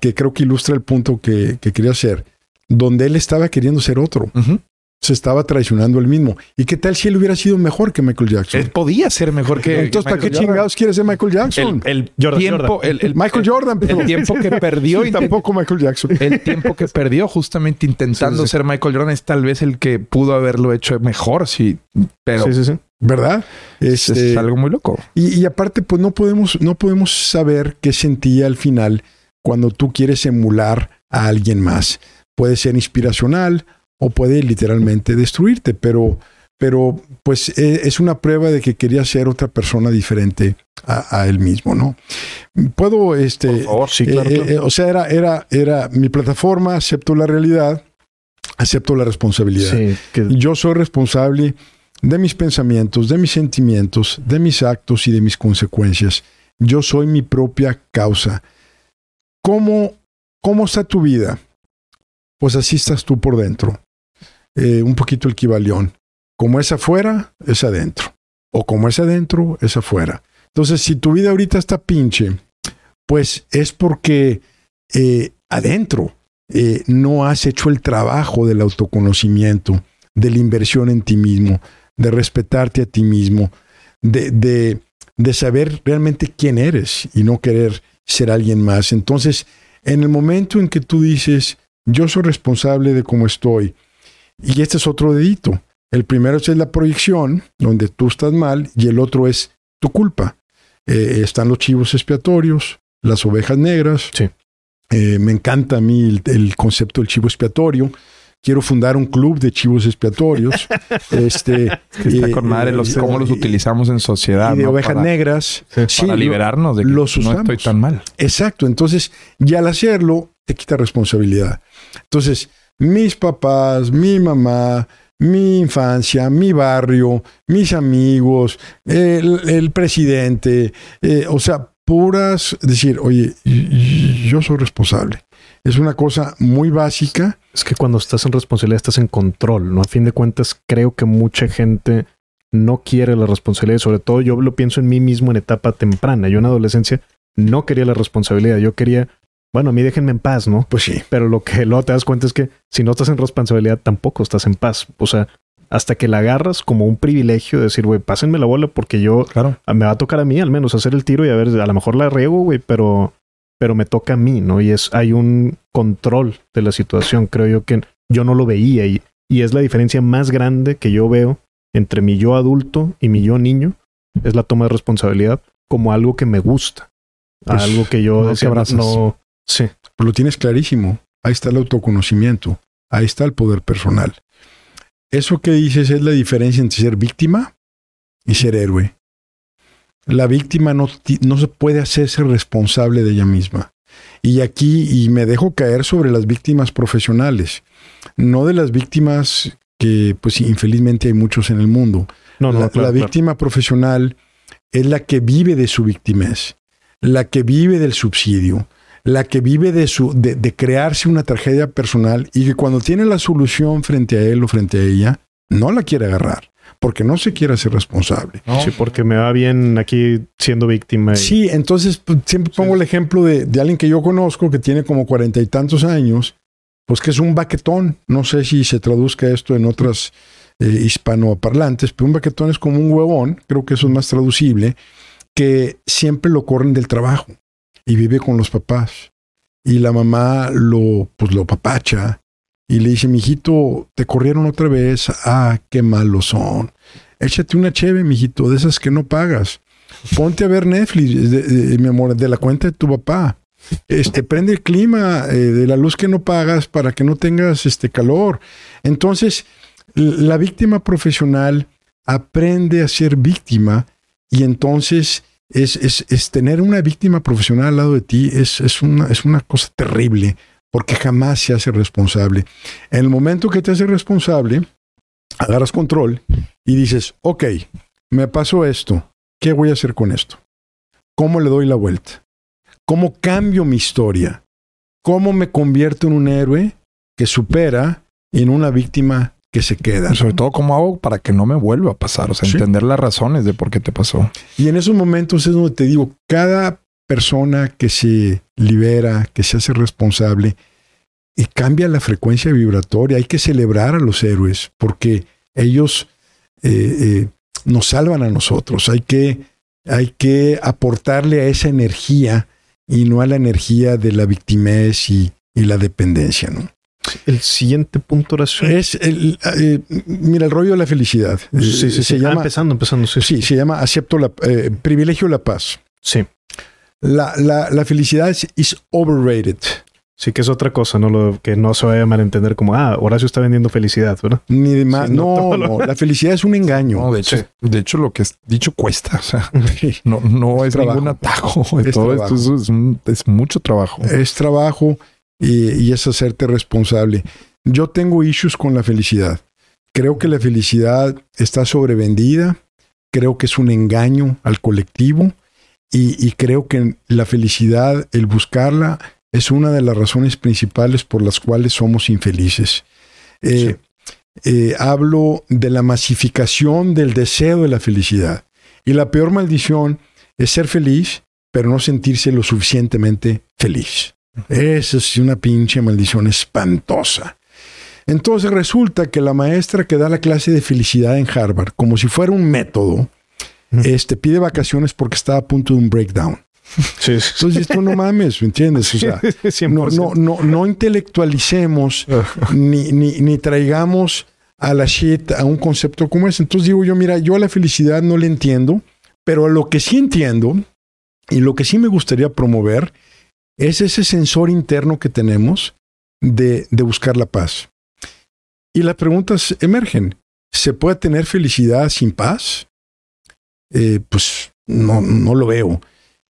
Speaker 1: que creo que ilustra el punto que, que quería hacer, donde él estaba queriendo ser otro,
Speaker 3: Ujú.
Speaker 1: Se estaba traicionando él mismo. ¿Y qué tal si él hubiera sido mejor que Michael Jackson?
Speaker 3: Él podía ser mejor que
Speaker 1: Entonces, ¿para qué
Speaker 3: Jordan.
Speaker 1: chingados quiere ser Michael Jackson?
Speaker 3: El, el
Speaker 2: Jordan,
Speaker 3: tiempo,
Speaker 2: Jordan.
Speaker 3: el, el-
Speaker 1: Michael
Speaker 3: el-
Speaker 1: Jordan, pero
Speaker 3: el tiempo que perdió
Speaker 1: Sí, tampoco Michael Jackson.
Speaker 3: el tiempo que perdió justamente intentando
Speaker 1: Sí, sí.
Speaker 3: ser Michael Jordan es tal vez el que pudo haberlo hecho mejor, sí, pero
Speaker 2: Sí, sí, sí.
Speaker 1: ¿Verdad?
Speaker 3: es,
Speaker 1: Este,
Speaker 3: es algo muy loco.
Speaker 1: Y, y aparte, pues no podemos, no podemos saber qué sentía al final cuando tú quieres emular a alguien más. Puede ser inspiracional o puede literalmente destruirte, pero, pero pues eh, es una prueba de que quería ser otra persona diferente a, a él mismo, ¿no? Puedo, este,
Speaker 3: favor,
Speaker 2: Sí, claro.
Speaker 1: eh, eh, o sea, era, era, era mi plataforma, acepto la realidad, acepto la responsabilidad.
Speaker 2: Sí, que-
Speaker 1: Yo soy responsable de mis pensamientos, de mis sentimientos, de mis actos y de mis consecuencias. Yo soy mi propia causa. ¿Cómo, cómo está tu vida? Pues así estás tú por dentro. Eh, un poquito el equivalión. Como es afuera, es adentro. O como es adentro, es afuera. Entonces, si tu vida ahorita está pinche, pues es porque eh, adentro eh, no has hecho el trabajo del autoconocimiento, de la inversión en ti mismo, de respetarte a ti mismo, de, de, de saber realmente quién eres y no querer ser alguien más. Entonces, en el momento en que tú dices, yo soy responsable de cómo estoy, y este es otro dedito. El primero es la proyección, donde tú estás mal, y el otro es tu culpa. Eh, están los chivos expiatorios, las ovejas negras.
Speaker 2: Sí.
Speaker 1: Eh, me encanta a mí el, el concepto del chivo expiatorio. Quiero fundar un club de chivos expiatorios. este,
Speaker 3: Que está
Speaker 1: eh,
Speaker 3: con madre los, cómo los utilizamos en sociedad.
Speaker 1: y de
Speaker 3: ¿no?
Speaker 1: ovejas
Speaker 3: para,
Speaker 1: negras. Sí,
Speaker 3: para liberarnos de que
Speaker 1: los
Speaker 3: no
Speaker 1: usamos.
Speaker 3: estoy tan mal.
Speaker 1: Exacto. Entonces, y al hacerlo, te quita responsabilidad. Entonces, mis papás, mi mamá, mi infancia, mi barrio, mis amigos, el, presidente, eh, o sea, puras, decir, oye, yo soy responsable. Es una cosa muy básica.
Speaker 2: Es que cuando estás en responsabilidad estás en control, ¿no? A fin de cuentas, creo que mucha gente no quiere la responsabilidad. Sobre todo yo lo pienso en mí mismo en etapa temprana. Yo en adolescencia no quería la responsabilidad. Yo quería, bueno, a mí déjenme en paz, ¿no?
Speaker 1: Pues sí.
Speaker 2: Pero lo que luego te das cuenta es que si no estás en responsabilidad, tampoco estás en paz. O sea, hasta que la agarras como un privilegio de decir, güey, pásenme la bola porque yo
Speaker 3: Claro.
Speaker 2: me va a tocar a mí al menos hacer el tiro y a ver, a lo mejor la riego, güey, pero, pero me toca a mí, ¿no? Y es, hay un control de la situación, creo yo que yo no lo veía y, y es la diferencia más grande que yo veo entre mi yo adulto y mi yo niño, es la toma de responsabilidad como algo que me gusta,
Speaker 1: Pues,
Speaker 2: algo que yo
Speaker 3: no
Speaker 2: decía, no, sí,
Speaker 1: Pero lo tienes clarísimo. Ahí está el autoconocimiento. Ahí está el poder personal. Eso que dices es la diferencia entre ser víctima y ser héroe. La víctima no, no se puede hacerse responsable de ella misma. Y aquí, y me dejo caer sobre las víctimas profesionales, no de las víctimas que, pues infelizmente hay muchos en el mundo.
Speaker 2: no, no,
Speaker 1: la,
Speaker 2: claro,
Speaker 1: la
Speaker 2: claro.
Speaker 1: víctima profesional es la que vive de su victimez, la que vive del subsidio, la que vive de, su, de, de crearse una tragedia personal y que cuando tiene la solución frente a él o frente a ella, no la quiere agarrar, porque no se quiere hacer responsable.
Speaker 3: ¿no?
Speaker 2: Sí, porque me va bien aquí siendo víctima. y-
Speaker 1: Sí, entonces pues, siempre pongo el ejemplo de, de alguien que yo conozco que tiene como cuarenta y tantos años, pues que es un baquetón. No sé si se traduzca esto en otras eh, hispanoparlantes, pero un baquetón es como un huevón, creo que eso es más traducible, que siempre lo corren del trabajo y vive con los papás. Y la mamá lo, pues lo papacha y le dice, mijito, te corrieron otra vez. Ah, qué malos son. Échate una cheve, mijito, de esas que no pagas. Ponte a ver Netflix, de- mi amor, de la cuenta de tu papá. Este, prende el clima eh, de la luz que no pagas para que no tengas este calor. Entonces, la víctima profesional aprende a ser víctima y entonces es, es- es tener una víctima profesional al lado de ti es, es una, es una cosa terrible porque jamás se hace responsable. En el momento que te haces responsable, agarras control y dices, ok, me pasó esto, ¿qué voy a hacer con esto? ¿Cómo le doy la vuelta? ¿Cómo cambio mi historia? ¿Cómo me convierto en un héroe que supera en una víctima que se queda?
Speaker 3: Y sobre todo, ¿cómo hago para que no me vuelva a pasar? O sea,
Speaker 1: Sí.
Speaker 3: entender las razones de por qué te pasó.
Speaker 1: Y en esos momentos es donde te digo, cada persona que se libera, que se hace responsable, y cambia la frecuencia vibratoria. Hay que celebrar a los héroes porque ellos eh, eh, nos salvan a nosotros. Hay que, hay que aportarle a esa energía y no a la energía de la victimez y, y la dependencia. ¿no?
Speaker 2: El siguiente punto oración.
Speaker 1: Es el, eh, mira, el rollo de la felicidad. Eh,
Speaker 2: Sí, sí, sí.
Speaker 1: Se
Speaker 2: Ah,
Speaker 1: llama,
Speaker 2: empezando, empezando, sí.
Speaker 1: sí, se llama acepto la, eh, privilegio la paz.
Speaker 2: Sí.
Speaker 1: La, la, la felicidad es is overrated.
Speaker 2: Sí, que es otra cosa, ¿no? Lo que no se vaya a malentender como, ah, Horacio está vendiendo felicidad, ¿verdad?
Speaker 1: Ni de más.
Speaker 2: Sí, no,
Speaker 1: no,
Speaker 2: lo-
Speaker 1: no, la felicidad es un engaño.
Speaker 3: No, de hecho, de hecho, lo que es dicho cuesta. O sea,
Speaker 1: Sí.
Speaker 3: no, no es,
Speaker 1: trabajo.
Speaker 3: ningún atajo.
Speaker 1: Es
Speaker 3: Todo
Speaker 1: trabajo.
Speaker 3: esto es, es es mucho trabajo.
Speaker 1: Es trabajo y, y es hacerte responsable. Yo tengo issues con la felicidad. Creo que la felicidad está sobrevendida. Creo que es un engaño al colectivo. Y, y creo que la felicidad, el buscarla, es una de las razones principales por las cuales somos infelices. Eh, eh, hablo de la masificación del deseo de la felicidad. Y la peor maldición es ser feliz, pero no sentirse lo suficientemente feliz. Esa es una pinche maldición espantosa. Entonces resulta que la maestra que da la clase de felicidad en Harvard, como si fuera un método, este, pide vacaciones porque está a punto de un breakdown.
Speaker 2: Sí.
Speaker 1: Entonces esto no mames, ¿me entiendes? O sea, no,
Speaker 2: 100%.
Speaker 1: no, no, no intelectualicemos ni, ni, ni traigamos a la shit a un concepto como ese. Entonces digo yo, mira, yo a la felicidad no le entiendo, pero a lo que sí entiendo y lo que sí me gustaría promover es ese sensor interno que tenemos de, de buscar la paz. Y las preguntas emergen. ¿Se puede tener felicidad sin paz? Eh, pues no, no lo veo.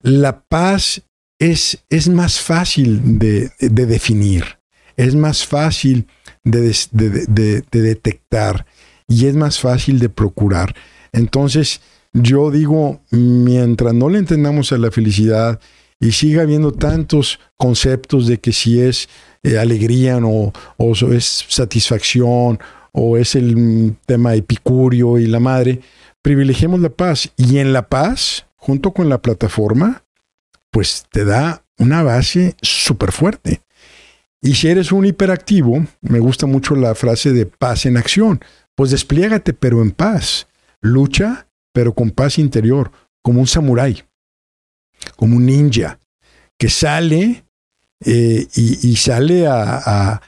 Speaker 1: La paz es, es más fácil de, de definir, es más fácil de, de- de detectar y es más fácil de procurar. Entonces, yo digo, mientras no le entendamos a la felicidad y siga habiendo tantos conceptos de que si es eh, alegría o, o es satisfacción o es el tema epicurio y la madre, privilegiemos la paz. Y en la paz, junto con la plataforma, pues te da una base súper fuerte. Y si eres un hiperactivo, me gusta mucho la frase de paz en acción. Pues despliégate, pero en paz. Lucha, pero con paz interior, como un samurái, como un ninja, que sale eh, y, sale a,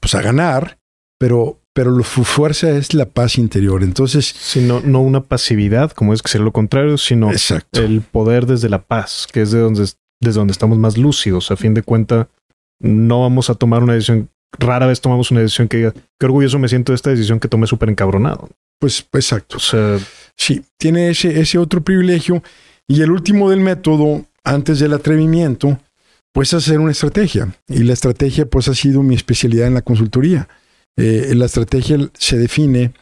Speaker 1: pues a ganar, pero, pero su fuerza es la paz interior. Entonces.
Speaker 2: Sino, no una pasividad, como es que sea lo contrario, sino el poder desde la paz, que es de donde, desde donde estamos más lúcidos. A fin de cuentas, no vamos a tomar una decisión. Rara vez tomamos una decisión que diga, qué orgulloso me siento de esta decisión que tomé súper encabronado.
Speaker 1: Pues, exacto. sí, tiene ese, ese otro privilegio. Y el último del método, antes del atrevimiento, pues hacer una estrategia. Y la estrategia, pues ha sido mi especialidad en la consultoría. Eh, la estrategia se define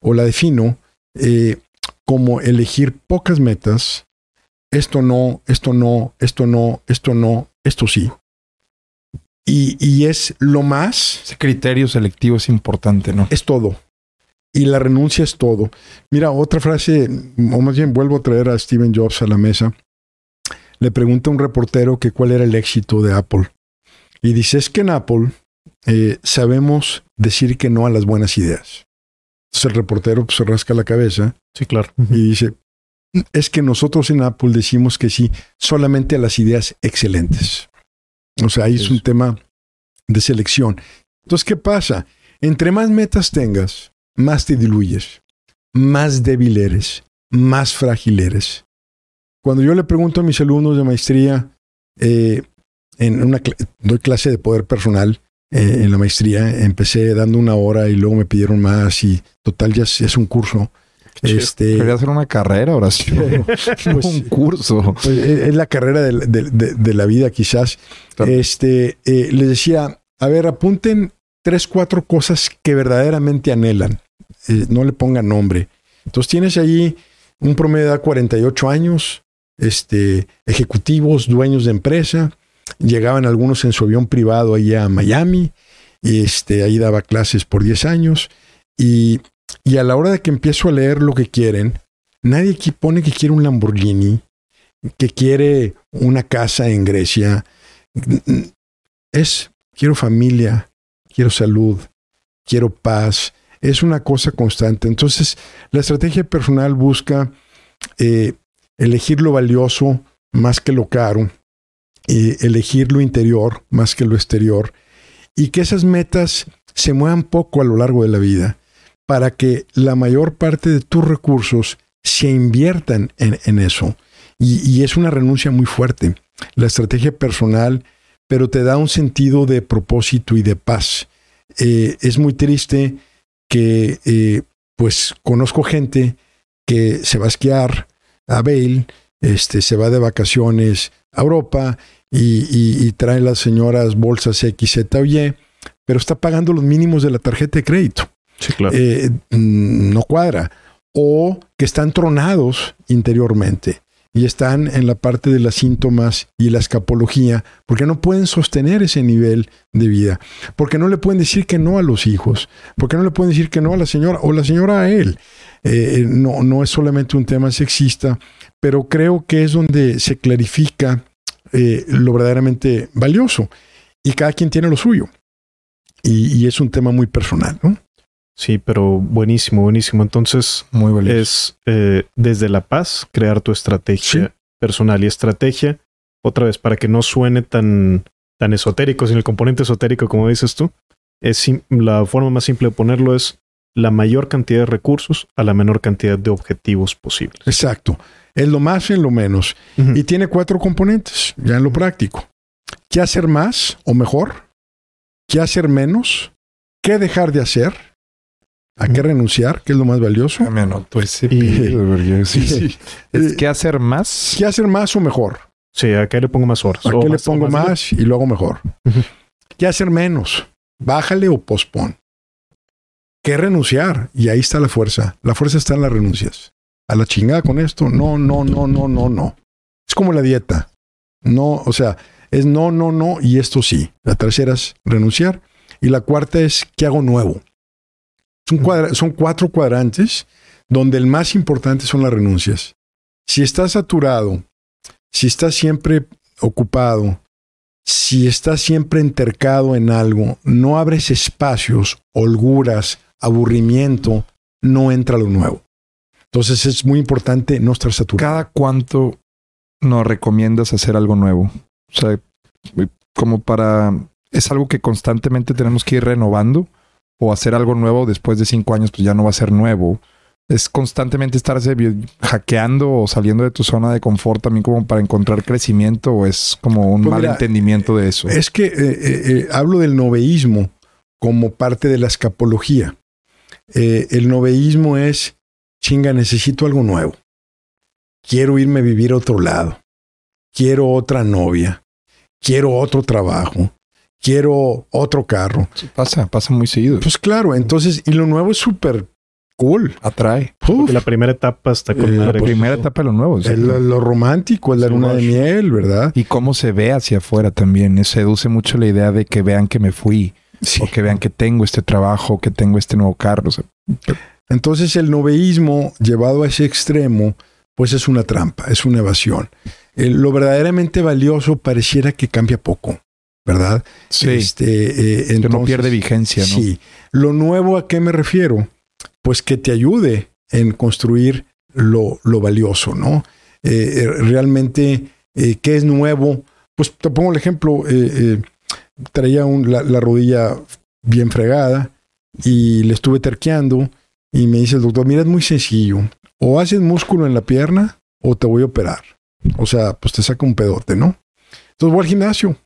Speaker 1: o la defino eh, como elegir pocas metas. Esto no, esto no, esto no, esto no, esto sí. Y, y es lo más.
Speaker 3: Ese criterio selectivo es importante, ¿no?
Speaker 1: Es todo. Y la renuncia es todo. Mira, otra frase, o más bien vuelvo a traer a Steven Jobs a la mesa. Le pregunta a un reportero que cuál era el éxito de Apple. Y dice, es que en Apple eh, sabemos decir que no a las buenas ideas. Entonces el reportero pues, se rasca la cabeza.
Speaker 2: Sí, claro.
Speaker 1: Y dice, es que nosotros en Apple decimos que sí solamente a las ideas excelentes. O sea, ahí es un tema de selección. Entonces, ¿qué pasa? Entre más metas tengas, más te diluyes, más débil eres, más frágil eres. Cuando yo le pregunto a mis alumnos de maestría, eh, en una doy clase de poder personal, eh, en la maestría. Empecé dando una hora y luego me pidieron más y total ya es, un curso.
Speaker 3: Este, Quería hacer una carrera ahora sí. pues, un curso.
Speaker 1: Pues, es la carrera de, la vida quizás. Este, eh, les decía, a ver, apunten tres, cuatro cosas que verdaderamente anhelan. Eh, no le pongan nombre. Entonces tienes ahí un promedio de edad 48 años, este, ejecutivos, dueños de empresa, Llegaban algunos en su avión privado allá a Miami, y este, ahí daba clases por 10 años. Y, y a la hora de que empiezo a leer lo que quieren, nadie aquí pone que quiere un Lamborghini, que quiere una casa en Grecia. Es, quiero familia, quiero salud, quiero paz. Es una cosa constante. Entonces, la estrategia personal busca eh, elegir lo valioso más que lo caro, elegir lo interior más que lo exterior y que esas metas se muevan poco a lo largo de la vida para que la mayor parte de tus recursos se inviertan en, eso. Y, es una renuncia muy fuerte. La estrategia personal, pero te da un sentido de propósito y de paz. Eh, es muy triste que, eh, pues, conozco gente que se va a esquiar a Bale, este, se va de vacaciones a Europa y, trae las señoras bolsas X, Z o Y, pero está pagando los mínimos de la tarjeta de crédito.
Speaker 2: Sí, claro.
Speaker 1: Eh, no cuadra. O que están tronados interiormente y están en la parte de las síntomas y la escapología, porque no pueden sostener ese nivel de vida, porque no le pueden decir que no a los hijos, porque no le pueden decir que no a la señora o la señora a él. Eh, no, no es solamente un tema sexista, pero creo que es donde se clarifica eh, lo verdaderamente valioso. Y cada quien tiene lo suyo. Y, es un tema muy personal, ¿no?
Speaker 2: Sí, pero buenísimo, buenísimo. Entonces, muy es eh, desde la paz crear tu estrategia personal y estrategia, otra vez, para que no suene tan, tan esotérico, sin el componente esotérico, como dices tú, es la forma más simple de ponerlo es la mayor cantidad de recursos a la menor cantidad de objetivos posibles.
Speaker 1: Exacto. Es lo más en lo menos. Y tiene cuatro componentes, ya en lo práctico. ¿Qué hacer más o mejor? ¿Qué hacer menos? ¿Qué dejar de hacer? ¿A qué renunciar? ¿Qué es lo más valioso?
Speaker 3: Me anoto ese sí, ¿Qué hacer más?
Speaker 1: ¿Qué hacer más o mejor?
Speaker 2: Sí, ¿a qué le pongo más horas?
Speaker 1: ¿A qué le pongo más, y luego mejor? ¿Qué hacer menos? Bájale o pospon. ¿Qué renunciar? Y ahí está la fuerza. La fuerza está en las renuncias. a la chingada con esto. No, no, no, no, no, no. Es como la dieta. No, o sea, es no, no, no y esto sí. La tercera es renunciar. Y la cuarta es ¿qué hago nuevo? Son, cuatro cuadrantes donde el más importante son las renuncias. Si estás saturado, si estás siempre ocupado, si estás siempre entercado en algo, no abres espacios, holguras, aburrimiento, no entra lo nuevo. Entonces es muy importante no estar saturado.
Speaker 3: ¿Cada cuánto nos recomiendas hacer algo nuevo? O sea, como para... ¿Es algo que constantemente tenemos que ir renovando? ¿O hacer algo nuevo después de cinco años pues ya no va a ser nuevo? ¿Es constantemente estarse hackeando o saliendo de tu zona de confort también como para encontrar crecimiento? ¿O es como un
Speaker 1: Pues
Speaker 3: mal
Speaker 1: mira,
Speaker 3: entendimiento de eso?
Speaker 1: Es que eh, eh, eh, hablo del noveísmo como parte de la escapología. Eh, el noveísmo es, chinga, necesito algo nuevo. Quiero irme a vivir a otro lado. Quiero otra novia. Quiero otro trabajo. Quiero otro carro.
Speaker 3: Sí, pasa, pasa muy seguido.
Speaker 1: Pues claro, entonces, y lo nuevo es súper cool.
Speaker 3: Atrae.
Speaker 2: La primera etapa está con
Speaker 1: Eh,
Speaker 3: La primera etapa de lo nuevo.
Speaker 1: es lo, lo romántico, es la
Speaker 2: Sí,
Speaker 1: luna de miel, ¿verdad?
Speaker 3: Y cómo se ve hacia afuera también. Eh, Seduce mucho la idea de que vean que me fui.
Speaker 1: Sí.
Speaker 3: O que vean que tengo este trabajo, que tengo este nuevo carro. O sea,
Speaker 1: Entonces el noveísmo llevado a ese extremo, pues es una trampa, es una evasión. Eh, lo verdaderamente valioso pareciera que cambia poco, ¿verdad? Este, eh,
Speaker 3: que no
Speaker 1: entonces-
Speaker 3: pierde vigencia, ¿no?
Speaker 1: Sí. Lo nuevo a qué me refiero? Pues que te ayude en construir lo, lo valioso, ¿no? Eh, eh, realmente, eh, ¿qué es nuevo? Pues te pongo el ejemplo, traía un- la, la rodilla bien fregada y le estuve terqueando y me dice el doctor, mira, es muy sencillo, o haces músculo en la pierna o te voy a operar. O sea, pues te saca un pedote, ¿no? Entonces voy al gimnasio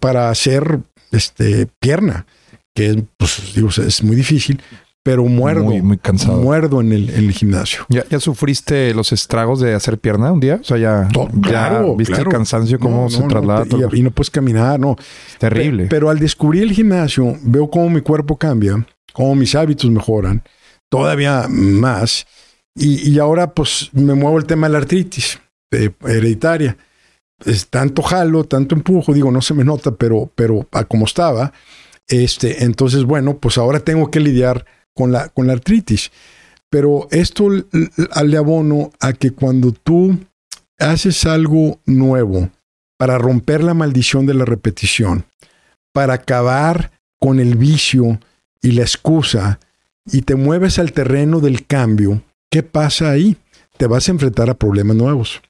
Speaker 1: para hacer este, pierna, que es, pues, digo, es muy difícil, pero muerdo,
Speaker 3: Muy, muy cansado.
Speaker 1: muerdo en el, en el gimnasio.
Speaker 3: ¿Ya, ¿Ya sufriste los estragos de hacer pierna un día? O sea, ya,
Speaker 1: To-
Speaker 3: ya
Speaker 1: claro,
Speaker 3: viste
Speaker 1: claro.
Speaker 3: el cansancio, cómo
Speaker 1: No,
Speaker 3: se
Speaker 1: no, no,
Speaker 3: traslada.
Speaker 1: te-
Speaker 3: todo.
Speaker 1: y, y no puedes caminar, no.
Speaker 3: Terrible.
Speaker 1: Pe- Pero al descubrir el gimnasio, veo cómo mi cuerpo cambia, cómo mis hábitos mejoran, todavía más. Y, y ahora, pues, me muevo el tema de la artritis eh, hereditaria. Es tanto jalo, tanto empujo, digo, no se me nota, pero, pero a como estaba. Este, entonces, bueno, pues ahora tengo que lidiar con la, con la artritis. Pero esto le abono a que cuando tú haces algo nuevo para romper la maldición de la repetición, para acabar con el vicio y la excusa y te mueves al terreno del cambio, ¿qué pasa ahí? Te vas a enfrentar a problemas nuevos.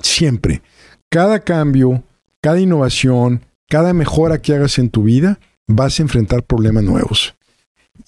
Speaker 1: Siempre. Cada cambio, cada innovación, cada mejora que hagas en tu vida, vas a enfrentar problemas nuevos.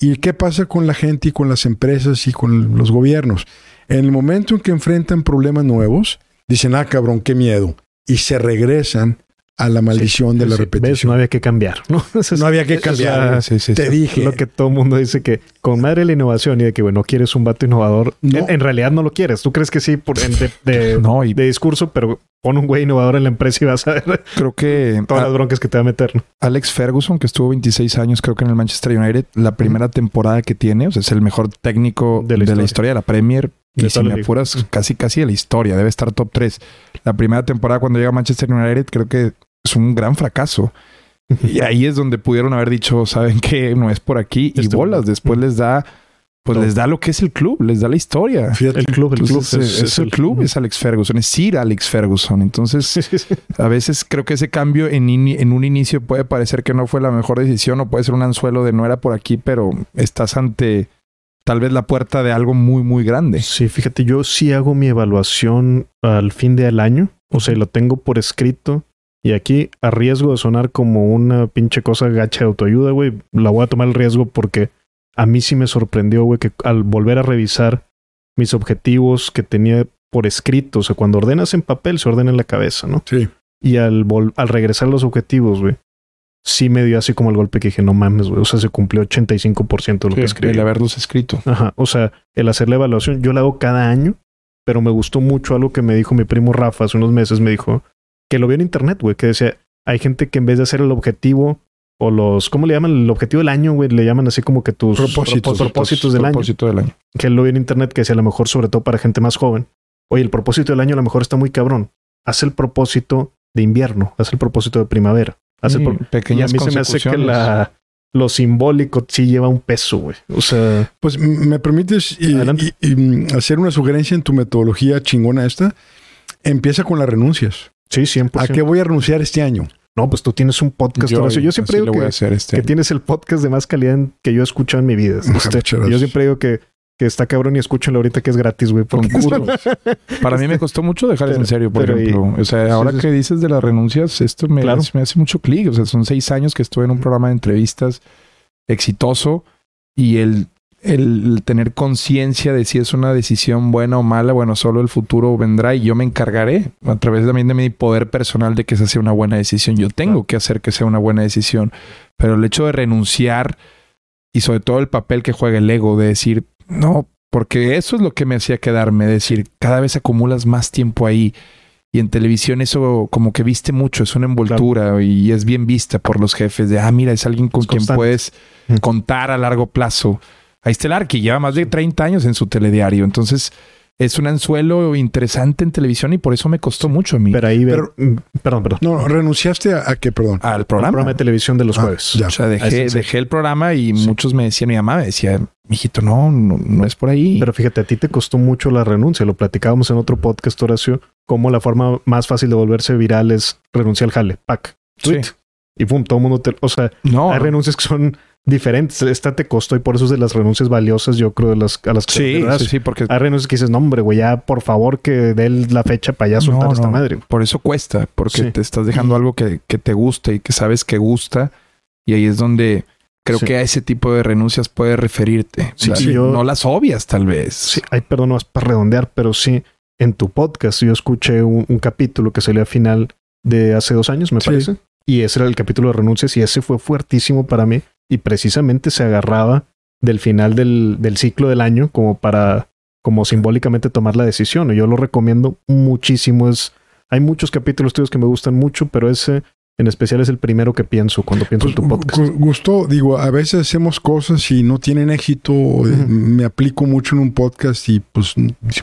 Speaker 1: ¿Y qué pasa con la gente y con las empresas y con los gobiernos? En el momento en que enfrentan problemas nuevos, dicen, ah, cabrón, qué miedo. Y se regresan a la maldición de la
Speaker 2: Sí, ¿ves?
Speaker 1: repetición.
Speaker 2: No había que cambiar, ¿no?
Speaker 1: No había que cambiar.
Speaker 3: sí,
Speaker 1: Te dije.
Speaker 2: lo que todo el mundo dice que con madre la innovación y de que, bueno, quieres un vato innovador.
Speaker 1: No.
Speaker 2: En, en realidad no lo quieres. Tú crees que sí por, en- de, de-
Speaker 3: No, y
Speaker 2: de discurso, pero pon un güey innovador en la empresa y vas a ver
Speaker 3: creo que
Speaker 2: todas
Speaker 3: a-
Speaker 2: las broncas que te va a meter. ¿no?
Speaker 3: Alex Ferguson, que estuvo 26 años, creo que en el Manchester United, la primera temporada que tiene, o sea, es el mejor técnico
Speaker 2: De
Speaker 3: de
Speaker 2: la
Speaker 3: la,
Speaker 2: historia.
Speaker 3: historia de la Premier.
Speaker 2: De
Speaker 3: Y si
Speaker 2: la
Speaker 3: me apuras, casi casi de la historia, debe estar top 3. La primera temporada cuando llega a Manchester United, creo que es un gran fracaso. Y ahí es donde pudieron haber dicho, ¿saben qué? No es por aquí. Y bolas, después les da, pues les da lo que es el club, les da la historia.
Speaker 1: Fíjate,
Speaker 2: El club, el club.
Speaker 3: Es, el club, es Alex Ferguson, es Sir Alex Ferguson. Entonces, a veces creo que ese cambio en, en un inicio puede parecer que no fue la mejor decisión o puede ser un anzuelo de no era por aquí, pero estás ante tal vez la puerta de algo muy, muy grande.
Speaker 2: Sí, fíjate, yo sí hago mi evaluación al fin del año. O sea, lo tengo por escrito. Y aquí, a riesgo de sonar como una pinche cosa gacha de autoayuda, güey, la voy a tomar el riesgo porque a mí sí me sorprendió, güey, que al volver a revisar mis objetivos que tenía por escrito, o sea, cuando ordenas en papel, se ordena en la cabeza, ¿no?
Speaker 1: Sí.
Speaker 2: Y al, vol- al regresar los objetivos, güey, sí me dio así como el golpe que dije, no mames, güey, o sea, se cumplió 85% de lo que escribí.
Speaker 3: el haberlos escrito.
Speaker 2: Ajá, o sea, el hacer la evaluación, yo la hago cada año, pero me gustó mucho algo que me dijo mi primo Rafa hace unos meses, me dijo que lo vio en internet, güey, que decía, hay gente que en vez de hacer el objetivo o los, ¿cómo le llaman? El objetivo del año, güey. Le llaman así como que tus
Speaker 1: Propósitos.
Speaker 2: propósitos del año.
Speaker 3: Propósito del año.
Speaker 2: Que lo vi en internet que decía a lo mejor, sobre todo para gente más joven. Oye, el propósito del año a lo mejor está muy cabrón. Haz el propósito de invierno, haz el propósito de primavera. Haz el pro- y a
Speaker 3: pequeñas
Speaker 2: mí se me hace que la, lo simbólico sí lleva un peso, güey. O sea,
Speaker 1: Pues me permites y-
Speaker 2: Adelante.
Speaker 1: y- y, mm, hacer una sugerencia en tu metodología chingona esta. Empieza con las renuncias.
Speaker 2: sí, 100%.
Speaker 1: ¿A qué voy a renunciar este año?
Speaker 2: No, pues tú tienes un podcast.
Speaker 3: Yo,
Speaker 2: siempre digo que,
Speaker 3: este
Speaker 2: que tienes el podcast de más calidad que yo he escuchado en mi vida. Este, yo siempre digo que, que está cabrón y escúchenlo ahorita que es gratis, güey.
Speaker 3: Con. Para mí me costó mucho dejar eso en serio, por
Speaker 2: y-
Speaker 3: ejemplo. O sea, ahora
Speaker 2: sí,
Speaker 3: que dices de las renuncias, esto me,
Speaker 2: Claro.
Speaker 3: me hace mucho clic. O sea, son seis años que estuve en un programa de entrevistas exitoso y el, el tener conciencia de si es una decisión buena o mala, bueno, solo el futuro vendrá y yo me encargaré a través también de mi poder personal de que esa sea una buena decisión. Yo tengo que hacer que sea una buena decisión, pero el hecho de renunciar y sobre todo el papel que juega el ego de decir, no, porque eso es lo que me hacía quedarme, decir, cada vez acumulas más tiempo ahí. Y en televisión eso como que viste mucho, es una envoltura y es bien vista por los jefes de, ah, mira, es alguien con
Speaker 2: Es
Speaker 3: quien puedes contar a largo plazo. Ahí está el Arqui, lleva más de 30 años en su telediario. Entonces es un anzuelo interesante en televisión y por eso me costó mucho a mí.
Speaker 2: Pero ahí, ve-
Speaker 1: Pero-
Speaker 2: mm, perdón, perdón.
Speaker 1: No, renunciaste a, a qué, perdón.
Speaker 3: Al programa.
Speaker 2: programa de televisión de los
Speaker 1: Ah,
Speaker 2: jueves.
Speaker 1: ya.
Speaker 3: O sea, dejé, dejé el programa y
Speaker 2: Sí.
Speaker 3: muchos me decían, mi mamá me decía, mijito, no, no, no es por ahí.
Speaker 2: Pero fíjate, a ti te costó mucho la renuncia. Lo platicábamos en otro podcast, Horacio, cómo la forma más fácil de volverse viral es renunciar al jale. Pac.
Speaker 3: Sí.
Speaker 2: Y pum, todo el mundo te... O sea,
Speaker 3: no,
Speaker 2: hay renuncias que son diferentes. Esta te costó y por eso es de las renuncias valiosas, yo creo, de las a las que
Speaker 3: sí, sí, sí, porque
Speaker 2: Hay renuncias que dices, no, hombre, güey, ya por favor que dé la fecha para ya soltar
Speaker 3: No,
Speaker 2: esta
Speaker 3: no.
Speaker 2: madre. güey".
Speaker 3: por eso cuesta, porque
Speaker 2: Sí.
Speaker 3: te estás dejando algo que, que te gusta y que sabes que gusta. Y ahí es donde creo
Speaker 2: Sí.
Speaker 3: que a ese tipo de renuncias puedes referirte.
Speaker 2: Sí, sí, yo-
Speaker 3: No las obvias, tal vez.
Speaker 2: Sí, ay, perdón, no es para redondear, pero sí, en tu podcast yo escuché un, un capítulo que salió a final de hace dos años, me
Speaker 1: Sí.
Speaker 2: parece. Y ese era el capítulo de renuncias y ese fue fuertísimo para mí. Y precisamente se agarraba del final del, del ciclo del año como para, como simbólicamente tomar la decisión. Y yo lo recomiendo muchísimo. Es, hay muchos capítulos tuyos que me gustan mucho, pero ese en especial es el primero que pienso cuando pienso
Speaker 1: Pues,
Speaker 2: en tu podcast.
Speaker 1: gu- Gustó, digo, a veces hacemos cosas y no tienen éxito. eh. Me aplico mucho en un podcast y pues,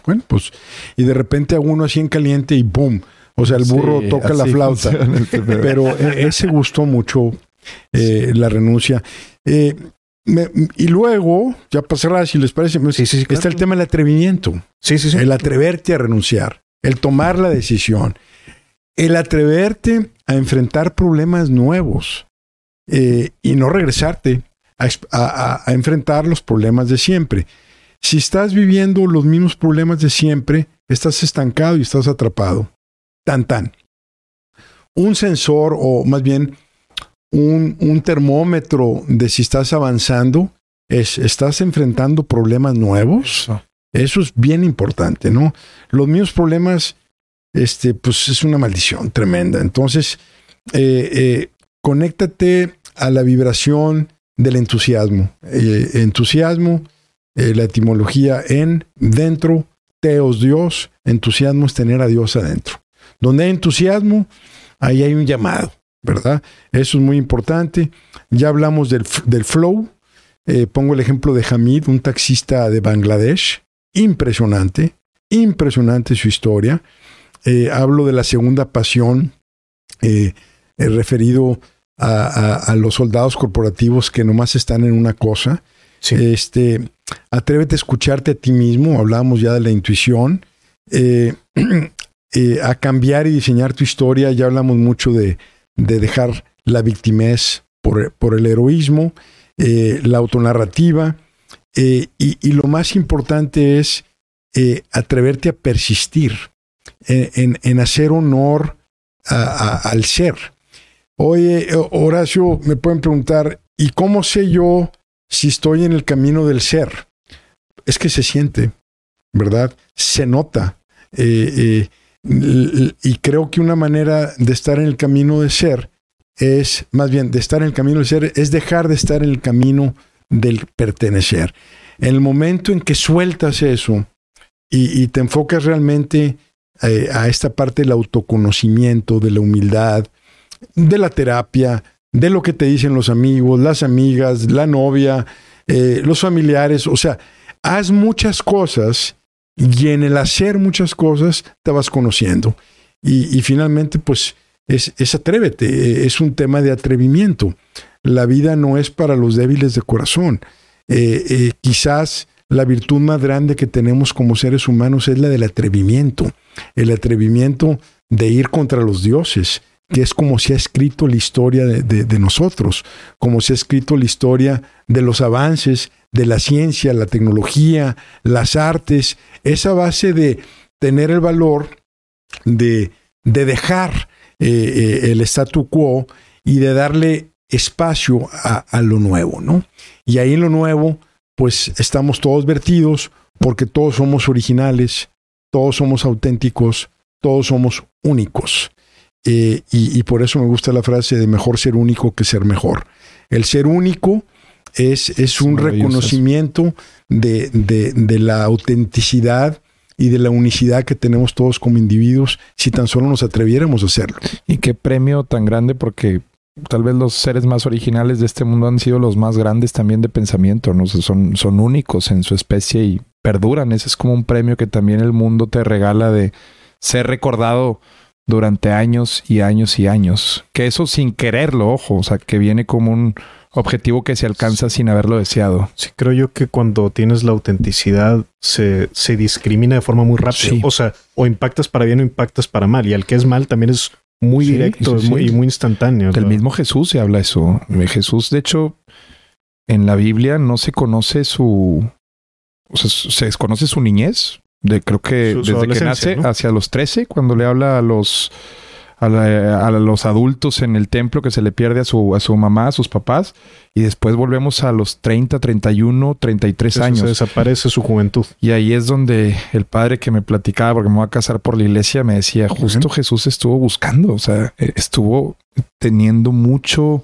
Speaker 1: bueno, pues, y de repente hago uno así en caliente y ¡boom! O sea, el burro
Speaker 3: Sí,
Speaker 1: toca la flauta.
Speaker 3: este.
Speaker 1: Pero eh, ese gustó mucho eh, la renuncia. Eh, me- y luego, ya para cerrar, si les parece,
Speaker 2: Sí, sí, sí,
Speaker 1: está
Speaker 2: claro.
Speaker 1: el tema del atrevimiento.
Speaker 2: Sí, sí, sí.
Speaker 1: El atreverte a renunciar, el tomar la decisión, el atreverte a enfrentar problemas nuevos eh, y no regresarte a enfrentar los problemas de siempre. Si estás viviendo los mismos problemas de siempre, estás estancado y estás atrapado. Tan tan. Un sensor o más bien un, un termómetro de si estás avanzando es, estás enfrentando problemas nuevos.
Speaker 3: Eso.
Speaker 1: Es bien importante, ¿no? Los mismos problemas, este, pues es una maldición tremenda. Entonces, eh, eh, conéctate a la vibración del entusiasmo. Eh, entusiasmo, la etimología en, dentro, teos Dios, entusiasmo es tener a Dios adentro. Donde hay entusiasmo, ahí hay un llamado, ¿verdad? Eso es muy importante. Ya hablamos del, del flow. Eh, pongo el ejemplo de Hamid, un taxista de Bangladesh impresionante, impresionante su historia. Eh, hablo de la segunda pasión, eh, eh, referido a, a- a los soldados corporativos que nomás están en una cosa.
Speaker 2: Sí.
Speaker 1: Este, atrévete a escucharte a ti mismo, hablábamos ya de la intuición, eh, eh, a cambiar y diseñar tu historia, ya hablamos mucho de, de dejar la victimez por, por el heroísmo, eh, la autonarrativa, eh, y, y lo más importante es eh, atreverte a persistir en, en- hacer honor al ser. Oye, Horacio, me pueden preguntar, ¿y cómo sé yo si estoy en el camino del ser? Es que se siente, ¿verdad? Se nota. Y creo que una manera de estar en el camino de ser es, más bien, de estar en el camino del ser, es dejar de estar en el camino del pertenecer. En el momento en que sueltas eso y, y te enfocas realmente eh, a esta parte del autoconocimiento, de la humildad, de la terapia, de lo que te dicen los amigos, las amigas, la novia, eh, los familiares. O sea, haz muchas cosas y en el hacer muchas cosas te vas conociendo. Y, finalmente, pues, es, es, atrévete, es un tema de atrevimiento. La vida no es para los débiles de corazón. Eh, eh, quizás la virtud más grande que tenemos como seres humanos es la del atrevimiento, el atrevimiento de ir contra los dioses, que es como se ha escrito la historia de, nosotros, como se ha escrito la historia de los avances de la ciencia, la tecnología, las artes, esa base de tener el valor de, de dejar eh, eh, el statu quo y de darle espacio a, a, lo nuevo, ¿no? Y ahí en lo nuevo, pues estamos todos vertidos porque todos somos originales, todos somos auténticos, todos somos únicos. Eh, y, por eso me gusta la frase de mejor ser único que ser mejor. El ser único es, es un reconocimiento de, de, la autenticidad y de la unicidad que tenemos todos como individuos si tan solo nos atreviéramos a hacerlo.
Speaker 3: Y qué premio tan grande porque tal vez los seres más originales de este mundo han sido los más grandes también de pensamiento, ¿no? son, son únicos en su especie y perduran. Ese es como un premio que también el mundo te regala de ser recordado durante años y años y años. Que eso sin quererlo, ojo, o sea, que viene como un objetivo que se alcanza sin haberlo deseado.
Speaker 2: Sí, creo yo que cuando tienes la autenticidad se, se discrimina de forma muy rápida. O sea, o impactas para bien o impactas para mal. Y al que es mal también es muy directo y muy instantáneo.
Speaker 3: Del mismo Jesús se habla eso. Jesús, de hecho, en la Biblia no se conoce su... O sea, se desconoce su niñez de creo que desde que nace hacia los 13, cuando le habla a los a, los adultos en el templo que se le pierde a su, a su mamá, a sus papás, y después volvemos a los 30, 31, 33 años. Se
Speaker 2: desaparece su juventud.
Speaker 3: Y ahí es donde el padre que me platicaba, porque me voy a casar por la iglesia, me decía, justo Jesús estuvo buscando, o sea, e, estuvo teniendo mucho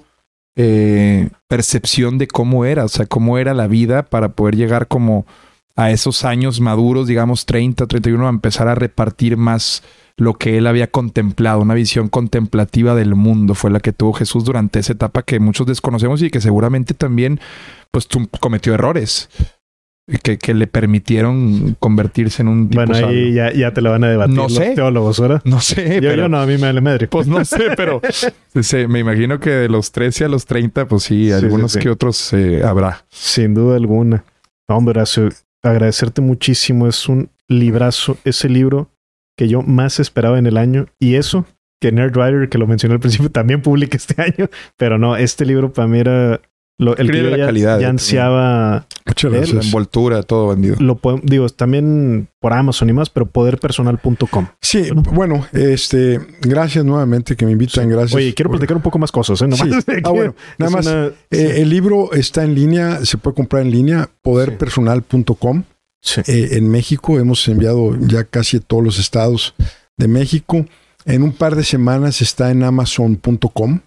Speaker 3: eh, percepción de cómo era, o sea, cómo era la vida para poder llegar como a esos años maduros, digamos 30, 31, a empezar a repartir más lo que él había contemplado, una visión contemplativa del mundo fue la que tuvo Jesús durante esa etapa que muchos desconocemos y que seguramente también pues cometió errores que, que, le permitieron convertirse en un
Speaker 2: tipo Bueno, ahí ya, ya, te lo van a debatir
Speaker 3: no
Speaker 2: los
Speaker 3: sé.
Speaker 2: teólogos, ¿verdad?
Speaker 3: No sé,
Speaker 2: yo, pero... Yo no, a mí me vale madre.
Speaker 3: Pues no sé, pero me imagino que de los 13 a los 30, pues sí, algunos que otros eh, habrá.
Speaker 2: Sin duda alguna. Hombre, agradecerte muchísimo. Es un librazo, ese libro que yo más esperaba en el año. Y eso, que Nerdwriter, que lo mencioné al principio, también publica este año. Pero no, este libro para mí era lo, el que
Speaker 3: la
Speaker 2: ya,
Speaker 3: calidad,
Speaker 2: ya ansiaba.
Speaker 3: La envoltura, todo vendido.
Speaker 2: Lo digo, también por Amazon y más, pero poderpersonal.com.
Speaker 1: Sí, bueno, este, gracias nuevamente que me invitan, gracias.
Speaker 2: Oye, quiero platicar un poco más cosas, ¿eh?
Speaker 1: ah, bueno, nada más. Eh, el libro está en línea, se puede comprar en línea, poderpersonal.com. Eh, en México hemos enviado ya casi a todos los estados de México. En un par de semanas está en amazon.com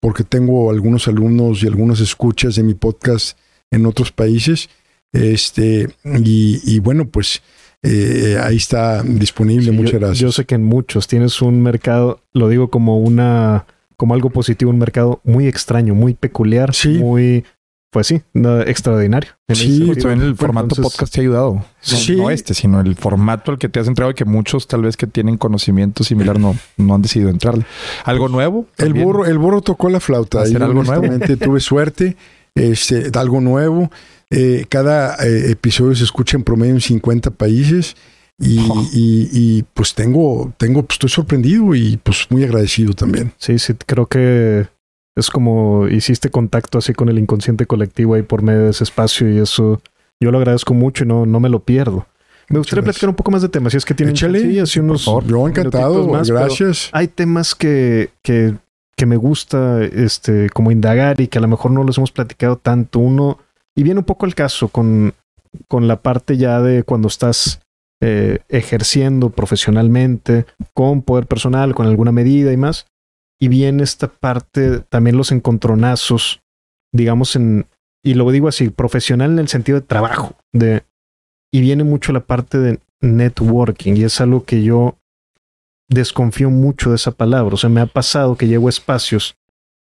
Speaker 1: porque tengo algunos alumnos y algunas escuchas de mi podcast en otros países. Este, y, bueno, pues eh, ahí está disponible. Muchas gracias.
Speaker 2: Yo sé que en muchos tienes un mercado, lo digo como una, como algo positivo, un mercado muy extraño, muy peculiar, muy pues sí, extraordinario.
Speaker 3: sí, también el formato podcast te ha ayudado. No, sí. no este, sino el formato al que te has entrado y que muchos tal vez que tienen conocimiento similar no, no han decidido entrarle. ¿Algo nuevo?
Speaker 1: El burro, el burro tocó la flauta.
Speaker 3: Y algo nuevo?
Speaker 1: tuve suerte. Este, algo nuevo. Eh, cada eh, episodio se escucha en promedio en 50 países. Y, y, y, pues tengo, tengo, pues estoy sorprendido y pues muy agradecido también.
Speaker 2: Sí, sí, creo que es como hiciste contacto así con el inconsciente colectivo ahí por medio de ese espacio y eso yo lo agradezco mucho y no, no me lo pierdo. Me gustaría platicar un poco más de temas, si es que tienen
Speaker 1: sí, así unos Yo encantado, más, gracias.
Speaker 2: Hay temas que, que, que me gusta este, como indagar y que a lo mejor no los hemos platicado tanto. Uno, y viene un poco el caso con, con la parte ya de cuando estás eh, ejerciendo profesionalmente, con poder personal, con alguna medida y más y viene esta parte, también los encontronazos, digamos, en, y lo digo así, profesional en el sentido de trabajo, de, y viene mucho la parte de networking, y es algo que yo desconfío mucho de esa palabra. O sea, me ha pasado que llego a espacios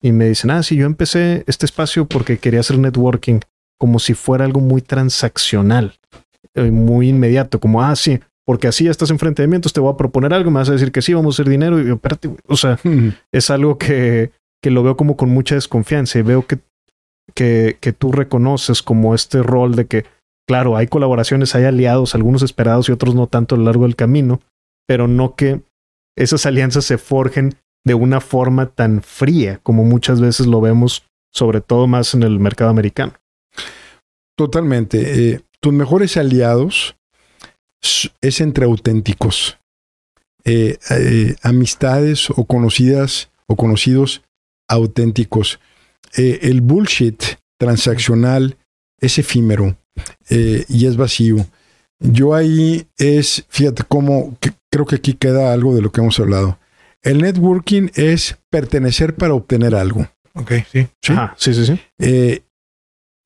Speaker 2: y me dicen, ah, sí, yo empecé este espacio porque quería hacer networking como si fuera algo muy transaccional, eh, muy inmediato, como, ah, sí, porque así ya estás enfrente de mí, entonces te voy a proponer algo, me vas a decir que sí, vamos a hacer dinero, y yo, espérate, güey". o sea, es algo que, que lo veo como con mucha desconfianza y veo que, que, que tú reconoces como este rol de que, claro, hay colaboraciones, hay aliados, algunos esperados y otros no tanto a lo largo del camino, pero no que esas alianzas se forjen de una forma tan fría como muchas veces lo vemos, sobre todo más en el mercado americano.
Speaker 1: Totalmente. Eh, tus mejores aliados es entre auténticos. Eh, eh, amistades o conocidas o conocidos auténticos. Eh, el bullshit transaccional es efímero y es vacío. Yo ahí es, fíjate cómo, que- creo que aquí queda algo de lo que hemos hablado. El networking es pertenecer para obtener algo.
Speaker 3: Ok, sí.
Speaker 1: ¿sí?
Speaker 2: Ajá, sí, sí, sí.
Speaker 1: Eh,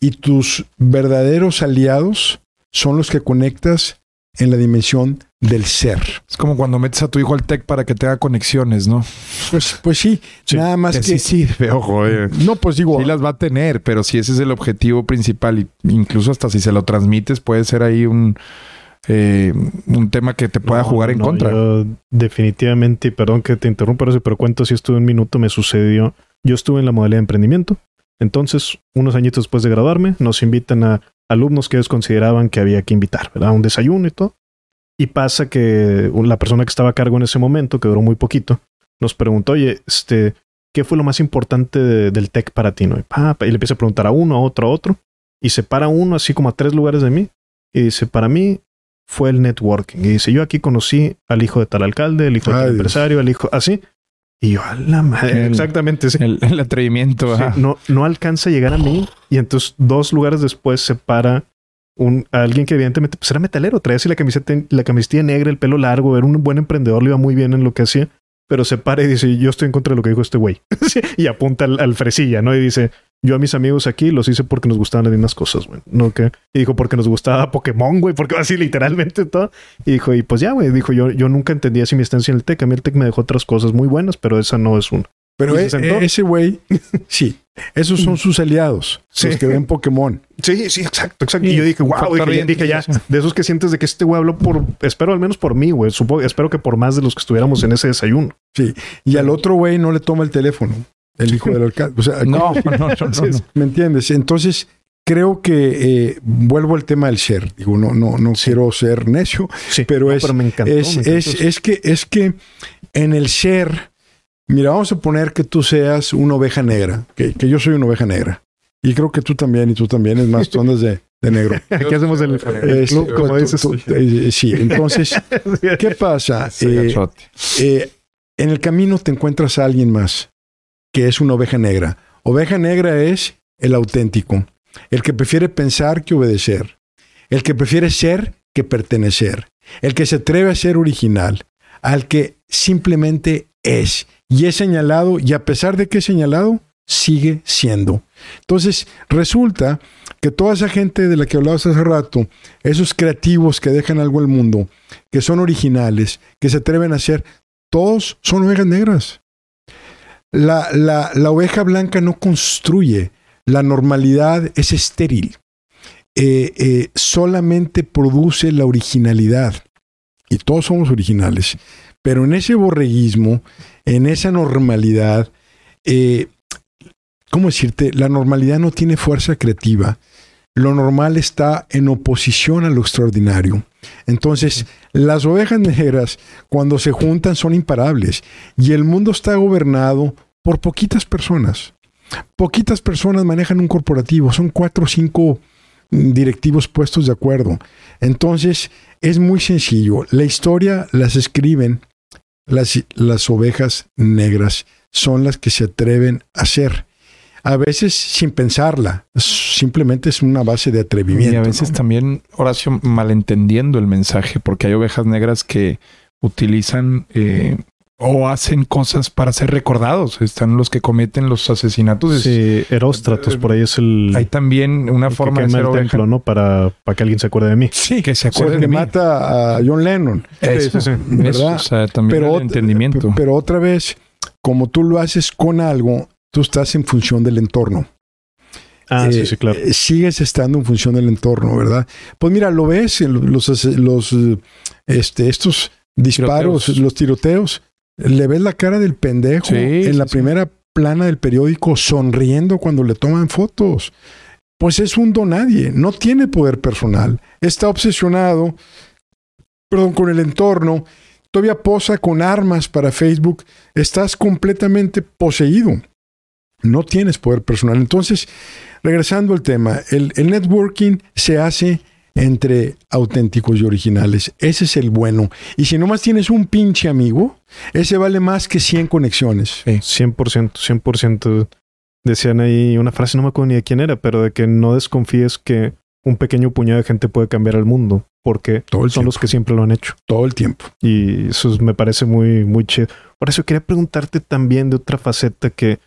Speaker 1: y tus verdaderos aliados son los que conectas en la dimensión del ser.
Speaker 3: Es como cuando metes a tu hijo al tech para que tenga conexiones, ¿no?
Speaker 1: Pues, pues sí,
Speaker 2: Sí,
Speaker 1: nada más
Speaker 3: Que
Speaker 1: que...
Speaker 3: sí sirve, ojo. eh.
Speaker 1: No, pues digo,
Speaker 3: Sí las va a tener, pero si ese es el objetivo principal, y incluso hasta si se lo transmites, puede ser ahí un, eh, un tema que te pueda
Speaker 2: No,
Speaker 3: jugar en
Speaker 2: no,
Speaker 3: contra.
Speaker 2: yo definitivamente, y perdón que te interrumpa, pero cuento si estuve un minuto, me sucedió. Yo estuve en la modalidad de emprendimiento. Entonces, unos añitos después de graduarme, nos invitan a alumnos que ellos consideraban que había que invitar, ¿verdad? Un desayuno y todo. Y pasa que la persona que estaba a cargo en ese momento, que duró muy poquito, nos preguntó, oye, este, ¿qué fue lo más importante de- del tech para ti? ¿no? Y, pa, y le empieza a preguntar a uno, a otro, a otro. Y se para uno así como a tres lugares de mí. Y dice, para mí fue el networking. Y dice, yo aquí conocí al hijo de tal alcalde, el hijo de
Speaker 1: Ay,
Speaker 2: tal
Speaker 1: Dios.
Speaker 2: empresario, al hijo así. Y yo, a la madre.
Speaker 3: El-
Speaker 2: Exactamente, sí.
Speaker 3: El, el atrevimiento.
Speaker 2: Sí, no, no alcanza a llegar a mí. Y entonces, dos lugares después se para un, a alguien que evidentemente pues, era metalero. Traía así la camiseta, la camiseta negra, el pelo largo, era un buen emprendedor, le iba muy bien en lo que hacía. Pero se para y dice, yo estoy en contra de lo que dijo este güey. Y apunta al, al fresilla, ¿no? Y dice, yo a mis amigos aquí los hice porque nos gustaban las mismas cosas, güey. ¿No? que Y dijo, porque nos gustaba Pokémon, güey. Porque así literalmente todo. Y dijo, y pues ya, güey. Dijo, yo, yo nunca entendía si mi estancia en el TEC. A mí el TEC me dejó otras cosas muy buenas, pero esa no es una.
Speaker 1: pero
Speaker 2: ¿Y se
Speaker 1: e-
Speaker 2: sentó?
Speaker 1: ese güey, sí, esos son sus aliados,
Speaker 2: Sí.
Speaker 1: los que ven Pokémon.
Speaker 2: Sí, sí, exacto, exacto.
Speaker 3: Y
Speaker 2: Y yo dije, wow, dije,
Speaker 3: de
Speaker 2: dije ya, de esos que sientes de que este güey habló por, espero al menos por mí, güey. Supongo, espero que por más de los que estuviéramos en ese desayuno.
Speaker 1: Y al otro güey no le toma el teléfono, el hijo del alcalde. O sea,
Speaker 3: No, no, no, no.
Speaker 1: ¿Me entiendes? Entonces, creo que eh, vuelvo al tema del ser. Digo, no, no, no quiero ser necio.
Speaker 2: Sí,
Speaker 1: Pero
Speaker 2: no,
Speaker 1: es-
Speaker 2: me encantó.
Speaker 1: es,
Speaker 2: me
Speaker 1: es, es que, es que en el ser, mira, vamos a poner que tú seas una oveja negra, que, que yo soy una oveja negra. Y creo que tú también, y tú también, es más, tú andas de, de negro.
Speaker 2: Aquí hacemos el, el
Speaker 1: Es-
Speaker 2: club, como
Speaker 1: tú-
Speaker 2: dices.
Speaker 1: tú- eh, sí, entonces, ¿qué pasa? Eh, eh, en el camino te encuentras a alguien más que es una oveja negra. Oveja negra es el auténtico, el que prefiere pensar que obedecer, el que prefiere ser que pertenecer, el que se atreve a ser original, al que simplemente es y es señalado y a pesar de que es señalado, sigue siendo. Entonces, resulta que toda esa gente de la que hablabas hace rato, esos creativos que dejan algo al mundo, que son originales, que se atreven a ser, todos son ovejas negras. La, la, la oveja blanca no construye, la normalidad es estéril. Eh, eh, solamente produce la originalidad. Y todos somos originales. Pero en ese borreguismo, en esa normalidad, eh, ¿cómo decirte? La normalidad no tiene fuerza creativa. Lo normal está en oposición a lo extraordinario. Entonces, las ovejas negras, cuando se juntan, son imparables. Y el mundo está gobernado por poquitas personas. Poquitas personas manejan un corporativo. Son cuatro o cinco mm, directivos puestos de acuerdo. Entonces, es muy sencillo. La historia las escriben las, las ovejas negras. Son las que se atreven a ser. A veces sin pensarla. Simplemente es una base de atrevimiento.
Speaker 3: Y a veces
Speaker 1: ¿no?
Speaker 3: también, Horacio, malentendiendo el mensaje, porque hay ovejas negras que utilizan eh, o hacen cosas para ser recordados. Están los que cometen los asesinatos.
Speaker 2: Sí, Eróstratos, por ahí es el,
Speaker 3: Hay también una
Speaker 2: que
Speaker 3: forma de ser
Speaker 2: el
Speaker 3: oveja.
Speaker 2: templo, ¿no? Para, para que alguien se acuerde de mí.
Speaker 1: Sí,
Speaker 3: Que se
Speaker 1: o sea, que
Speaker 3: de mí.
Speaker 1: mata a John Lennon.
Speaker 3: Eso,
Speaker 2: Sí, sí.
Speaker 3: eso,
Speaker 1: ¿Verdad?
Speaker 3: o sea, también
Speaker 1: Pero,
Speaker 3: el entendimiento.
Speaker 1: pero otra vez, como tú lo haces con algo, tú estás en función del entorno.
Speaker 2: Ah, sí,
Speaker 1: Eh,
Speaker 2: sí, claro.
Speaker 1: eh, Sigues estando en función del entorno, ¿verdad? Pues mira, lo ves los, los, eh, este, estos disparos,
Speaker 3: Tiroteos.
Speaker 1: los tiroteos. Le ves la cara del pendejo
Speaker 3: Sí,
Speaker 1: en la
Speaker 3: sí.
Speaker 1: primera plana del periódico sonriendo cuando le toman fotos. Pues es un donadie, no tiene poder personal. Está obsesionado, perdón, con el entorno. Todavía posa con armas para Facebook. Estás completamente poseído. No tienes poder personal. Entonces, regresando al tema, el, el networking se hace entre auténticos y originales. Ese es el bueno. Y si nomás tienes un pinche amigo, ese vale más que 100 conexiones.
Speaker 2: 100%, 100%. Decían ahí una frase, no me acuerdo ni de quién era, pero de que no desconfíes que un pequeño puñado de gente puede cambiar el mundo, porque
Speaker 1: Todo el
Speaker 2: son
Speaker 1: tiempo.
Speaker 2: los que siempre lo han hecho.
Speaker 1: Todo el tiempo.
Speaker 2: Y eso es- me parece muy, muy chido. Por eso quería preguntarte también de otra faceta que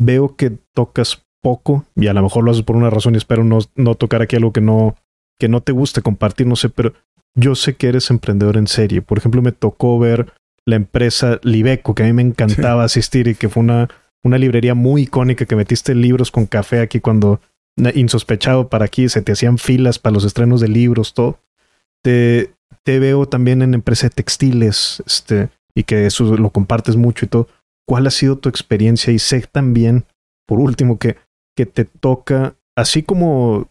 Speaker 2: veo que tocas poco, y a lo mejor lo haces por una razón y espero no, no tocar aquí algo que no, que no te guste compartir, no sé, pero yo sé que eres emprendedor en serie. Por ejemplo, me tocó ver la empresa Libeco, que a mí me encantaba asistir y que fue una, una librería muy icónica que metiste libros con café aquí cuando insospechado para aquí, se te hacían filas para los estrenos de libros, todo. Te, te veo también en empresa de textiles, este, y que eso lo compartes mucho y todo. ¿Cuál ha sido tu experiencia? Y sé también, por último, que, que te toca, así como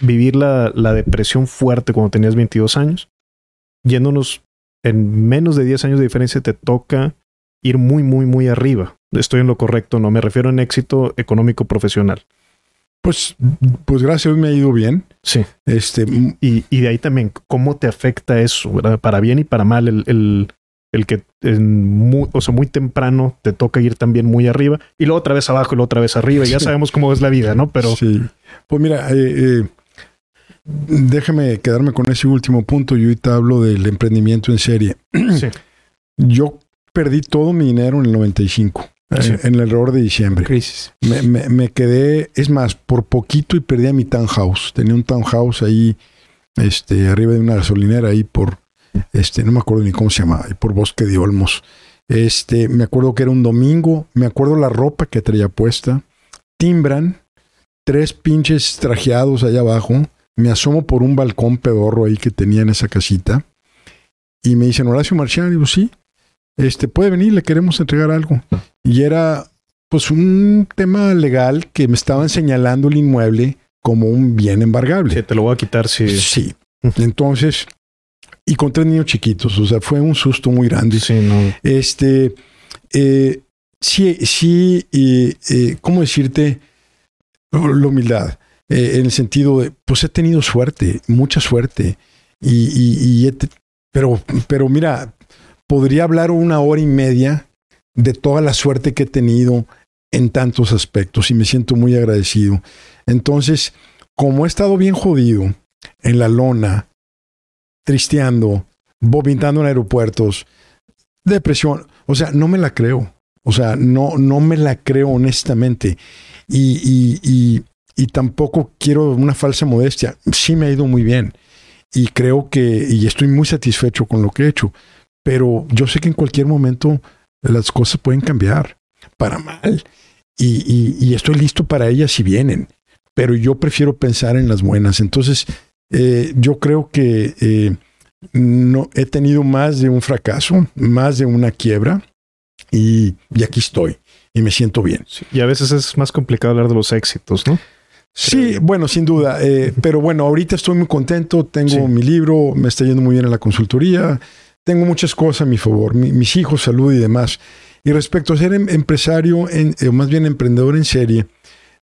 Speaker 2: vivir la, la depresión fuerte cuando tenías 22 años, yéndonos en menos de 10 años de diferencia, te toca ir muy, muy, muy arriba. Estoy en lo correcto, no me refiero en éxito económico profesional.
Speaker 1: Pues, pues gracias me ha ido bien.
Speaker 2: Sí.
Speaker 1: Este,
Speaker 2: Y, y de ahí también, ¿cómo te afecta eso? ¿verdad? Para bien y para mal, el, el, el que en muy, o sea, muy temprano te toca ir también muy arriba y luego otra vez abajo y luego otra vez arriba. Y ya
Speaker 1: Sí.
Speaker 2: sabemos cómo es la vida, ¿no? Pero
Speaker 1: Sí. Pues mira, eh, eh, déjame quedarme con ese último punto. Yo ahorita hablo del emprendimiento en serie.
Speaker 2: sí.
Speaker 1: Yo perdí todo mi dinero en el 95, eh,
Speaker 2: Sí.
Speaker 1: en el error de diciembre.
Speaker 3: Crisis.
Speaker 1: Me, me- me quedé, es más, por poquito y perdí a mi townhouse. Tenía un townhouse ahí, este, arriba de una gasolinera ahí por, este, no me acuerdo ni cómo se llama, ahí por Bosque de Olmos. Este, me acuerdo que era un domingo, me acuerdo la ropa que traía puesta, timbran, tres pinches trajeados allá abajo, me asomo por un balcón pedorro ahí que tenía en esa casita y me dicen, Horacio Marcial, y digo, sí, este, puede venir, le queremos entregar algo. Y era pues un tema legal que me estaban señalando el inmueble como un bien embargable.
Speaker 2: Sí, te lo voy a quitar si...
Speaker 1: Sí. Entonces, y con tres niños chiquitos, o sea, fue un susto muy grande.
Speaker 2: Sí, no.
Speaker 1: Este, eh, sí, sí, y, eh, ¿cómo decirte? La humildad, eh, en el sentido de, pues he tenido suerte, mucha suerte, y, y- y he te- pero, pero mira, podría hablar una hora y media de toda la suerte que he tenido en tantos aspectos y me siento muy agradecido. Entonces, como he estado bien jodido en la lona, tristeando, vomitando en aeropuertos, depresión, o sea, no me la creo. O sea, no, no me la creo honestamente. Y, y, y, y tampoco quiero una falsa modestia. Sí me ha ido muy bien. Y creo que, y estoy muy satisfecho con lo que he hecho. Pero yo sé que en cualquier momento las cosas pueden cambiar para mal. Y, y, estoy listo para ellas si vienen. Pero yo prefiero pensar en las buenas. Entonces, eh, yo creo que eh, no he tenido más de un fracaso, más de una quiebra. Y, y aquí estoy. Y me siento bien.
Speaker 2: Sí. Y a veces es más complicado hablar de los éxitos, ¿no?
Speaker 1: Sí, bueno, sin duda. eh, pero bueno, ahorita estoy muy contento. Tengo
Speaker 2: Sí.
Speaker 1: mi libro, me está yendo muy bien en la consultoría. Tengo muchas cosas a mi favor, mi- mis hijos, salud y demás. Y respecto a ser em- empresario, en, eh, o más bien emprendedor en serie,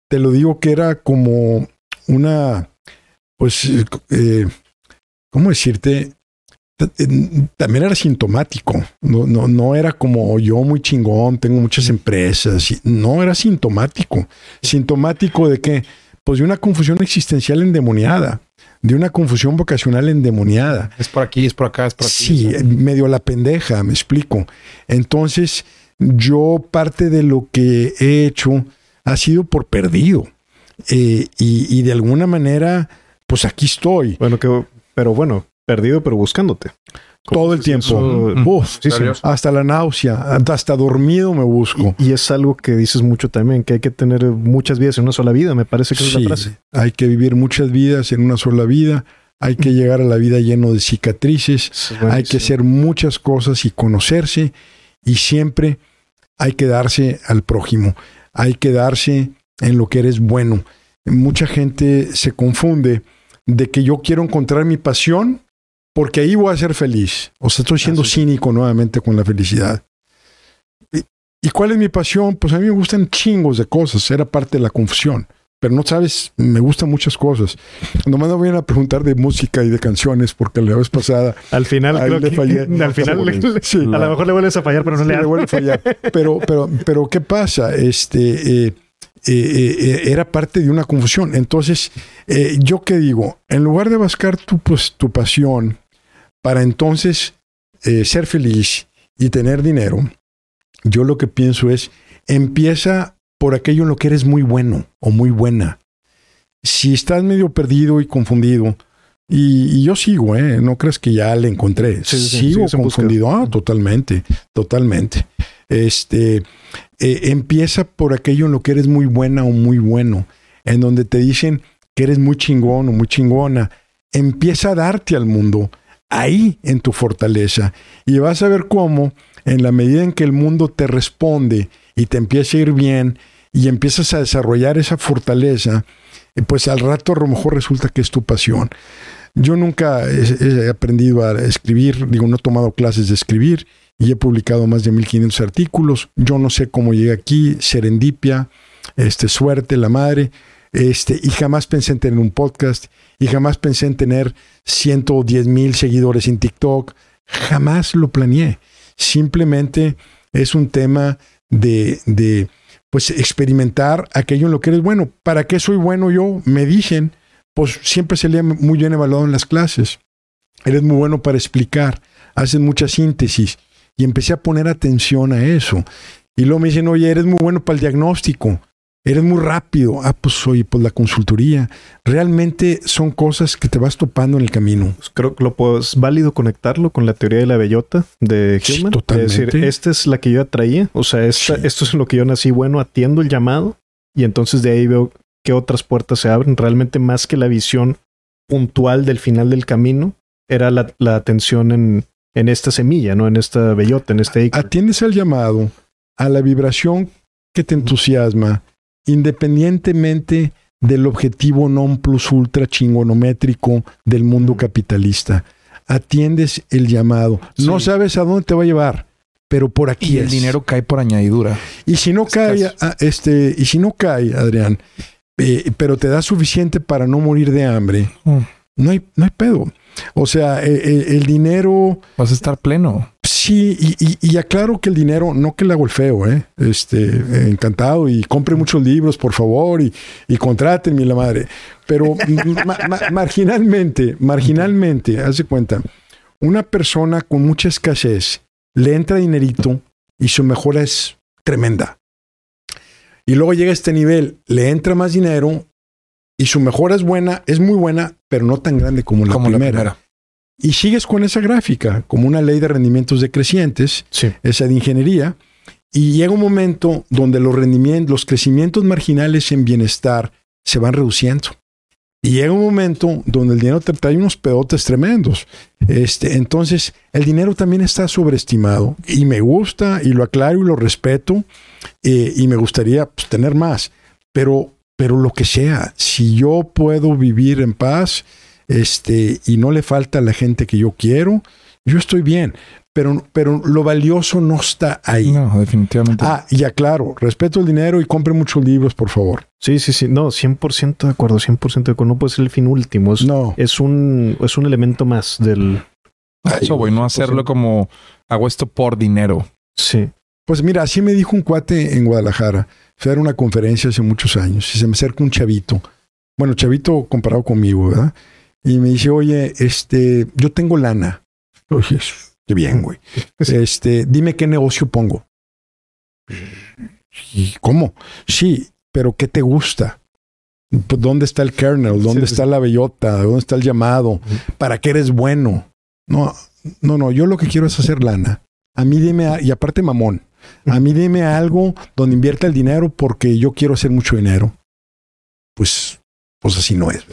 Speaker 1: te lo digo que era como una, pues, eh, eh, ¿cómo decirte? Eh, También era sintomático, no, no, no era como yo muy chingón, tengo muchas empresas, no era sintomático. Sintomático de que, pues de una confusión existencial endemoniada, de una confusión vocacional endemoniada.
Speaker 3: Es por aquí, es por acá, es por aquí.
Speaker 1: Sí, medio la pendeja, me explico. Entonces, yo parte de lo que he hecho ha sido por perdido. Eh, y, y de alguna manera, pues aquí estoy.
Speaker 2: Bueno, que, pero bueno, perdido, pero buscándote.
Speaker 1: Todo el tiempo.
Speaker 3: Mm.
Speaker 1: Uf,
Speaker 2: sí, sí.
Speaker 1: Hasta la náusea, hasta dormido me busco.
Speaker 2: Y es algo que dices mucho también, que hay que tener muchas vidas en una sola vida, me parece que es
Speaker 1: Sí,
Speaker 2: la frase.
Speaker 1: hay que vivir muchas vidas en una sola vida. Hay que llegar a la vida lleno de cicatrices.
Speaker 2: Es
Speaker 1: Hay que hacer muchas cosas y conocerse. Y siempre hay que darse al prójimo. Hay que darse en lo que eres bueno. Mucha gente se confunde de que yo quiero encontrar mi pasión porque ahí voy a ser feliz. O sea, estoy siendo
Speaker 2: Así
Speaker 1: cínico nuevamente con la felicidad. ¿Y, y cuál es mi pasión? Pues a mí me gustan chingos de cosas. Era parte de la confusión. Pero no sabes, me gustan muchas cosas. Nomás no vienen a preguntar de música y de canciones porque la vez pasada
Speaker 2: Al final, creo
Speaker 1: le
Speaker 2: que
Speaker 1: fallé.
Speaker 2: al final le-
Speaker 1: Sí.
Speaker 2: a lo mejor le vuelves a fallar, pero no
Speaker 1: Sí,
Speaker 2: le
Speaker 1: le
Speaker 2: das.
Speaker 1: vuelve a fallar. Pero, pero, pero, ¿qué pasa? Este eh, eh, eh, era parte de una confusión. Entonces, eh, yo qué digo, en lugar de buscar tu, pues, tu pasión para entonces ser feliz y tener dinero, yo lo que pienso es empieza por aquello en lo que eres muy bueno o muy buena. Si estás medio perdido y confundido, y, y yo sigo, ¿eh? No crees que ya le encontré.
Speaker 2: Sí, sí, sí,
Speaker 1: sigo confundido. Ah, totalmente, totalmente. Este, eh, empieza por aquello en lo que eres muy buena o muy bueno, en donde te dicen que eres muy chingón o muy chingona. Empieza a darte al mundo ahí en tu fortaleza y vas a ver cómo en la medida en que el mundo te responde y te empieza a ir bien y empiezas a desarrollar esa fortaleza, pues al rato a lo mejor resulta que es tu pasión. Yo nunca he, aprendido a escribir, digo, no he tomado clases de escribir y he publicado más de 1500 artículos. Yo no sé cómo llegué aquí, serendipia, este, suerte, la madre, este, y jamás pensé en tener un podcast y jamás pensé en tener 110 mil seguidores en TikTok. Jamás lo planeé. Simplemente es un tema de, de pues experimentar aquello en lo que eres bueno. ¿Para qué soy bueno yo? Me dicen, pues siempre se lee muy bien evaluado en las clases. Eres muy bueno para explicar, haces mucha síntesis. Y empecé a poner atención a eso. Y luego me dicen, oye, eres muy bueno para el diagnóstico, eres muy rápido. Ah, pues oye, pues la consultoría. Realmente son cosas que te vas topando en el camino.
Speaker 2: Pues creo que lo puedo, es válido conectarlo con la teoría de la bellota de
Speaker 1: Sí,
Speaker 2: Hillman.
Speaker 1: totalmente.
Speaker 2: Es decir, esta es la que yo atraía. O sea, esta-
Speaker 1: Sí.
Speaker 2: esto es en lo que yo nací bueno, atiendo el llamado y entonces de ahí veo qué otras puertas se abren. Realmente más que la visión puntual del final del camino, era la, la atención en, en esta semilla, ¿no? En esta bellota, en este icono.
Speaker 1: Atiendes al llamado, a la vibración que te entusiasma, independientemente del objetivo non plus ultra chingonométrico del mundo capitalista. Atiendes el llamado. No sabes a dónde te va a llevar, pero por aquí
Speaker 3: Y el
Speaker 1: es.
Speaker 3: dinero cae por añadidura.
Speaker 1: Y si no cae, ah, este, y si no cae, Adrián, eh, pero te da suficiente para no morir de hambre,
Speaker 3: Mm.
Speaker 1: no hay, no hay pedo. O sea, eh, eh, el dinero,
Speaker 3: Vas a estar pleno.
Speaker 1: sí, y, y- y aclaro que el dinero, no que le hago el feo, ¿eh? Este, encantado, y compre muchos libros, por favor, y, y contrátenme la madre. Pero ma- ma- marginalmente, marginalmente, haz de cuenta, una persona con mucha escasez le entra dinerito y su mejora es tremenda. Y luego llega a este nivel, le entra más dinero y su mejora es buena, es muy buena, pero no tan grande como la,
Speaker 3: como
Speaker 1: primera.
Speaker 3: la primera.
Speaker 1: Y sigues con esa gráfica, como una ley de rendimientos decrecientes,
Speaker 2: Sí.
Speaker 1: esa de ingeniería, y llega un momento donde los rendimientos, los crecimientos marginales en bienestar se van reduciendo. Y llega un momento donde el dinero te trae unos pedotes tremendos. Este, entonces, el dinero también está sobreestimado. Y me gusta, y lo aclaro y lo respeto, eh, y me gustaría pues, tener más. Pero, pero lo que sea, si yo puedo vivir en paz, este, y no le falta a la gente que yo quiero, yo estoy bien. Pero, pero lo valioso no está ahí.
Speaker 3: No, definitivamente.
Speaker 1: Ah, y aclaro, respeto el dinero y compre muchos libros, por favor.
Speaker 2: Sí, sí, sí. No, 100% de acuerdo, 100% de acuerdo. No puede ser el fin último. Es,
Speaker 1: No.
Speaker 2: es, un, es un elemento más del...
Speaker 3: A eso, güey, no hacerlo como hago esto por dinero.
Speaker 2: Sí.
Speaker 1: Pues mira, así me dijo un cuate en Guadalajara. Fui a dar una conferencia hace muchos años y se me acerca un chavito. Bueno, chavito comparado conmigo, ¿verdad? Y me dice, oye, este, yo tengo lana. Oye, qué bien, güey. Este, dime qué negocio pongo. ¿Y cómo? Sí, pero ¿qué te gusta? Pues, ¿Dónde está el kernel? ¿Dónde
Speaker 2: Sí, sí.
Speaker 1: está la bellota? ¿Dónde está el llamado? ¿Para qué eres bueno? No, no, no, yo lo que quiero es hacer lana. A mí dime, a- y aparte mamón, a mí dime algo donde invierta el dinero porque yo quiero hacer mucho dinero. Pues, pues así no es.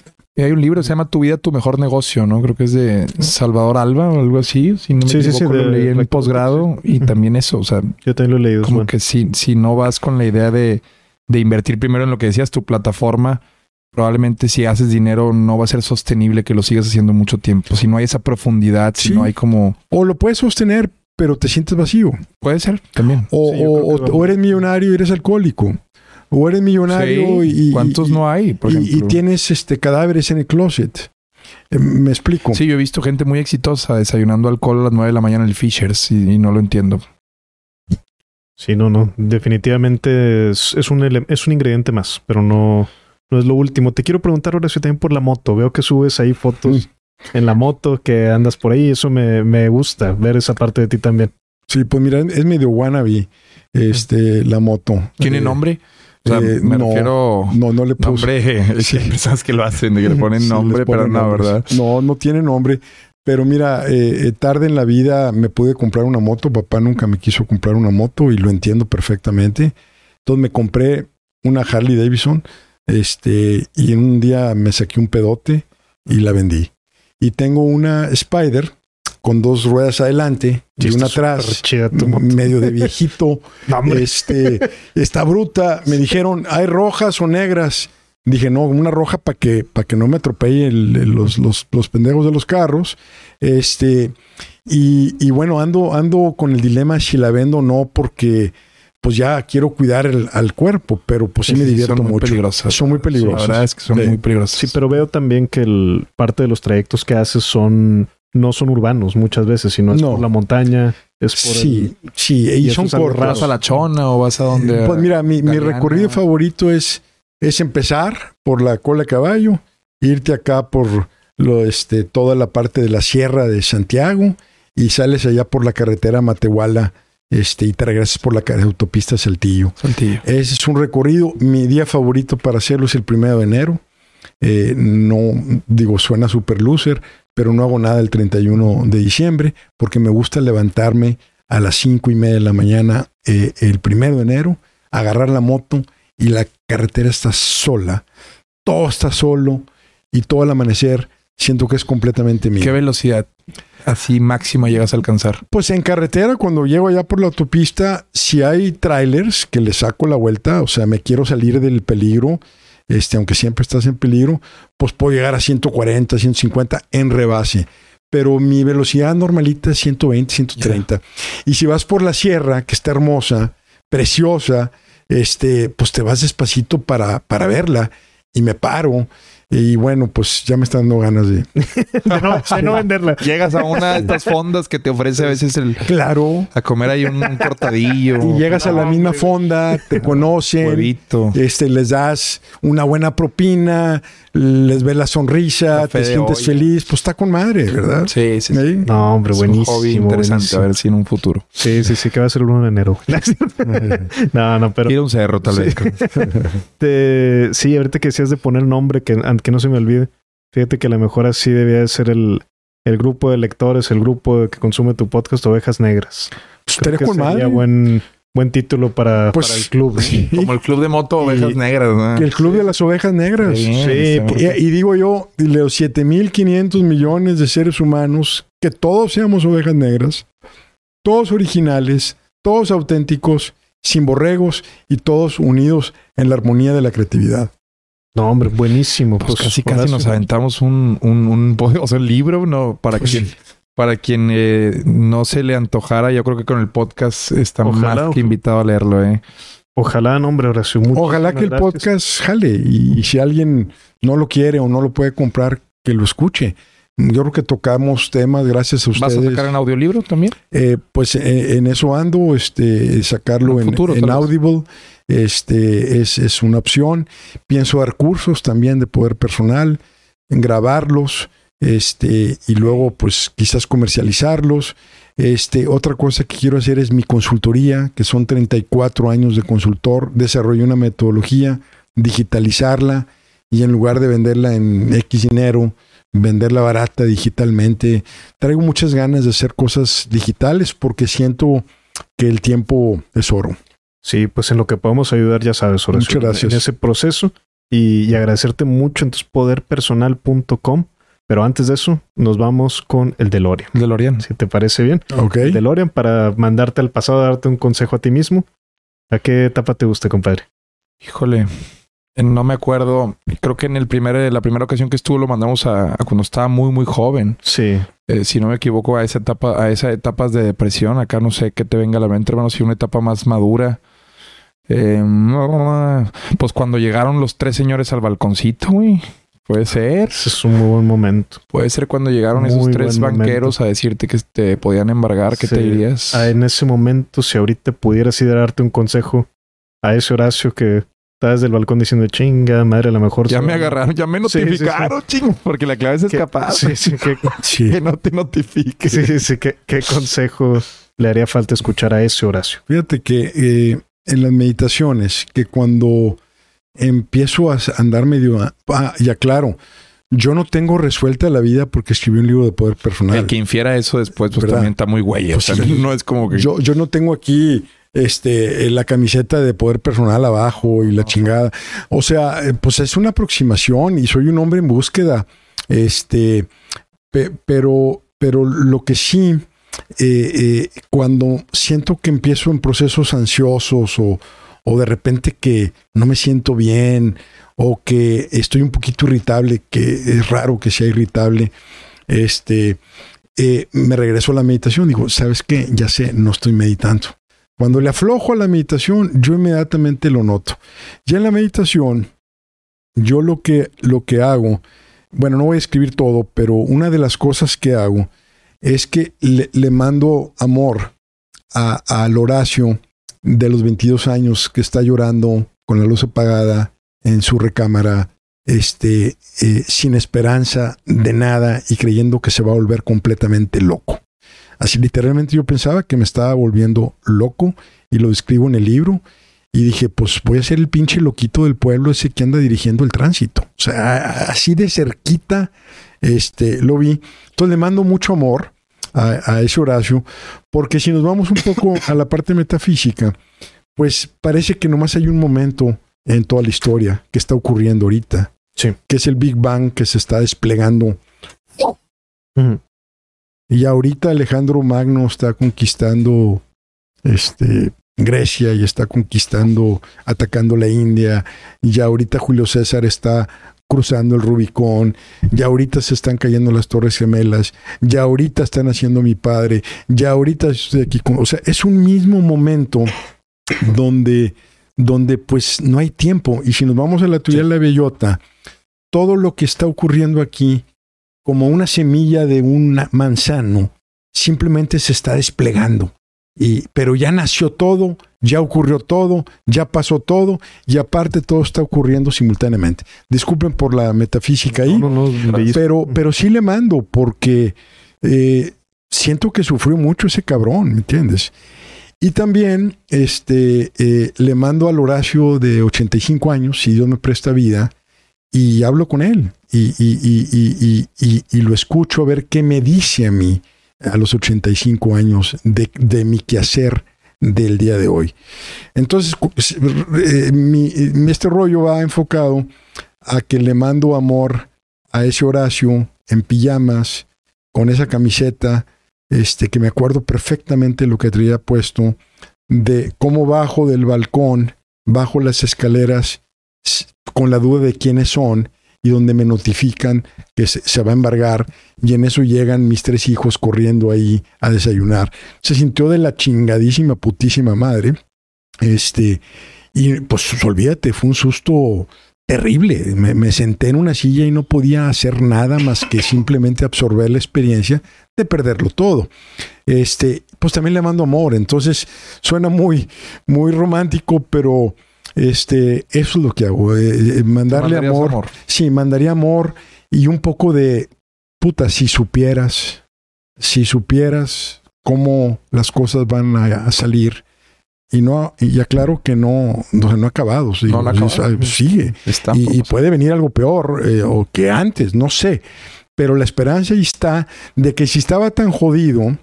Speaker 3: Hay un libro que se llama Tu vida, tu mejor negocio, ¿no? Creo que es de Salvador Alba o algo así. Si no me
Speaker 2: Sí, sí, sí,
Speaker 3: lo
Speaker 2: de
Speaker 3: leí en posgrado. Y también eso, o sea,
Speaker 2: Yo también lo he leído.
Speaker 3: como que si, si no vas con la idea de, de invertir primero en lo que decías, tu plataforma, probablemente si haces dinero no va a ser sostenible que lo sigas haciendo mucho tiempo. Si no hay esa profundidad, si
Speaker 1: Sí.
Speaker 3: no hay como...
Speaker 1: O lo puedes sostener, pero te sientes vacío.
Speaker 3: Puede ser también.
Speaker 1: O, o- o- o eres millonario y eres alcohólico. O eres millonario
Speaker 3: Sí.
Speaker 1: y,
Speaker 3: ¿Cuántos
Speaker 1: y-
Speaker 3: no hay, por
Speaker 1: y-
Speaker 3: ejemplo?
Speaker 1: y tienes este cadáveres en el closet. Eh, me explico.
Speaker 3: Sí, yo he visto gente muy exitosa desayunando alcohol a las 9 de la mañana en el Fishers y, y no lo entiendo.
Speaker 2: Sí, no, no. Definitivamente es, es un, es un ingrediente más, pero no, no es lo último. Te quiero preguntar ahora si también por la moto. Veo que subes ahí fotos
Speaker 1: Mm.
Speaker 2: en la moto, que andas por ahí. Eso me, me gusta, ver esa parte de ti también.
Speaker 1: Sí, pues mira, es medio wannabe este, la moto.
Speaker 3: ¿Tiene
Speaker 1: Eh,
Speaker 3: nombre? Sea,
Speaker 1: eh,
Speaker 3: me
Speaker 1: no,
Speaker 3: refiero...
Speaker 1: No, no le puse.
Speaker 3: Nombre,
Speaker 1: Sí.
Speaker 3: hay personas que lo hacen, que le ponen
Speaker 1: Sí,
Speaker 3: nombre, pero no,
Speaker 1: nombres.
Speaker 3: ¿verdad?
Speaker 1: No, no tiene nombre. Pero mira, eh, eh, tarde en la vida me pude comprar una moto. Papá nunca me quiso comprar una moto y lo entiendo perfectamente. Entonces me compré una Harley Davidson. Este, y en un día me saqué un pedote y la vendí. Y tengo una Spider con dos ruedas adelante y
Speaker 2: Sí,
Speaker 1: una atrás. Medio de viejito. Este, está bruta. Me dijeron, ¿hay rojas o negras? Dije, no, una roja para que, para que no me atropelle el- el- los, los, los pendejos de los carros. Este, y, y bueno, ando, ando con el dilema si la vendo o no, porque pues ya quiero cuidar el- al cuerpo, pero pues sí, me divierto
Speaker 3: son muy
Speaker 1: mucho.
Speaker 3: peligrosas.
Speaker 1: Son muy
Speaker 3: La
Speaker 1: peligrosas.
Speaker 3: verdad es que son
Speaker 1: Sí.
Speaker 3: muy peligrosas.
Speaker 2: Sí, pero veo también que el, parte de los trayectos que haces son no son urbanos muchas veces, sino es
Speaker 1: No.
Speaker 2: por la montaña, es por
Speaker 1: Sí, sí,
Speaker 2: y
Speaker 1: son
Speaker 2: raro.
Speaker 3: ¿Vas a la chona o vas a donde?
Speaker 1: Pues mira, mi, recorrido favorito es, es empezar por la cola de caballo, irte acá por lo, este, toda la parte de la sierra de Santiago y sales allá por la carretera Matehuala este, y te regresas por la autopista Saltillo.
Speaker 3: Saltillo.
Speaker 1: Ese es un recorrido. Mi día favorito para hacerlo es el primero de enero. Eh, no, digo, suena super loser, pero no hago nada el 31 de diciembre porque me gusta levantarme a las cinco y media de la mañana eh, el primero de enero, agarrar la moto y la carretera está sola. Todo está solo y todo el amanecer siento que es completamente mío.
Speaker 3: ¿Qué velocidad así máxima llegas a alcanzar?
Speaker 1: Pues en carretera, cuando llego allá por la autopista, si hay trailers que le saco la vuelta, o sea, me quiero salir del peligro, este, aunque siempre estás en peligro, pues puedo llegar a 140, 150 en rebase. Pero mi velocidad normalita es 120, 130. Y si vas por la sierra, que está hermosa, preciosa, este, pues te vas despacito para, para verla y me paro. Y bueno, pues ya me están dando ganas de.
Speaker 2: de no, de no venderla.
Speaker 3: Llegas a una de estas fondas que te ofrece a veces el
Speaker 1: Claro.
Speaker 3: a comer ahí un, un cortadillo,
Speaker 1: Y llegas a la misma
Speaker 2: hombre.
Speaker 1: fonda, te conocen,
Speaker 3: huevito.
Speaker 1: este, les das una buena propina, les ves la sonrisa,
Speaker 3: Café
Speaker 1: te sientes
Speaker 3: olla.
Speaker 1: feliz, pues está con madre, ¿verdad?
Speaker 3: Sí, sí, sí.
Speaker 2: No, hombre,
Speaker 3: Es un
Speaker 2: buenísimo.
Speaker 3: hobby interesante,
Speaker 2: buenísimo.
Speaker 3: a ver si en un futuro.
Speaker 2: Sí, sí, sí, que va a ser el 1 de enero. no, no, pero
Speaker 3: Ir a un cerro, tal
Speaker 2: Sí.
Speaker 3: vez.
Speaker 2: te- sí, ahorita que decías de poner nombre, que, que no se me olvide, fíjate que a lo mejor así debía de ser el, el grupo de lectores, el grupo que consume tu podcast, Ovejas Negras.
Speaker 1: Pues
Speaker 2: Creo
Speaker 1: estaría
Speaker 2: que
Speaker 1: con
Speaker 2: sería
Speaker 1: madre.
Speaker 2: buen, buen título para,
Speaker 1: Pues,
Speaker 2: para el club.
Speaker 3: Como el club de moto Ovejas
Speaker 2: Y-
Speaker 3: Negras, ¿no?
Speaker 1: El club de las ovejas negras.
Speaker 3: Bien,
Speaker 2: Sí.
Speaker 1: Y, y digo yo, de los 7.500 millones de seres humanos, que todos seamos ovejas negras, todos originales, todos auténticos, sin borregos y todos unidos en la armonía de la creatividad.
Speaker 2: No, hombre, buenísimo.
Speaker 3: Pues,
Speaker 2: Pues,
Speaker 3: casi casi
Speaker 2: Horacio,
Speaker 3: nos aventamos un, un, un, o sea, un libro, ¿no? Para
Speaker 1: Pues
Speaker 3: quien, para quien eh, no se le antojara, yo creo que con el podcast está
Speaker 2: Ojalá,
Speaker 3: más que invitado a leerlo, ¿eh?
Speaker 2: Ojalá, no, hombre, Horacio.
Speaker 1: Ojalá que el
Speaker 2: gracias.
Speaker 1: podcast jale y, y si alguien no lo quiere o no lo puede comprar, que lo escuche. Yo creo que tocamos temas gracias a
Speaker 3: ¿Vas a
Speaker 1: ustedes.
Speaker 3: sacar en audiolibro también?
Speaker 1: Eh, pues eh, en eso ando, este, sacarlo
Speaker 3: En
Speaker 1: en,
Speaker 3: futuro,
Speaker 1: en
Speaker 3: vez.
Speaker 1: Audible, este, es, es una opción. Pienso dar cursos también de poder personal, en grabarlos, este, y luego pues quizás comercializarlos. Este, otra cosa que quiero hacer es mi consultoría, que son 34 años de consultor, desarrollé una metodología, digitalizarla y en lugar de venderla en X dinero, venderla barata digitalmente. Traigo muchas ganas de hacer cosas digitales porque siento que el tiempo es oro.
Speaker 2: Sí, pues en lo que podemos ayudar, ya sabes, Horacio,
Speaker 1: Muchas gracias.
Speaker 2: En ese proceso y, y agradecerte mucho en poderpersonal.com. Pero antes de eso, nos vamos con el DeLorean.
Speaker 3: DeLorean.
Speaker 2: Si te parece bien.
Speaker 1: Ok.
Speaker 2: El DeLorean para mandarte al pasado, darte un consejo a ti mismo. ¿A qué etapa te gusta, compadre?
Speaker 3: Híjole, no me acuerdo. Creo que en el primer, la primera ocasión que estuvo lo mandamos a, a cuando estaba muy, muy joven.
Speaker 2: Sí.
Speaker 3: Eh, si no me equivoco, a esa etapa, a esas etapas de depresión. Acá no sé qué te venga a la mente, hermano. Si una etapa más madura. Eh, pues cuando llegaron los tres señores al balconcito, güey. Puede ser.
Speaker 2: Ese es un muy buen momento.
Speaker 3: Puede ser cuando llegaron
Speaker 2: Muy
Speaker 3: esos tres banqueros a decirte que te podían embargar. ¿Qué
Speaker 2: Sí.
Speaker 3: te dirías?
Speaker 2: Ah, en ese momento, si ahorita pudieras ir a darte un consejo a ese Horacio que está desde el balcón diciendo chinga, madre, a lo mejor.
Speaker 3: Ya me agarraron, ya me
Speaker 2: Sí, sí, sí.
Speaker 3: notificaron, ching, porque la clave es
Speaker 2: ¿Qué-
Speaker 3: escapar.
Speaker 2: Sí, sí, ¿qué,
Speaker 1: Sí.
Speaker 3: Que no te notifique.
Speaker 2: sí, sí, ¿qué, qué consejo le haría falta escuchar a ese Horacio?
Speaker 1: Fíjate que eh, en las meditaciones, que cuando empiezo a andar medio... Ah, ya claro, yo no tengo resuelta la vida porque escribí un libro de poder personal.
Speaker 3: El que infiera eso después, pues
Speaker 1: ¿Verdad?
Speaker 3: también está muy güey. O
Speaker 1: Pues
Speaker 3: sea,
Speaker 1: sí.
Speaker 3: no es como que.
Speaker 1: Yo, yo no tengo aquí este, la camiseta de poder personal abajo y la chingada. O sea, eh, pues es una aproximación y soy un hombre en búsqueda. Este, pe- pero, pero lo que sí, eh, eh, cuando siento que empiezo en procesos ansiosos o, o de repente que no me siento bien o que estoy un poquito irritable, que es raro que sea irritable, este, eh, me regreso a la meditación. Digo, ¿sabes qué? Ya sé, no estoy meditando. Cuando le aflojo a la meditación, yo inmediatamente lo noto. Ya en la meditación, yo lo que, lo que hago, bueno, no voy a escribir todo, pero una de las cosas que hago es que le, mando amor a- al Horacio de los 22 años que está llorando con la luz apagada en su recámara, este, eh, sin esperanza de nada y creyendo que se va a volver completamente loco. Así literalmente yo pensaba que me estaba volviendo loco y lo describo en el libro y dije, pues voy a ser el pinche loquito del pueblo ese que anda dirigiendo el tránsito. O sea, así de cerquita este, lo vi. Entonces le mando mucho amor a, a ese Horacio, porque si nos vamos un poco a la parte metafísica, pues parece que nomás hay un momento en toda la historia que está ocurriendo ahorita,
Speaker 2: Sí.
Speaker 1: que es el Big Bang que se está desplegando y ahorita Alejandro Magno está conquistando este, Grecia y está conquistando, atacando la India. Y ya ahorita Julio César está cruzando el Rubicón. Ya ahorita se están cayendo las Torres Gemelas. Ya ahorita están haciendo mi padre. Ya ahorita estoy aquí. Con, o sea, es un mismo momento donde, donde pues no hay tiempo. Y si nos vamos a la teoría de la bellota, todo lo que está ocurriendo aquí como una semilla de un manzano, simplemente se está desplegando. Y, pero ya nació todo, ya ocurrió todo, ya pasó todo, y aparte todo está ocurriendo simultáneamente. Disculpen por la metafísica ahí,
Speaker 2: No, no, no, bellísimo.
Speaker 1: pero, pero sí le mando porque eh, siento que sufrió mucho ese cabrón, ¿me entiendes? Y también este, eh, le mando al Horacio de 85 años, si Dios me presta vida, y hablo con él y, y, y, y, lo escucho a ver qué me dice a mí a los 85 años de, de mi quehacer del día de hoy. Entonces, eh, este rollo va enfocado a que le mando amor a ese Horacio en pijamas, con esa camiseta, este, que me acuerdo perfectamente lo que traía puesto, de cómo bajo del balcón, bajo las escaleras, con la duda de quiénes son y donde me notifican que se, va a embargar y en eso llegan mis tres hijos corriendo ahí a desayunar. Se sintió de la chingadísima putísima madre. Este, y pues olvídate, fue un susto terrible. Me, me, senté en una silla y no podía hacer nada más que simplemente absorber la experiencia de perderlo todo. Este, pues también le mando amor. Entonces suena muy, muy romántico, pero este, eso es lo que hago. Eh, mandarle amor, amor. Sí, mandaría amor y un poco de puta, si supieras, si supieras cómo las cosas van a, a salir. Y no, y aclaro que no, no, no ha acabado. Digo,
Speaker 3: no, no
Speaker 1: sigue.
Speaker 3: Está,
Speaker 1: y, y, puede venir algo peor eh, o que antes, no sé. pero la esperanza ahí está de que si estaba tan jodido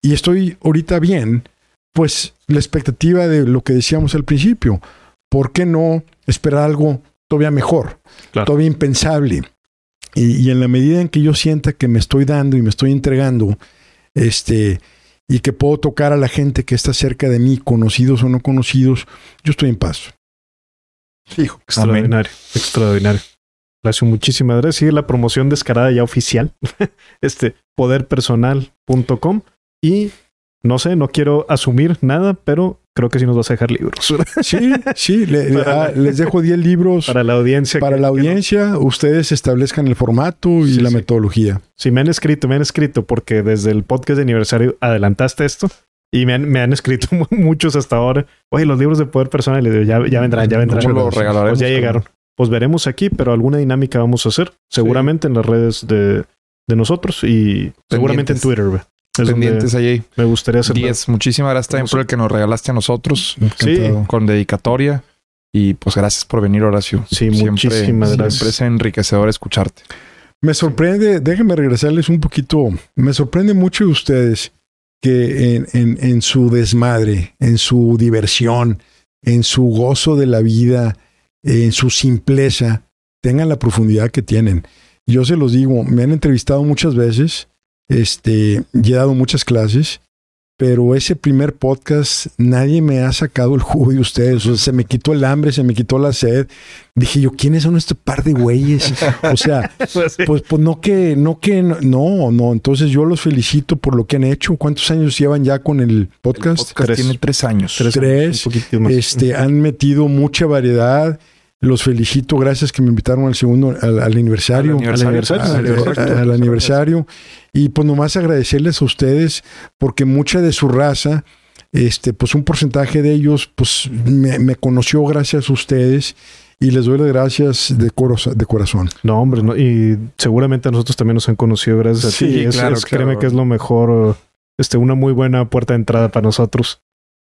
Speaker 1: y estoy ahorita bien, pues la expectativa de lo que decíamos al principio, ¿por qué no esperar algo todavía mejor,
Speaker 2: Claro.
Speaker 1: todavía impensable? Y, y en la medida en que yo sienta que me estoy dando y me estoy entregando, este, y que puedo tocar a la gente que está cerca de mí, conocidos o no conocidos, yo estoy en paz. Hijo.
Speaker 2: Extraordinario, extraordinario. Gracias, muchísimas gracias. Sigue la promoción descarada ya oficial. este, poderpersonal.com. Y no sé, no quiero asumir nada, pero creo que sí nos vas a dejar libros
Speaker 1: Sí, sí, le- le-
Speaker 2: Para
Speaker 1: ah, les dejo 10 libros para,
Speaker 2: para la audiencia. que-
Speaker 1: la
Speaker 2: no-
Speaker 1: audiencia. Ustedes establezcan el formato y
Speaker 2: Sí,
Speaker 1: la
Speaker 2: sí.
Speaker 1: metodología.
Speaker 2: Sí, me han escrito, me han escrito, porque desde el podcast de aniversario adelantaste esto. Y me han, me han escrito mu- muchos hasta ahora. Oye, los libros de poder personal, y les digo, ya, ya vendrán, ya vendrán.
Speaker 3: ¿Cómo lo regalaremos?
Speaker 2: Pues ya llegaron. Pues veremos aquí, pero alguna dinámica vamos a hacer. Seguramente en las redes de, de nosotros y seguramente en Twitter. Es
Speaker 3: Pendientes allí.
Speaker 2: me gustaría hacer.
Speaker 3: 10. Muchísimas gracias también por el que nos regalaste a nosotros
Speaker 1: Encantado.
Speaker 3: con dedicatoria. Y pues gracias por venir, Horacio.
Speaker 2: Sí, muchísimas
Speaker 3: Siempre
Speaker 2: gracias.
Speaker 3: es enriquecedor escucharte.
Speaker 1: Me sorprende, déjenme regresarles un poquito, me sorprende mucho de ustedes que en, en- en su desmadre, en su diversión, en su gozo de la vida, en su simpleza, tengan la profundidad que tienen. Yo se los digo, me han entrevistado muchas veces, este, y he dado muchas clases, pero ese primer podcast nadie me ha sacado el jugo de ustedes. O sea, se me quitó el hambre, se me quitó la sed. Dije yo, ¿quiénes son este par de güeyes? O sea,
Speaker 2: Sí.
Speaker 1: pues, pues no que, no que, no, no. Entonces yo los felicito por lo que han hecho. ¿Cuántos años llevan ya con el podcast?
Speaker 3: El podcast
Speaker 2: Tres.
Speaker 3: tiene tres años.
Speaker 2: Tres,
Speaker 1: Tres,
Speaker 2: un poquito más.
Speaker 1: Este, han metido mucha variedad. Los felicito, gracias que me invitaron al segundo, al, al aniversario.
Speaker 3: Al
Speaker 2: Al aniversario.
Speaker 1: Al,
Speaker 2: Al-
Speaker 1: al- aniversario. Y pues nomás agradecerles a ustedes porque mucha de su raza, este, pues un porcentaje de ellos, pues me, me conoció gracias a ustedes y les doy las gracias de, coro- de corazón.
Speaker 2: No, hombre, no. y seguramente a nosotros también nos han conocido gracias a
Speaker 1: Sí,
Speaker 2: ti. Es-
Speaker 3: claro,
Speaker 2: es-
Speaker 3: claro.
Speaker 2: Créeme que es lo mejor, este, una muy buena puerta de entrada para nosotros.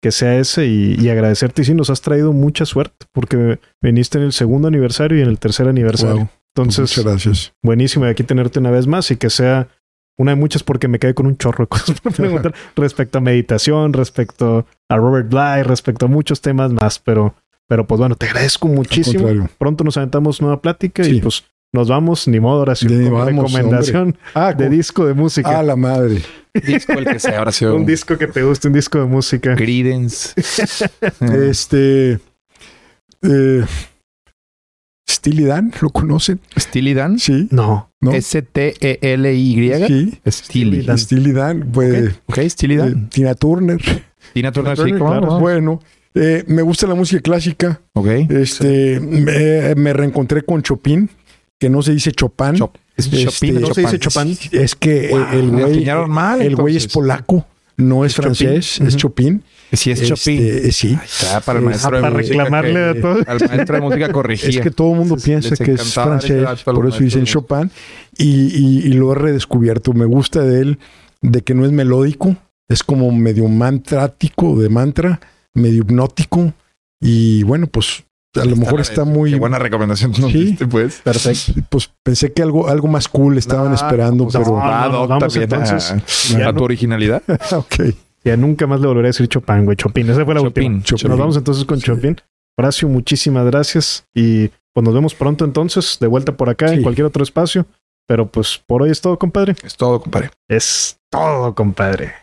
Speaker 2: Que sea ese y, y agradecerte. Y sí, nos has traído mucha suerte porque viniste en el segundo aniversario y en el tercer aniversario.
Speaker 1: Wow.
Speaker 2: Entonces,
Speaker 1: Muchas gracias.
Speaker 2: buenísimo de aquí tenerte una vez más y que sea una de muchas porque me quedé con un chorro de cosas por preguntar respecto a meditación, respecto a Robert Bly, respecto a muchos temas más, pero, pero pues bueno, te agradezco muchísimo. Pronto nos aventamos nueva plática y pues nos vamos, ni modo, ahora sí,
Speaker 1: Ni
Speaker 2: como
Speaker 1: vamos,
Speaker 2: recomendación
Speaker 1: Ah,
Speaker 2: de disco de música.
Speaker 1: ah, la madre.
Speaker 3: Disco el que sea, Horacio.
Speaker 2: un disco que te guste, un disco de música.
Speaker 3: Credence.
Speaker 1: Este. Eh, Steely Dan, ¿lo conocen?
Speaker 3: Steely Dan.
Speaker 1: Sí.
Speaker 2: No.
Speaker 1: ¿No?
Speaker 3: S-T-E-L-Y.
Speaker 1: Sí.
Speaker 3: Steely.
Speaker 2: Dan.
Speaker 1: Steely Dan, pues.
Speaker 3: Ok, Steely
Speaker 1: eh,
Speaker 3: Dan.
Speaker 1: Tina Turner.
Speaker 3: Tina Turner, sí,
Speaker 2: Turner,
Speaker 3: ¿cómo
Speaker 2: claro.
Speaker 3: no?
Speaker 1: Bueno, eh, me gusta la música clásica.
Speaker 3: Ok.
Speaker 1: Este, me, me reencontré con Chopin, que no se dice Chopin.
Speaker 3: Chop- Es
Speaker 1: Este,
Speaker 3: Chopin.
Speaker 2: ¿no se dice Chopin?
Speaker 1: Es que el
Speaker 3: Me
Speaker 1: güey,
Speaker 3: mal.
Speaker 1: el güey es polaco, no es
Speaker 2: Chopin.
Speaker 1: francés, es. Chopin.
Speaker 3: Sí, es Chopin.
Speaker 1: Este, eh, sí.
Speaker 3: Está para el
Speaker 1: Eh,
Speaker 3: maestro
Speaker 2: ah,
Speaker 3: de
Speaker 2: para
Speaker 3: música
Speaker 2: reclamarle
Speaker 3: que-
Speaker 2: a todo.
Speaker 3: Al maestro de música corrigía.
Speaker 1: Es que todo el mundo piensa que es francés, por eso dicen Chopin, y, y- y lo he redescubierto. Me gusta de él, de que no es melódico, es como medio mantrático, de mantra, medio hipnótico, y bueno, pues a lo mejor está muy...
Speaker 3: Qué buena recomendación nos
Speaker 1: Sí.
Speaker 3: diste, pues.
Speaker 2: Perfecto.
Speaker 1: Pues pensé que algo, algo más cool estaban
Speaker 3: No,
Speaker 1: esperando,
Speaker 3: pues,
Speaker 1: pero...
Speaker 2: no,
Speaker 3: Ah,
Speaker 2: no,
Speaker 3: Doc,
Speaker 2: vamos entonces.
Speaker 3: a, tu originalidad.
Speaker 1: ok.
Speaker 2: Ya nunca más le volveré a decir Chopin, güey. Chopin. Esa fue la
Speaker 3: Chopin,
Speaker 2: última.
Speaker 1: Chopin.
Speaker 2: Nos vamos entonces con
Speaker 1: Sí.
Speaker 2: Chopin. Horacio, muchísimas gracias. Y pues nos vemos pronto entonces, de vuelta por acá, en cualquier otro espacio. Pero pues por hoy es todo, compadre.
Speaker 3: Es todo, compadre.
Speaker 2: Es todo, compadre.